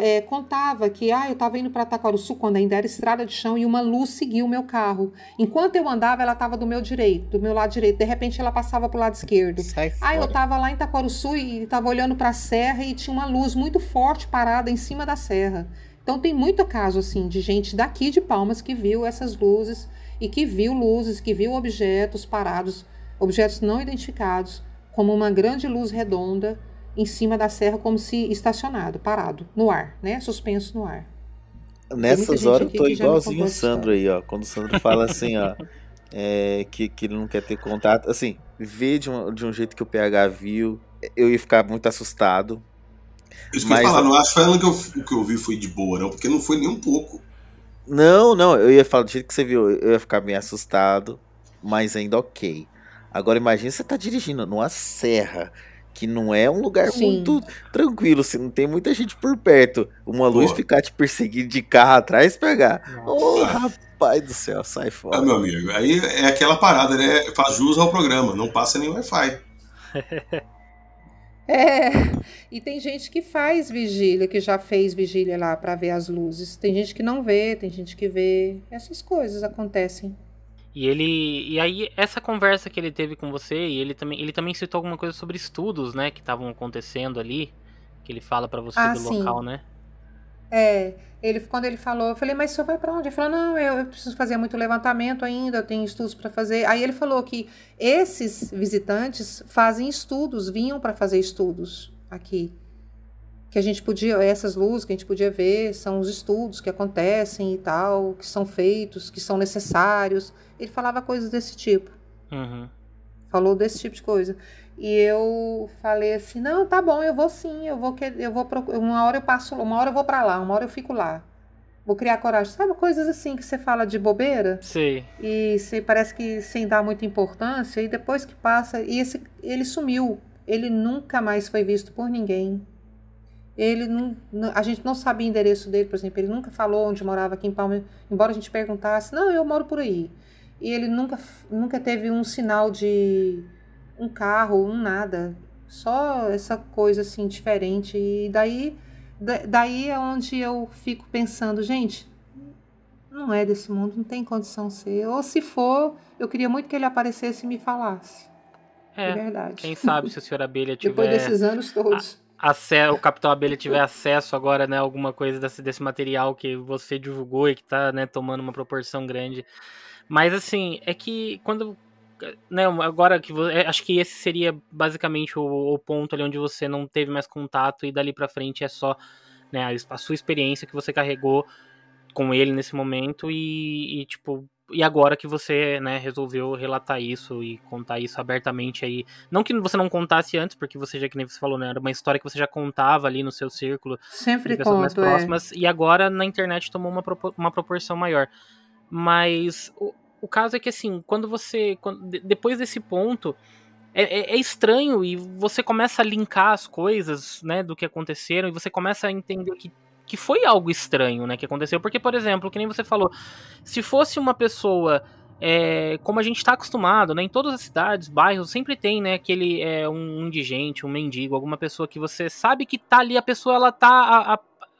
é, contava que ah, eu estava indo para Taquaruçu quando ainda era estrada de chão e uma luz seguiu o meu carro. Enquanto eu andava, ela estava do meu direito, do meu lado direito. De repente, ela passava para o lado esquerdo. Sai Ah, eu fora. tava lá em Itacoruçu e tava olhando para a serra e tinha uma luz muito forte parada em cima da serra. Então tem muito caso assim de gente daqui de Palmas que viu essas luzes e que viu luzes, que viu objetos parados, objetos não identificados, como uma grande luz redonda em cima da serra como se estacionado, parado, no ar, né? Suspenso no ar. Nessas horas eu tô igualzinho o Sandro aí, ó. Quando o Sandro fala assim, ó, é, que, que ele não quer ter contato. Assim, ver de um, de um jeito que o PH viu, eu ia ficar muito assustado. Isso que eu Mas- falar, não acho que falando que eu, o que eu vi foi de boa, não, porque não foi nem um pouco. Não, não, eu ia falar do jeito que você viu, eu ia ficar meio assustado, mas ainda ok. Agora imagina você tá dirigindo numa serra, que não é um lugar Sim. muito tranquilo, se não tem muita gente por perto. Uma luz Pô. ficar te perseguindo de carro atrás pegar. Ô, Ah. rapaz do céu, sai Ah, fora. meu amigo, aí é aquela parada, né? Faz jus ao programa, não passa nem Wi-Fi. É, e tem gente que faz vigília, que já fez vigília lá para ver as luzes. Tem gente que não vê, tem gente que vê. Essas coisas acontecem. E ele. E aí, essa conversa que ele teve com você, e ele também, ele também citou alguma coisa sobre estudos, né? Que estavam acontecendo ali. Que ele fala pra você Ah, do sim. local, né? É, ele quando ele falou, eu falei, mas o senhor vai para onde? Ele falou, não, eu, eu preciso fazer muito levantamento ainda, eu tenho estudos para fazer. Aí ele falou que esses visitantes fazem estudos, vinham para fazer estudos aqui. Que a gente podia, essas luzes que a gente podia ver, são os estudos que acontecem e tal, que são feitos, que são necessários. Ele falava coisas desse tipo. Uhum. falou desse tipo de coisa. E eu falei assim: "Não, tá bom, eu vou sim, eu vou que eu vou uma hora eu passo, uma hora eu vou pra lá, uma hora eu fico lá. Vou criar coragem". Sabe coisas assim que você fala de bobeira Sei. e você parece que sem dar muita importância e depois que passa, e esse ele sumiu. Ele nunca mais foi visto por ninguém. Ele não, a gente não sabia o endereço dele, por exemplo, ele nunca falou onde morava aqui em Palma, embora a gente perguntasse: "Não, eu moro por aí". E ele nunca, nunca teve um sinal de um carro, um nada. Só essa coisa assim diferente. E daí, da- daí é onde eu fico pensando, gente, não é desse mundo, não tem condição de ser. Ou se for, eu queria muito que ele aparecesse e me falasse. É, É. verdade. Quem sabe se o senhor Abelha tiver. Depois desses anos todos. o Capitão Abelha tiver acesso agora, né, alguma coisa desse, desse material que você divulgou e que tá, né, tomando uma proporção grande. Mas assim, é que quando né, agora que é, acho que esse seria basicamente o, o ponto ali onde você não teve mais contato e dali pra frente é só né, a, sua experiência que você carregou com ele nesse momento e, e, tipo e agora que você né, resolveu relatar isso e contar isso abertamente aí não que você não contasse antes porque você já que nem você falou né era uma história que você já contava ali no seu círculo Sempre de pessoas mais conto, é. próximas e agora na internet tomou uma, uma proporção maior mas o caso é que assim quando você quando- de- depois desse ponto é, é- é estranho e você começa a linkar as coisas, né, do que aconteceram e você começa a entender que, que foi algo estranho, né, que aconteceu. Porque, por exemplo, que nem você falou, se fosse uma pessoa é, como a gente está acostumado, né, em todas as cidades, bairros, sempre tem, né, aquele é, um indigente, um mendigo, alguma pessoa que você sabe que tá ali, a pessoa ela tá, a- a-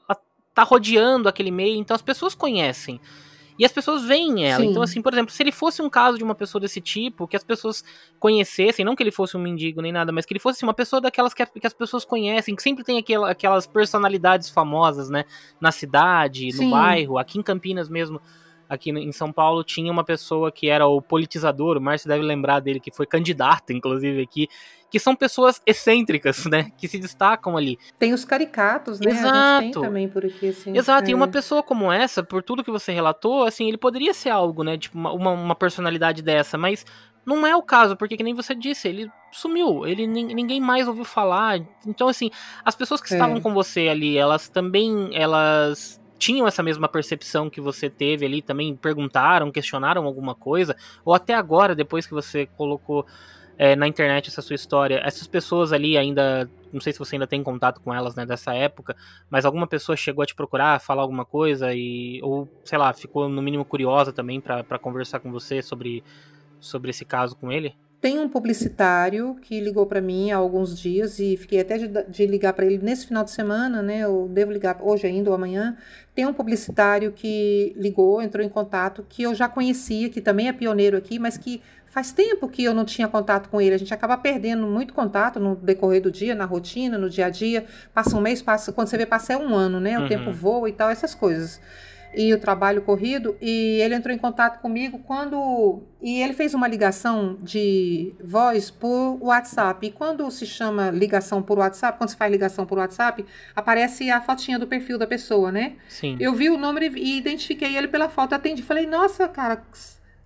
a- tá rodeando aquele meio, então as pessoas conhecem. E as pessoas veem ela. Sim. Então, assim, por exemplo, se ele fosse um caso de uma pessoa desse tipo, que as pessoas conhecessem, não que ele fosse um mendigo nem nada, mas que ele fosse assim, uma pessoa daquelas que, que as pessoas conhecem, que sempre tem aquela- aquelas personalidades famosas, né? Na cidade, no Sim. bairro, aqui em Campinas mesmo. Aqui em São Paulo tinha uma pessoa que era o politizador, o Márcio deve lembrar dele, que foi candidato, inclusive, aqui, que são pessoas excêntricas, né? Que se destacam ali. Tem os caricatos, né? A gente Exato. tem também por aqui, assim. Exato, e é. uma pessoa como essa, por tudo que você relatou, assim, ele poderia ser algo, né? Tipo, uma, uma, personalidade dessa, mas não é o caso, porque que nem você disse, ele sumiu, ele nin- ninguém mais ouviu falar. Então, assim, as pessoas que É. estavam com você ali, elas também, elas tinham essa mesma percepção que você teve ali, também perguntaram, questionaram alguma coisa, ou até agora, depois que você colocou é, na internet essa sua história, essas pessoas ali ainda, não sei se você ainda tem contato com elas, né, dessa época, mas alguma pessoa chegou a te procurar, falar alguma coisa e ou sei lá, ficou no mínimo curiosa também pra conversar com você sobre sobre esse caso com ele? Tem um publicitário que ligou para mim há alguns dias e fiquei até de, de ligar para ele nesse final de semana, né? Eu devo ligar hoje ainda ou amanhã. Tem um publicitário que ligou, entrou em contato, que eu já conhecia, que também é pioneiro aqui, mas que faz tempo que eu não tinha contato com ele. A gente acaba perdendo muito contato no decorrer do dia, na rotina, no dia a dia. Passa um mês, passa, quando você vê, passa é um ano, né? O Uhum. tempo voa e tal, essas coisas e o trabalho corrido, e ele entrou em contato comigo quando. E ele fez uma ligação de voz por WhatsApp. E quando se chama ligação por WhatsApp, quando se faz ligação por WhatsApp, aparece a fotinha do perfil da pessoa, né? Sim. Eu vi o número e identifiquei ele pela foto, atendi. Falei, nossa, cara,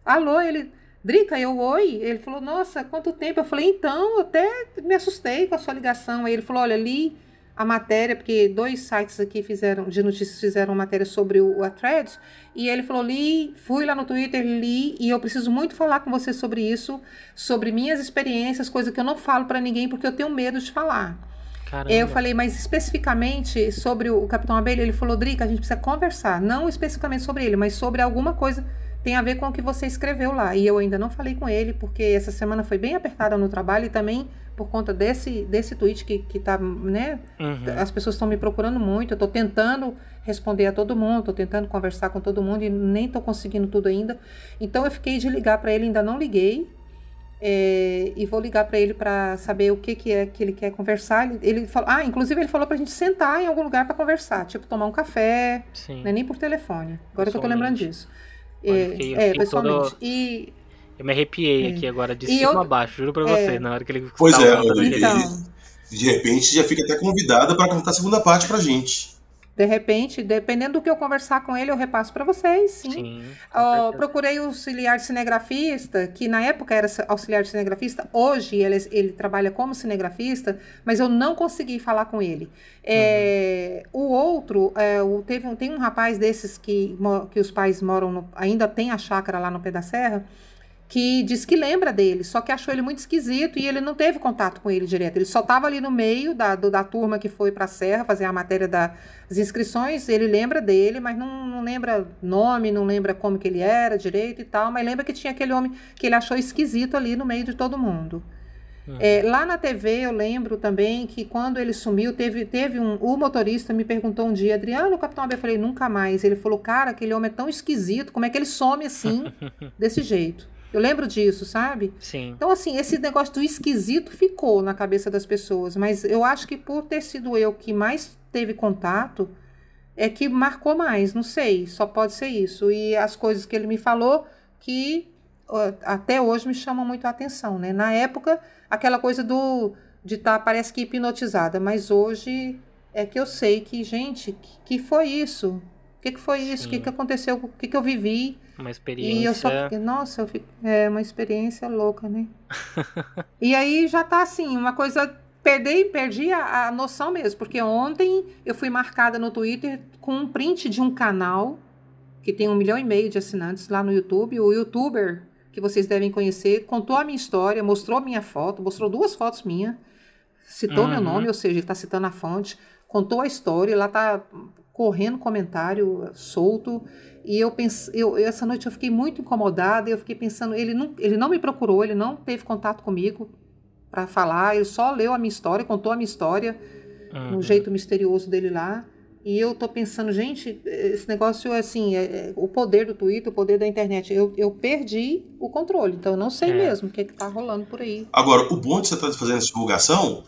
alô, ele. Drica, eu oi. Ele falou, nossa, quanto tempo? Eu falei, então, até me assustei com a sua ligação. Aí ele falou, olha, li a matéria, porque dois sites aqui fizeram, de notícias fizeram matéria sobre o, a Threads, e ele falou, li, fui lá no Twitter, li, e eu preciso muito falar com você sobre isso, sobre minhas experiências, coisa que eu não falo pra ninguém, porque eu tenho medo de falar. Caramba. Eu falei, mas especificamente sobre o Capitão Abelha, ele falou, Drica, a gente precisa conversar, não especificamente sobre ele, mas sobre alguma coisa tem a ver com o que você escreveu lá. E eu ainda não falei com ele, porque essa semana foi bem apertada no trabalho e também por conta desse, desse tweet que, que tá, né? Uhum. As pessoas estão me procurando muito, eu tô tentando responder a todo mundo, tô tentando conversar com todo mundo e nem tô conseguindo tudo ainda. Então eu fiquei de ligar para ele, ainda não liguei. É, e vou ligar para ele para saber o que, que é que ele quer conversar. Ele, ele falou, ah, inclusive ele falou pra gente sentar em algum lugar para conversar, tipo tomar um café, Sim. não é nem por telefone. Agora que eu tô lembrando disso. Olha, É, fiquei- é, fiquei pessoalmente. todo- E Eu me arrepiei É. aqui agora, de E cima eu- a baixo, juro pra é. você, na hora que ele Pois é, aquele- De repente já fica até convidada para contar a segunda parte pra gente. De repente, dependendo do que eu conversar com ele, eu repasso para vocês, sim. Sim. certeza. procurei o auxiliar cinegrafista, que na época era auxiliar cinegrafista, hoje ele, ele trabalha como cinegrafista, mas eu não consegui falar com ele. É, O outro, é, o- teve um, tem um rapaz desses que, que os pais moram, no- ainda tem a chácara lá no pé da serra, que diz que lembra dele, só que achou ele muito esquisito e ele não teve contato com ele direto. Ele só estava ali no meio da, do- da turma que foi para a Serra fazer a matéria das inscrições. Ele lembra dele, mas não, não lembra nome, não lembra como que ele era direito e tal. Mas lembra que tinha aquele homem que ele achou esquisito ali no meio de todo mundo. É, lá na TV eu lembro também que quando ele sumiu, teve, teve um. O motorista me perguntou um dia, Adriano, o Capitão Abel, eu falei, nunca mais. Ele falou, cara, aquele homem é tão esquisito, como é que ele some assim, desse jeito? Eu lembro disso, sabe? Sim. Então, assim, esse negócio do esquisito ficou na cabeça das pessoas, mas eu acho que por ter sido eu que mais teve contato, é que marcou mais, não sei, só pode ser isso. E as coisas que ele me falou que até hoje me chamam muito a atenção, né? Na época, aquela coisa do de estar, parece que hipnotizada, mas hoje é que eu sei que, gente, que, que foi isso? Que, que foi isso? O que, que aconteceu? O que, que eu vivi? Uma E experiência. eu só. Nossa, eu fico, é uma experiência louca, né? e aí já tá assim, uma coisa. Perdi, perdi a, a noção mesmo, porque ontem eu fui marcada no Twitter com um print de um canal que tem um milhão e meio de assinantes lá no YouTube. O youtuber que vocês devem conhecer contou a minha história, mostrou a minha foto, mostrou duas fotos minhas, citou meu Uhum. nome, ou seja, ele está citando a fonte, contou a história, lá tá correndo comentário solto. E eu pensei, eu, essa noite eu fiquei muito incomodada, eu fiquei pensando, ele não, ele não me procurou, ele não teve contato comigo para falar, ele só leu a minha história, contou a minha história, Uhum. um jeito misterioso dele lá. E eu tô pensando, gente, esse negócio assim, é, é, o poder do Twitter, o poder da internet, eu, eu perdi o controle, então eu não sei É. mesmo o que, que tá rolando por aí. Agora, o bom de você estar fazendo essa divulgação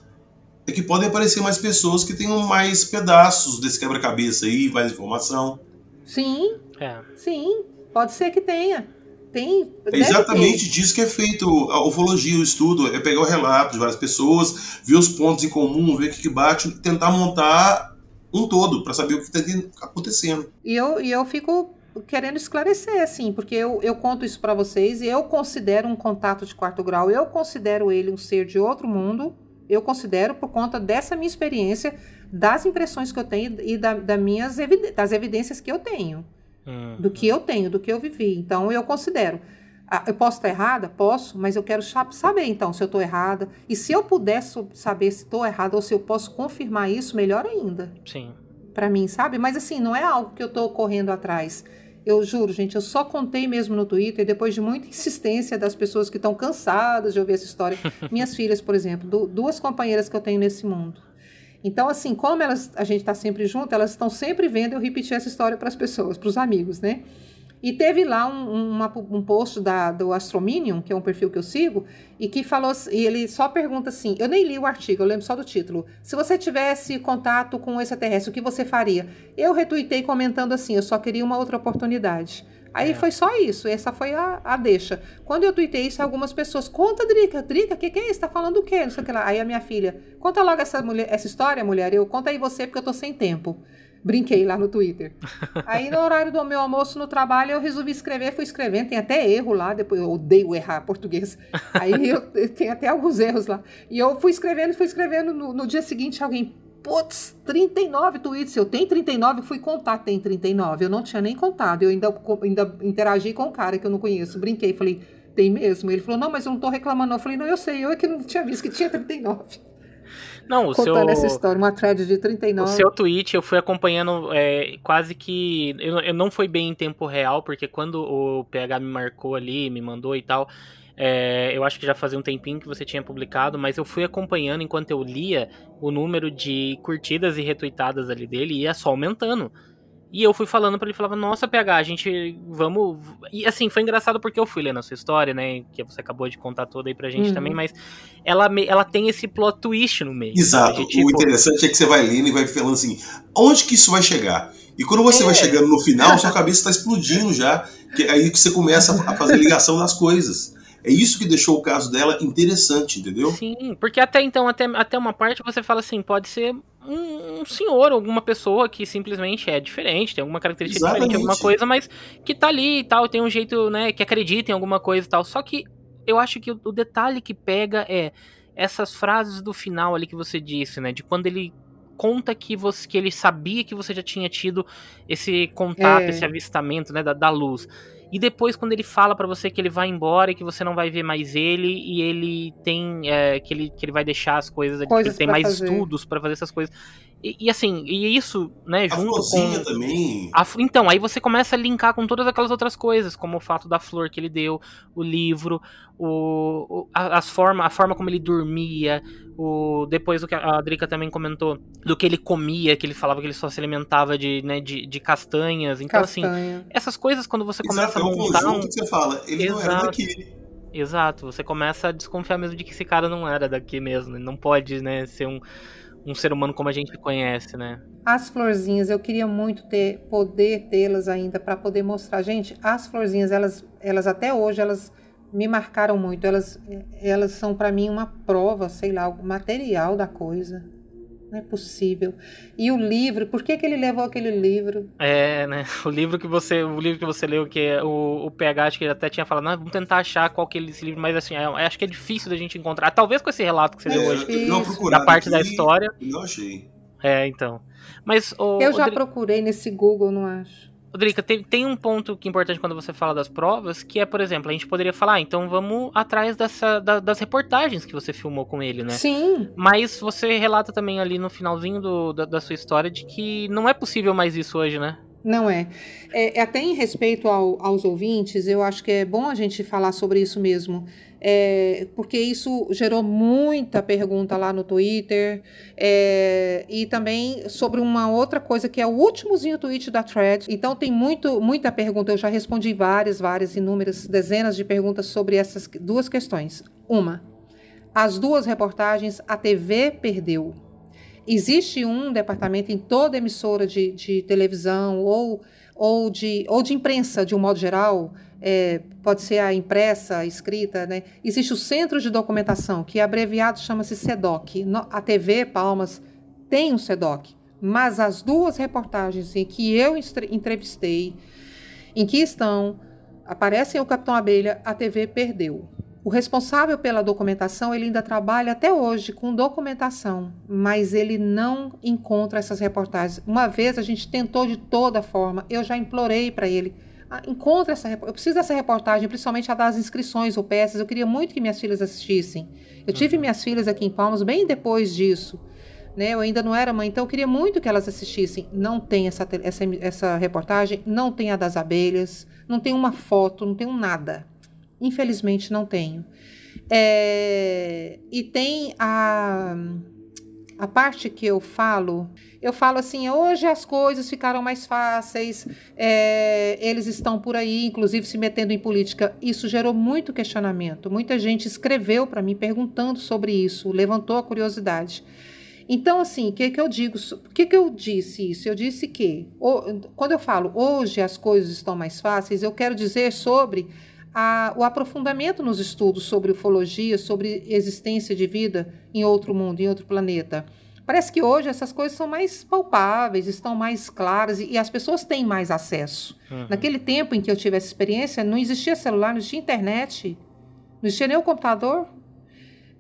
é que podem aparecer mais pessoas que tenham mais pedaços desse quebra-cabeça aí, mais informação. Sim, É. sim, pode ser que tenha. Tem. É exatamente disso que é feito a ufologia, o estudo, é pegar o relato de várias pessoas, ver os pontos em comum, ver o que, que bate, tentar montar um todo para saber o que está acontecendo. E eu, e eu fico querendo esclarecer, assim, porque eu, eu conto isso para vocês e eu considero um contato de quarto grau, eu considero ele um ser de outro mundo, eu considero por conta dessa minha experiência, das impressões que eu tenho e da, da minhas evide- das evidências que eu tenho, Hum. do que eu tenho, do que eu vivi. Então eu considero. Ah, Eu posso estar errada? Posso, mas eu quero saber então se eu estou errada. E se eu pudesse saber se estou errada ou se eu posso confirmar isso, melhor ainda Sim. para mim, sabe? Mas assim, não é algo que eu tô correndo atrás. Eu juro, gente, eu só contei mesmo no Twitter depois de muita insistência das pessoas que estão cansadas de ouvir essa história. Minhas filhas, por exemplo, du- duas companheiras que eu tenho nesse mundo. Então, assim, como elas, a gente está sempre junto, elas estão sempre vendo eu repetir essa história para as pessoas, para os amigos, né? E teve lá um, uma- um post da, do Astrominion, que é um perfil que eu sigo, e que falou, e ele só pergunta assim, eu nem li o artigo, eu lembro só do título. Se você tivesse contato com um extraterrestre, o que você faria? Eu retuitei comentando assim, eu só queria uma outra oportunidade. Aí É. foi só isso, essa foi a, a deixa. Quando eu tuitei isso, algumas pessoas, conta, Drica, Drica, o que, que é isso? Tá falando o quê? Não sei o que lá. Aí a minha filha, conta logo essa, mulher, essa história, mulher. Eu, conta aí você, porque eu tô sem tempo. Brinquei lá no Twitter. Aí no horário do meu almoço no trabalho, eu resolvi escrever, fui escrevendo, tem até erro lá, depois eu odeio errar português. Aí eu, tem até alguns erros lá. E eu fui escrevendo, fui escrevendo, no, no dia seguinte alguém, putz, 39 tweets, eu tenho 39, fui contar, tem 39, eu não tinha nem contado, eu ainda, ainda interagi com um cara que eu não conheço, brinquei, falei, tem mesmo? Ele falou, não, mas eu não tô reclamando. Eu falei, não, eu sei, eu é que não tinha visto que tinha 39. Não, o Contando seu. essa história, uma thread de O 39. seu tweet eu fui acompanhando é, quase que. Eu, eu não foi bem em tempo real, porque quando o PH me marcou ali, me mandou e tal. é, eu acho que já fazia um tempinho que você tinha publicado, mas eu fui acompanhando enquanto eu lia o número de curtidas e retweetadas ali dele ia só aumentando. E eu fui falando pra ele, falava, nossa, PH, a gente, vamos... E assim, foi engraçado porque eu fui lendo a sua história, né, que você acabou de contar toda aí pra gente Uhum. também, mas ela, me- ela tem esse plot twist no meio. Exato. sabe? Tipo, O interessante é que você vai lendo e vai falando assim, onde que isso vai chegar? E quando você É. vai chegando no final, sua cabeça está explodindo já. Que é aí que você começa a fazer ligação das coisas. É isso que deixou o caso dela interessante, entendeu? Sim, porque até então, até, até uma parte você fala assim, pode ser um, um senhor, alguma pessoa que simplesmente é diferente, tem alguma característica diferente, Exatamente. alguma coisa, mas que tá ali e tal, tem um jeito, né, que acredita em alguma coisa e tal. Só que eu acho que o, o detalhe que pega é essas frases do final ali que você disse, né, de quando ele conta que você que ele sabia que você já tinha tido esse contato, É. esse avistamento, né, da, da luz. E depois, quando ele fala pra você que ele vai embora e que você não vai ver mais ele, e ele tem. é, que, ele, que ele vai deixar as coisas, Coisas ele tem mais fazer. estudos pra fazer essas coisas. E, e assim, e isso, né, A junto florzinha com. também. A então, aí você começa a linkar com todas aquelas outras coisas, como o fato da flor que ele deu, o livro, o, o- a, as forma, a forma como ele dormia, o depois o que a Drica também comentou, do que ele comia, que ele falava que ele só se alimentava de, né, de, de castanhas. Então, assim, Castanha. essas coisas quando você começa Exato, a é um montar conjunto um. que você fala, ele não era Exato. daqui. Exato, você começa a desconfiar mesmo de que esse cara não era daqui mesmo. Ele não pode, né, ser um, um ser humano como a gente conhece, né? As florzinhas, eu queria muito ter, poder tê-las ainda para poder mostrar. Gente, as florzinhas, elas, elas até hoje, elas me marcaram muito. Elas, elas são para mim uma prova, sei lá, o material da coisa. Não é possível. E o livro, por que, que ele levou aquele livro? É, né? O livro que você, o livro que você leu, que é o, o PH, acho que ele até tinha falado, não, vamos tentar achar qual que é esse livro, mas assim, é- acho que é difícil da gente encontrar. Talvez com esse relato que você É deu É, hoje, da parte da aqui história. e Não achei. É, então. Mas, ô, Eu já procurei nesse Google, não acho. Rodrigo, tem, tem um ponto que é importante quando você fala das provas, que é, por exemplo, a gente poderia falar, ah, então vamos atrás dessa, da- das reportagens que você filmou com ele, né? Sim, Mas você relata também ali no finalzinho do- da, da sua história de que não é possível mais isso hoje, né? Não é. É, é até em respeito ao- aos ouvintes, eu acho que é bom a gente falar sobre isso mesmo. É, porque isso gerou muita pergunta lá no Twitter. é, e também sobre uma outra coisa que é o últimozinho tweet da thread. Então tem muito, muita pergunta. Eu já respondi várias, várias, inúmeras, dezenas de perguntas sobre essas duas questões. Uma, as duas reportagens a TV perdeu. Existe um departamento em toda emissora de, de televisão ou, ou, de, ou de imprensa, de um modo geral, é, pode ser a impressa, a escrita, né? Existe o Centro de Documentação, que abreviado chama-se SEDOC. A TV Palmas tem um SEDOC, mas as duas reportagens em que eu entrevistei, em que estão, aparecem o Capitão Abelha, a TV perdeu. O responsável pela documentação, ele ainda trabalha até hoje com documentação, mas ele não encontra essas reportagens. Uma vez a gente tentou de toda forma, eu já implorei para ele, ah, encontra essa eu preciso dessa reportagem, principalmente a das inscrições ou peças. Eu queria muito que minhas filhas assistissem. Eu tive minhas filhas aqui em Palmas bem depois disso. Né? Eu ainda não era mãe, então eu queria muito que elas assistissem. Não tem essa, essa, essa reportagem, não tem a das abelhas, não tem uma foto, não tem um nada. Infelizmente não tenho. É, e tem a, a parte que eu falo, eu falo assim, hoje as coisas ficaram mais fáceis, é, eles estão por aí, inclusive se metendo em política. Isso gerou muito questionamento. Muita gente escreveu para mim perguntando sobre isso, levantou a curiosidade. Então, assim, o que, que eu digo? Por que, que eu disse isso? Eu disse que, o- quando eu falo hoje as coisas estão mais fáceis, eu quero dizer sobre a- o aprofundamento nos estudos sobre ufologia, sobre existência de vida em outro mundo, em outro planeta. Parece que hoje essas coisas são mais palpáveis, estão mais claras e, e as pessoas têm mais acesso. Uhum. Naquele tempo em que eu tive essa experiência, não existia celular, não existia internet, não existia nem o computador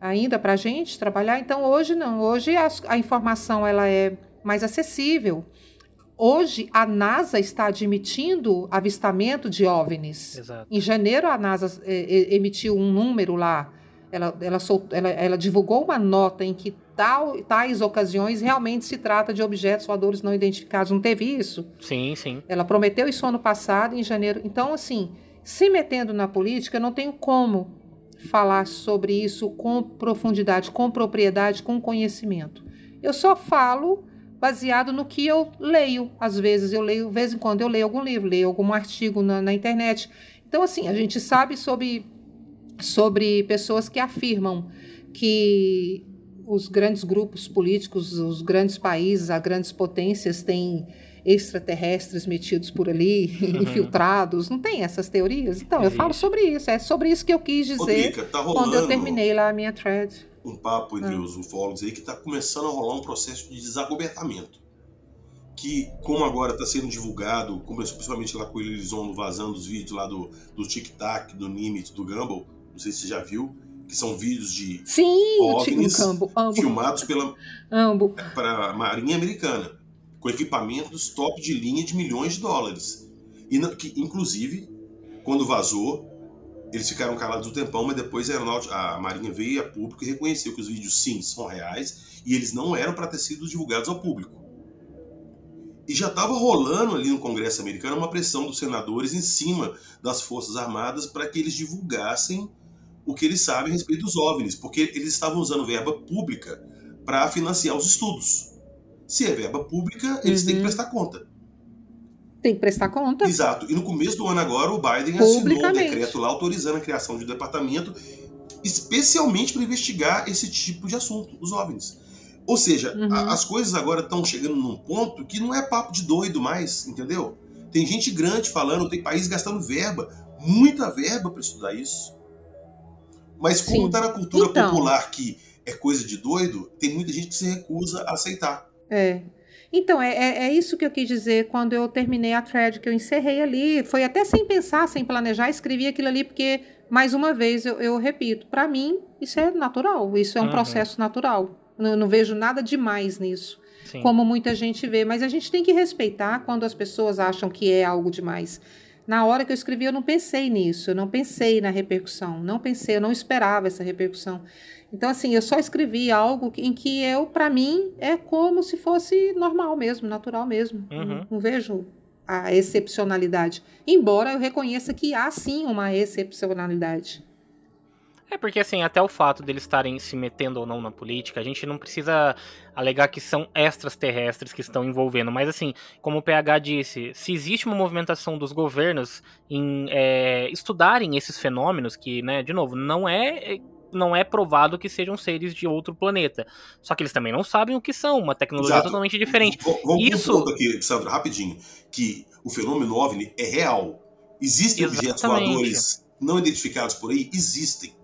ainda para a gente trabalhar. Então hoje não, hoje as- a, informação ela é mais acessível. Hoje a NASA está admitindo avistamento de OVNIs. Exato. Em janeiro a NASA eh, eh, emitiu um número lá, ela, ela, sol- ela, ela divulgou uma nota em que tal, tais ocasiões realmente se trata de objetos voadores não identificados. Não teve isso? Sim, sim. Ela prometeu isso ano passado, em janeiro. Então, assim, se metendo na política, eu não tenho como falar sobre isso com profundidade, com propriedade, com conhecimento. Eu só falo baseado no que eu leio. Às vezes eu leio, de vez em quando eu leio algum livro, leio algum artigo na, na internet. Então, assim, a gente sabe sobre, sobre pessoas que afirmam que os grandes grupos políticos, os grandes países, as grandes potências têm extraterrestres metidos por ali, infiltrados. Não tem essas teorias? Então, eu falo sobre isso. É sobre isso que eu quis Ô, dizer Drica, tá quando eu terminei lá a minha thread. Um papo entre Ah. os ufólogos aí que tá começando a rolar um processo de desagobertamento. Que, como agora está sendo divulgado, começou principalmente lá com o Elizondo vazando os vídeos lá do, do Tic Tac, do Nimitz, do Gumball, não sei se você já viu, que são vídeos de Sim, OVNIs ambo, filmados pela ambo. para a Marinha Americana, com equipamentos top de linha de milhões de dólares. E que, inclusive, quando vazou, eles ficaram calados um tempão, mas depois a, a Marinha veio a público e reconheceu que os vídeos sim são reais E eles não eram para ter sido divulgados ao público. E já estava rolando ali no Congresso americano uma pressão dos senadores em cima das Forças Armadas para que eles divulgassem o que eles sabem a respeito dos OVNIs, porque eles estavam usando verba pública para financiar os estudos. Se é verba pública, eles uhum. têm que prestar conta. Tem que prestar conta. Exato. E no começo do ano agora, o Biden assinou um decreto lá autorizando a criação de um departamento especialmente para investigar esse tipo de assunto, os OVNIs. Ou seja, uhum. a, as coisas agora estão chegando num ponto que não é papo de doido mais, entendeu? Tem gente grande falando, tem país gastando verba, muita verba para estudar isso. Mas como está na cultura então, popular que é coisa de doido, tem muita gente que se recusa a aceitar. É. Então, é, é, é, isso que eu quis dizer quando eu terminei a thread, que eu encerrei ali. Foi até sem pensar, sem planejar, escrevi aquilo ali, porque, mais uma vez, eu, eu repito, para mim, isso é natural, isso é um uhum. processo natural. Não, não vejo nada demais nisso. Sim. Como muita gente vê, mas a gente tem que respeitar quando as pessoas acham que é algo demais. Na hora que eu escrevi, eu não pensei nisso, eu não pensei na repercussão, não pensei, eu não esperava essa repercussão. Então, assim, eu só escrevi algo em que eu, para mim, é como se fosse normal mesmo, natural mesmo. Uhum. Não, não vejo a excepcionalidade. Embora eu reconheça que há sim uma excepcionalidade. É porque, assim, até o fato deles estarem se metendo ou não na política, a gente não precisa alegar que são extras terrestres que estão envolvendo. Mas, assim, como o PH disse, se existe uma movimentação dos governos em é, estudarem esses fenômenos, que, né, de novo, não é não é provado que sejam seres de outro planeta. Só que eles também não sabem o que são, uma tecnologia Exato. totalmente diferente. Vamos Isso... um aqui, Sandra, rapidinho, que o fenômeno OVNI é real. Existem Exatamente. objetos voadores não identificados por aí? Existem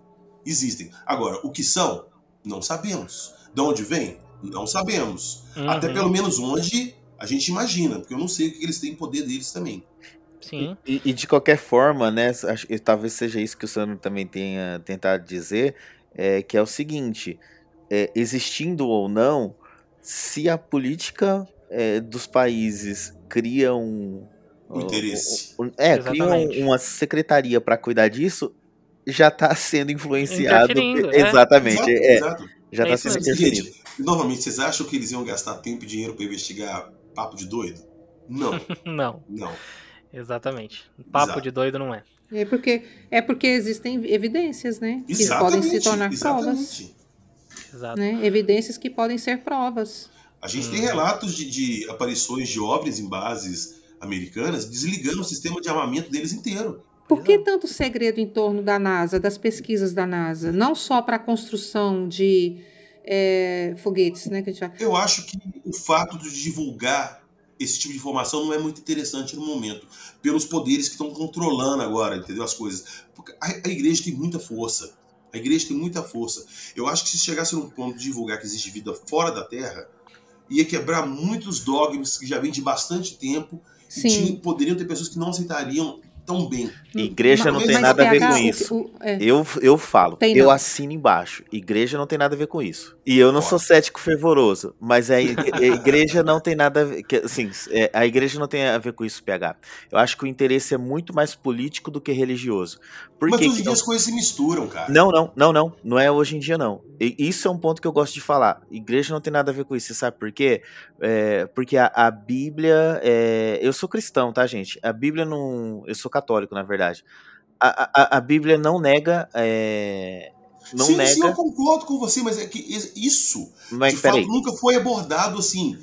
existem. Agora, o que são? Não sabemos. De onde vem? Não sabemos. Uhum. Até pelo menos onde a gente imagina, porque eu não sei o que eles têm poder deles também. Sim. E, e de qualquer forma, né, acho, talvez seja isso que o Sandro também tenha tentado dizer, é, que é o seguinte, é, existindo ou não, se a política é, dos países cria um, interesse. Um, um, é, cria uma secretaria para cuidar disso, já está sendo influenciado. É. Exatamente. Exato, é, exato. Já está é sendo interferido. Novamente, vocês acham que eles iam gastar tempo e dinheiro para investigar papo de doido? Não. não. Não. Exatamente. Papo exato. de doido não é. É porque, é porque existem evidências, né? Que podem se tornar exatamente. provas. Exato. Né? Evidências que podem ser provas. A gente hum. tem relatos de, de aparições de OVNIs em bases americanas desligando o sistema de armamento deles inteiro. Por que tanto segredo em torno da NASA, das pesquisas da NASA? Não só para a construção de é, foguetes, né? Que a gente vai... Eu acho que o fato de divulgar esse tipo de informação não é muito interessante no momento, pelos poderes que estão controlando agora, entendeu? As coisas. Porque a, igreja tem muita força. A igreja tem muita força. Eu acho que se chegasse num ponto de divulgar que existe vida fora da Terra, ia quebrar muitos dogmas que já vêm de bastante tempo. Sim. E tinha, poderiam ter pessoas que não aceitariam tão bem. Igreja não tem nada a ver com isso. O, é. eu, eu falo, tem eu não. assino embaixo. Igreja não tem nada a ver com isso. E eu não sou cético fervoroso, mas a, igreja não tem nada a ver. Assim, é, a igreja não tem a ver com isso, PH. Eu acho que o interesse é muito mais político do que religioso. Por mas hoje em dia as coisas se misturam, cara. Não, não, não, não. Não é hoje em dia, não. E isso é um ponto que eu gosto de falar. Igreja não tem nada a ver com isso. Você sabe por quê? É, porque a, a Bíblia. É, eu sou cristão, tá, gente? A Bíblia não. Eu sou católico, na verdade. A, a, a Bíblia não nega. É, não sim, nega. Sim, eu concordo com você, mas é que isso mas, de fato nunca foi abordado assim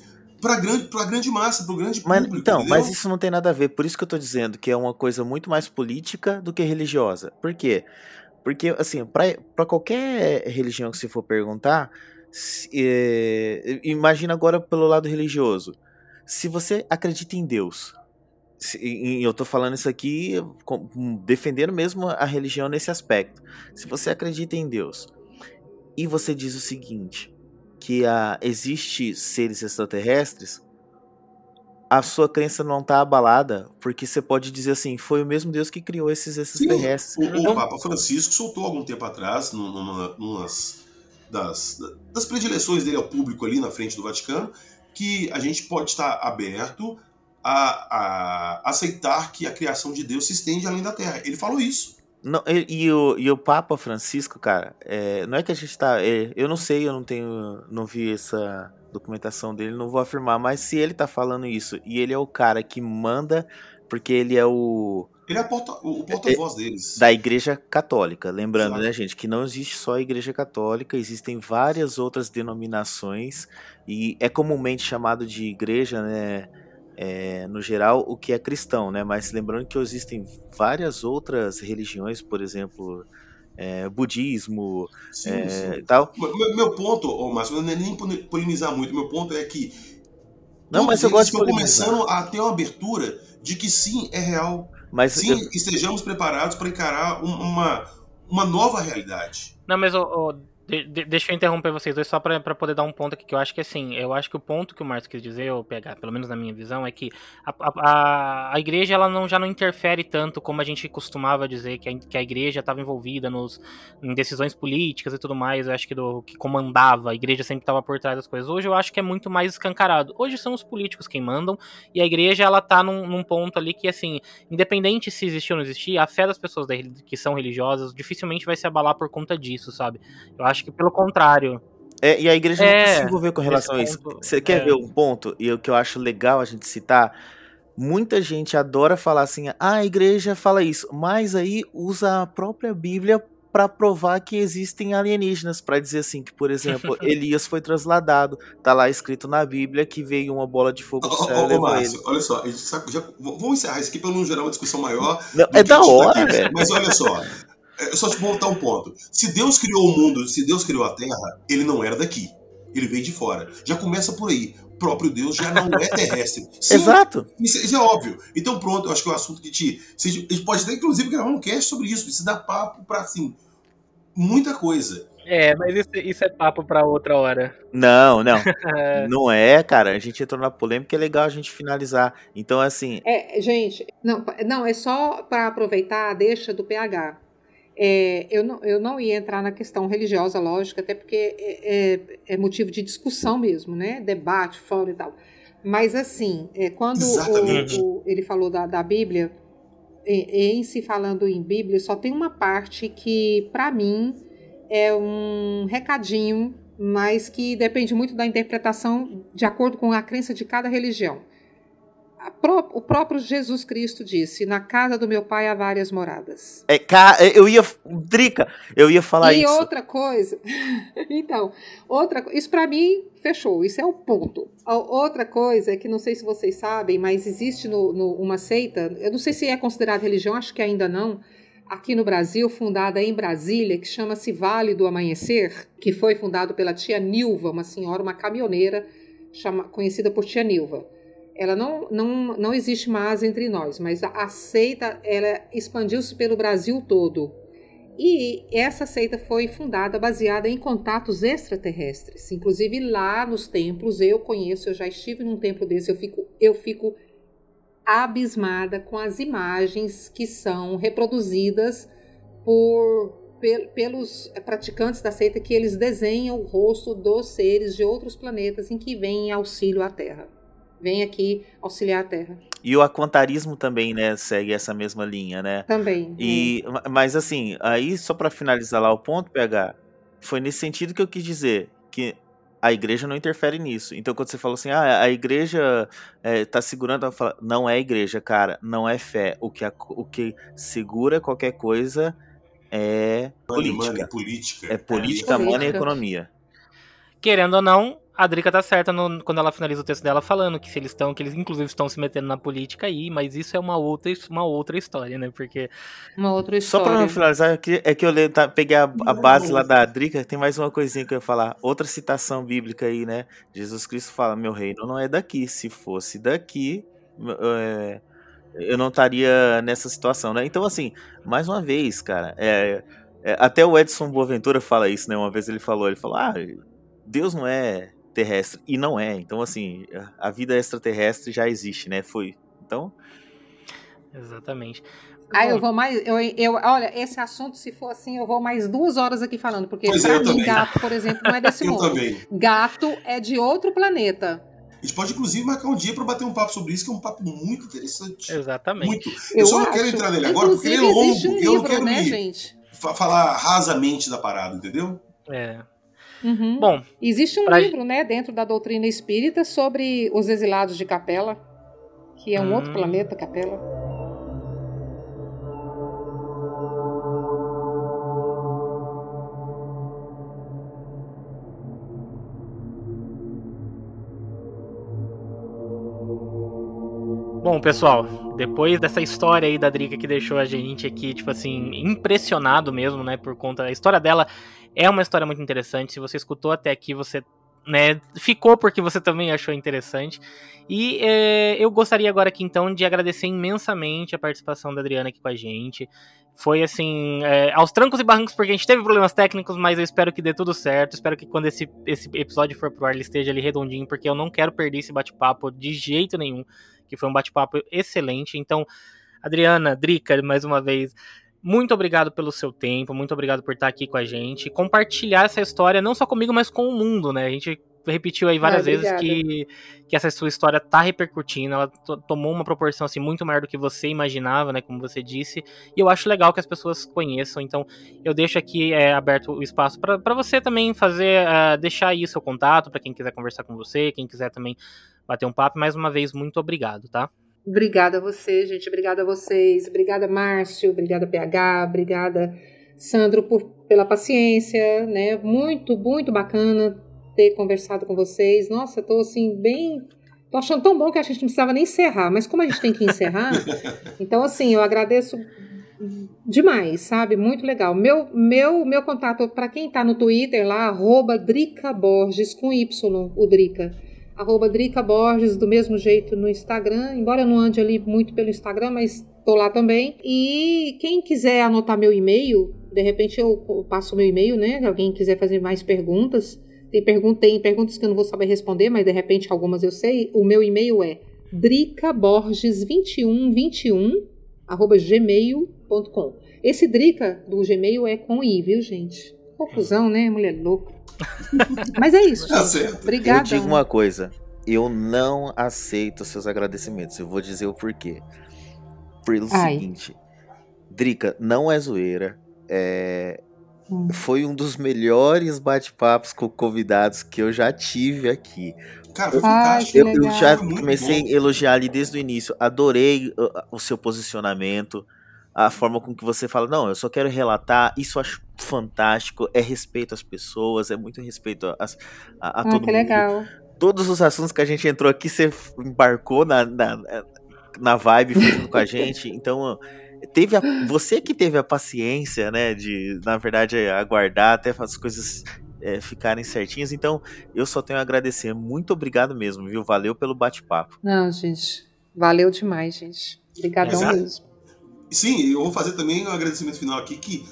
para grande, pra grande massa, para o grande mas, público. Então, entendeu? mas isso não tem nada a ver. Por isso que eu estou dizendo que é uma coisa muito mais política do que religiosa. Por quê? Porque, assim, para qualquer religião que você for perguntar, se, é, imagina agora pelo lado religioso. Se você acredita em Deus, e eu estou falando isso aqui defendendo mesmo a religião nesse aspecto. Se você acredita em Deus e você diz o seguinte, que a, existe seres extraterrestres, a sua crença não está abalada, porque você pode dizer assim, foi o mesmo Deus que criou esses extraterrestres. Sim, o, então, o Papa Francisco soltou algum tempo atrás, numa, numas das, das predileções dele ao público ali na frente do Vaticano, que a gente pode estar aberto a, a, aceitar que a criação de Deus se estende além da Terra. Ele falou isso. Não, e, e o, e o Papa Francisco, cara, é, não é que a gente tá. é, eu não sei, eu não tenho. Não vi essa documentação dele, não vou afirmar, mas se ele tá falando isso e ele é o cara que manda, porque ele é o. Ele é porta- o o porta-voz deles. da Igreja Católica. Lembrando, Exato. né, gente, que não existe só a Igreja Católica, existem várias outras denominações e é comumente chamado de igreja, né, é, no geral, o que é cristão, né? Mas lembrando que existem várias outras religiões, por exemplo, é, budismo Sim, é, sim. e tal. Meu, meu- ponto, ô, Márcio, não é nem polemizar muito. Meu ponto é que. Não, mas eu eles gosto de polemizar. começando a ter uma abertura de que sim, é real. Mas Sim, eu- estejamos preparados para encarar um- uma, uma nova realidade. Não, mas ô, ô, de- de- deixa eu interromper vocês dois só pra poder dar um ponto aqui, que eu acho que assim, eu acho que o ponto que o Márcio quis dizer, ou pegar, pelo menos na minha visão, é que a, a, a- igreja ela não, já não interfere tanto como a gente costumava dizer que a, que a igreja estava envolvida nos, em decisões políticas e tudo mais, eu acho que do que comandava, a igreja sempre estava por trás das coisas. Hoje eu acho que é muito mais escancarado. Hoje são os políticos quem mandam, e a igreja ela tá num, num ponto ali que assim, independente se existir ou não existir, a fé das pessoas da que são religiosas dificilmente vai se abalar por conta disso, sabe? Eu acho que pelo contrário. É, e a igreja não É, quer se envolver com relação a isso. ponto, Você quer é. ver um ponto? E o que eu acho legal a gente citar? Muita gente adora falar assim, ah, a igreja fala isso, mas aí usa a própria Bíblia para provar que existem alienígenas, para dizer assim que, por exemplo, Elias foi transladado, tá lá escrito na Bíblia que veio uma bola de fogo do céu e levou ele. Márcio, olha só, já- vamos encerrar isso aqui para não gerar uma discussão maior. Não, é da tá hora, velho. Mas olha só, é só te voltar um ponto. Se Deus criou o mundo, se Deus criou a Terra, ele não era daqui. Ele veio de fora. Já começa por aí. O próprio Deus já não é terrestre. Sim, Exato. Isso, isso é óbvio. Então, pronto, eu acho que é um assunto que te. se A gente pode até, inclusive, gravar um cast sobre isso. Isso dá papo pra, assim, muita coisa. É, mas isso, isso é papo pra outra hora. Não, não. Não é, cara. A gente entrou na polêmica, é legal a gente finalizar. Então, assim, É, gente, não, não é só para aproveitar a deixa do PH. É, eu, não, eu não ia entrar na questão religiosa, lógico, até porque é, é- é motivo de discussão mesmo, né? Debate, fórum e tal. Mas, assim, é, quando o- o- ele falou da, da Bíblia, em, em se falando em Bíblia, só tem uma parte que, para mim, é um recadinho, mas que depende muito da interpretação de acordo com a crença de cada religião. Pró- o próprio Jesus Cristo disse: Na casa do meu pai há várias moradas. é, ca- eu ia. Drica, eu ia falar e isso. outra coisa, então, outra, isso para mim fechou, isso é o ponto. A outra coisa é que não sei se vocês sabem, mas existe no, no- uma seita, eu não sei se é considerada religião, acho que ainda não, aqui no Brasil, fundada em Brasília, que chama-se Vale do Amanhecer, que foi fundado pela tia Nilva, uma senhora, uma caminhoneira, chama- conhecida por tia Nilva. Ela não, não, não existe mais entre nós, mas a, seita ela expandiu-se pelo Brasil todo. E essa seita foi fundada baseada em contatos extraterrestres. Inclusive lá nos templos, eu conheço, eu já estive num templo desse, eu fico, eu fico abismada com as imagens que são reproduzidas por pel- pelos praticantes da seita que eles desenham o rosto dos seres de outros planetas em que vêm auxílio à Terra. Vem aqui auxiliar a Terra. E o aquantarismo também, né, segue essa mesma linha, né? Também. E, ma- mas assim, aí só pra finalizar lá o ponto, PH, foi nesse sentido que eu quis dizer que a igreja não interfere nisso. Então quando você falou assim, ah, a igreja é, tá segurando, eu falo, não é igreja, cara, não é fé. O que, a- o que segura qualquer coisa é Money, política. money, política. É política, Política. money e economia. Querendo ou não, a Drica tá certa no- quando ela finaliza o texto dela falando que se eles estão, que eles inclusive estão se metendo na política aí, mas isso é uma outra, uma outra história, né? Porque Uma outra Só história. pra não finalizar, é que, é que eu le- tá, peguei a, a base lá da Drica, tem mais uma coisinha que eu ia falar. Outra citação bíblica aí, né? Jesus Cristo fala: Meu reino não é daqui. Se fosse daqui, é, eu não estaria nessa situação, né? Então, assim, mais uma vez, cara, é, é, até o Edson Boaventura fala isso, né? Uma vez ele falou: Ele falou, ah, Deus não é terrestre. E não é. Então, assim, a vida extraterrestre já existe, né? Foi. Então, Exatamente. Ah, eu vou mais. Eu, eu, olha, esse assunto, se for assim, eu vou mais duas horas aqui falando, porque Pois é, pra eu mim, também. gato, por exemplo, não é desse Eu mundo. também. Gato é de outro planeta. A gente pode, inclusive, marcar um dia para bater um papo sobre isso, que é um papo muito interessante. Exatamente. Muito. Eu, eu só não quero entrar nele agora porque ele é longo. Um eu não quero né, me gente? falar rasamente da parada, entendeu? É. Uhum. Bom, existe um pra... livro, né, dentro da doutrina espírita sobre os exilados de Capela, que é um hum. outro planeta, Capela. Bom, pessoal, depois dessa história aí da Drica que deixou a gente aqui, tipo assim, impressionado mesmo, né, por conta da história dela, é uma história muito interessante. Se você escutou até aqui, você né, ficou porque você também achou interessante. E é, eu gostaria agora aqui então de agradecer imensamente a participação da Adriana aqui com a gente. Foi assim, é, aos trancos e barrancos, porque a gente teve problemas técnicos, mas eu espero que dê tudo certo. Espero que quando esse, esse episódio for pro ar, ele esteja ali redondinho, porque eu não quero perder esse bate-papo de jeito nenhum que foi um bate-papo excelente. Então, Adriana, Drica, mais uma vez, muito obrigado pelo seu tempo, muito obrigado por estar aqui com a gente, compartilhar essa história não só comigo, mas com o mundo, né? A gente repetiu aí várias ah, vezes que, que essa sua história tá repercutindo, ela tomou uma proporção assim muito maior do que você imaginava, né, como você disse, e eu acho legal que as pessoas conheçam, então eu deixo aqui é, aberto o espaço para você também fazer, uh, deixar aí o seu contato para quem quiser conversar com você, quem quiser também bater um papo. Mais uma vez, muito obrigado, tá? Obrigada a você, gente. Obrigada a vocês. Obrigada, Márcio. Obrigada, PH. Obrigada, Sandro, por, pela paciência, né? Muito, muito bacana ter conversado com vocês. Nossa, tô assim, bem. Tô achando tão bom que a gente não precisava nem encerrar, mas como a gente tem que encerrar, então assim, eu agradeço demais, sabe? Muito legal. Meu meu meu contato para quem tá no Twitter lá, arroba Drica Borges com Y, o Drica arroba Drica Borges, do mesmo jeito no Instagram, embora eu não ande ali muito pelo Instagram, mas tô lá também. E quem quiser anotar meu e-mail, de repente eu passo o meu e-mail, né? Se alguém quiser fazer mais perguntas, tem, tem perguntas que eu não vou saber responder, mas de repente algumas eu sei. O meu e-mail é dricaborges2121 arroba gmail.com. Esse Drica do Gmail é com I, viu, gente? Confusão, né? Mulher louca. Mas é isso. Tá Obrigada. Eu digo uma coisa. Eu não aceito seus agradecimentos. Eu vou dizer o porquê. Pelo Ai. seguinte. Drica, não é zoeira. É... Hum. Foi um dos melhores bate-papos com convidados que eu já tive aqui. Cara, foi fantástico. Eu, eu já comecei a elogiar ali desde o início. Adorei o, o seu posicionamento a forma com que você fala, não, eu só quero relatar, isso eu acho fantástico, é respeito às pessoas, é muito respeito a, a, a ah, todo que mundo. legal. Todos os assuntos que a gente entrou aqui, você embarcou na, na, na vibe com a gente, então teve a, você que teve a paciência, né, de, na verdade, aguardar até as coisas é, ficarem certinhas, então eu só tenho a agradecer, muito obrigado mesmo, viu, valeu pelo bate-papo. Não, gente, valeu demais, gente, obrigadão mesmo. Sim, eu vou fazer também um agradecimento final aqui que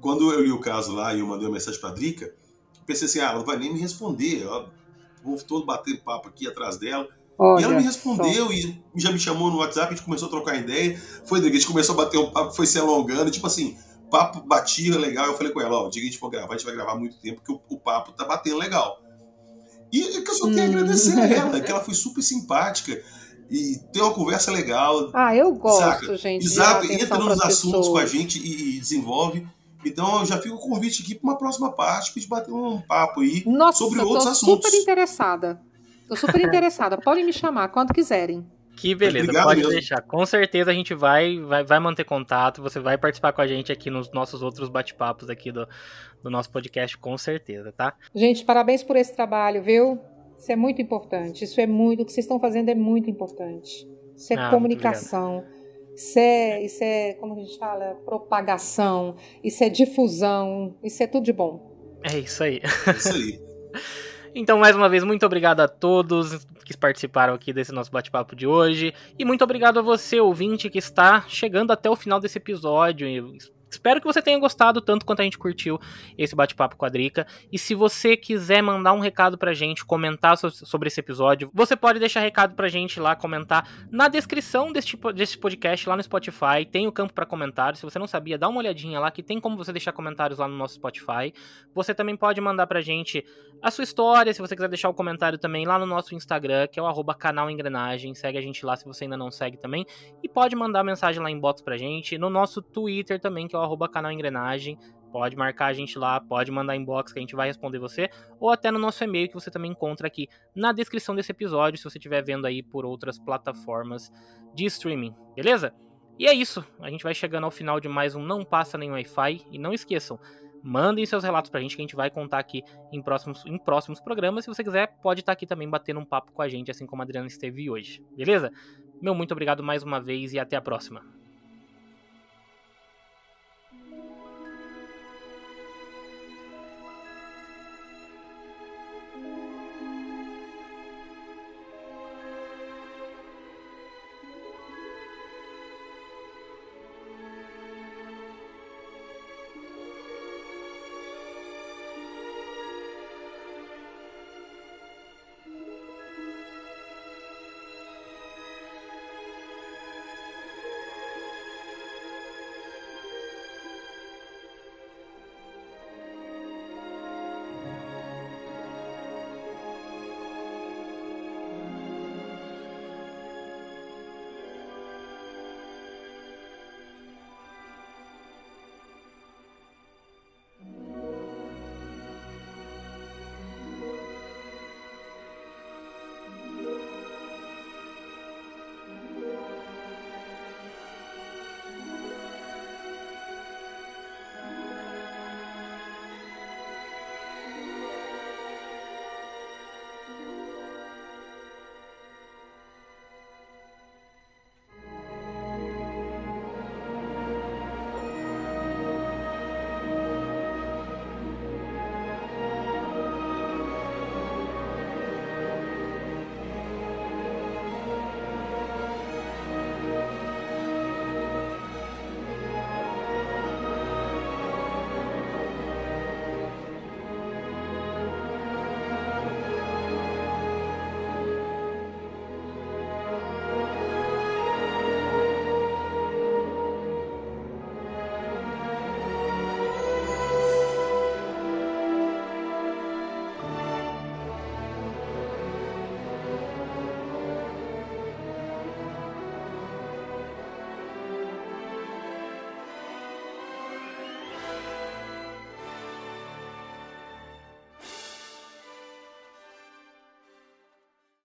quando eu li o caso lá e eu mandei uma mensagem para a Drica, pensei assim, ah, ela não vai nem me responder, ó, o povo todo batendo papo aqui atrás dela. Olha e ela me respondeu só. e já me chamou no WhatsApp, a gente começou a trocar ideia. Foi, a gente começou a bater um papo, foi se alongando, tipo assim, papo batia legal. Eu falei com ela, ó, o dia que a gente for gravar, a gente vai gravar muito tempo, porque o, o papo tá batendo legal. E é que eu só tenho a hum. agradecer a ela, que ela foi super simpática e tem uma conversa legal. Ah, eu gosto, saca? gente. Exato, entra nos assuntos pessoas. com a gente e, desenvolve. Então eu já fico o convite aqui para uma próxima parte, para gente bater um papo aí Nossa, sobre outros tô assuntos. super interessada. Tô super interessada. Podem me chamar quando quiserem. Que beleza, Obrigado pode mesmo. deixar. Com certeza a gente vai, vai, vai manter contato. Você vai participar com a gente aqui nos nossos outros bate-papos aqui do, do nosso podcast, com certeza, tá? Gente, parabéns por esse trabalho, viu? Isso é muito importante. Isso é muito. O que vocês estão fazendo é muito importante. Isso é ah, comunicação. Isso é, isso é, como a gente fala, propagação. Isso é difusão. Isso é tudo de bom. É isso aí. É isso aí. Então, mais uma vez, muito obrigado a todos que participaram aqui desse nosso bate-papo de hoje. E muito obrigado a você, ouvinte, que está chegando até o final desse episódio. Espero que você tenha gostado tanto quanto a gente curtiu esse bate-papo com a Drica. E se você quiser mandar um recado pra gente, comentar so sobre esse episódio, você pode deixar recado pra gente lá, comentar na descrição desse, desse podcast lá no Spotify. Tem o campo para comentários. Se você não sabia, dá uma olhadinha lá que tem como você deixar comentários lá no nosso Spotify. Você também pode mandar pra gente a sua história, se você quiser deixar o um comentário também lá no nosso Instagram, que é o canal Engrenagem. Segue a gente lá se você ainda não segue também. E pode mandar mensagem lá em box pra gente. No nosso Twitter também, que é o arroba canal Engrenagem. Pode marcar a gente lá, pode mandar inbox que a gente vai responder você, ou até no nosso e-mail que você também encontra aqui na descrição desse episódio, se você estiver vendo aí por outras plataformas de streaming, beleza? E é isso, a gente vai chegando ao final de mais um Não Passa Nem Wi-Fi, e não esqueçam, mandem seus relatos pra gente que a gente vai contar aqui em próximos, em próximos programas. Se você quiser, pode estar aqui também batendo um papo com a gente, assim como a Adriana esteve hoje, beleza? Meu muito obrigado mais uma vez e até a próxima.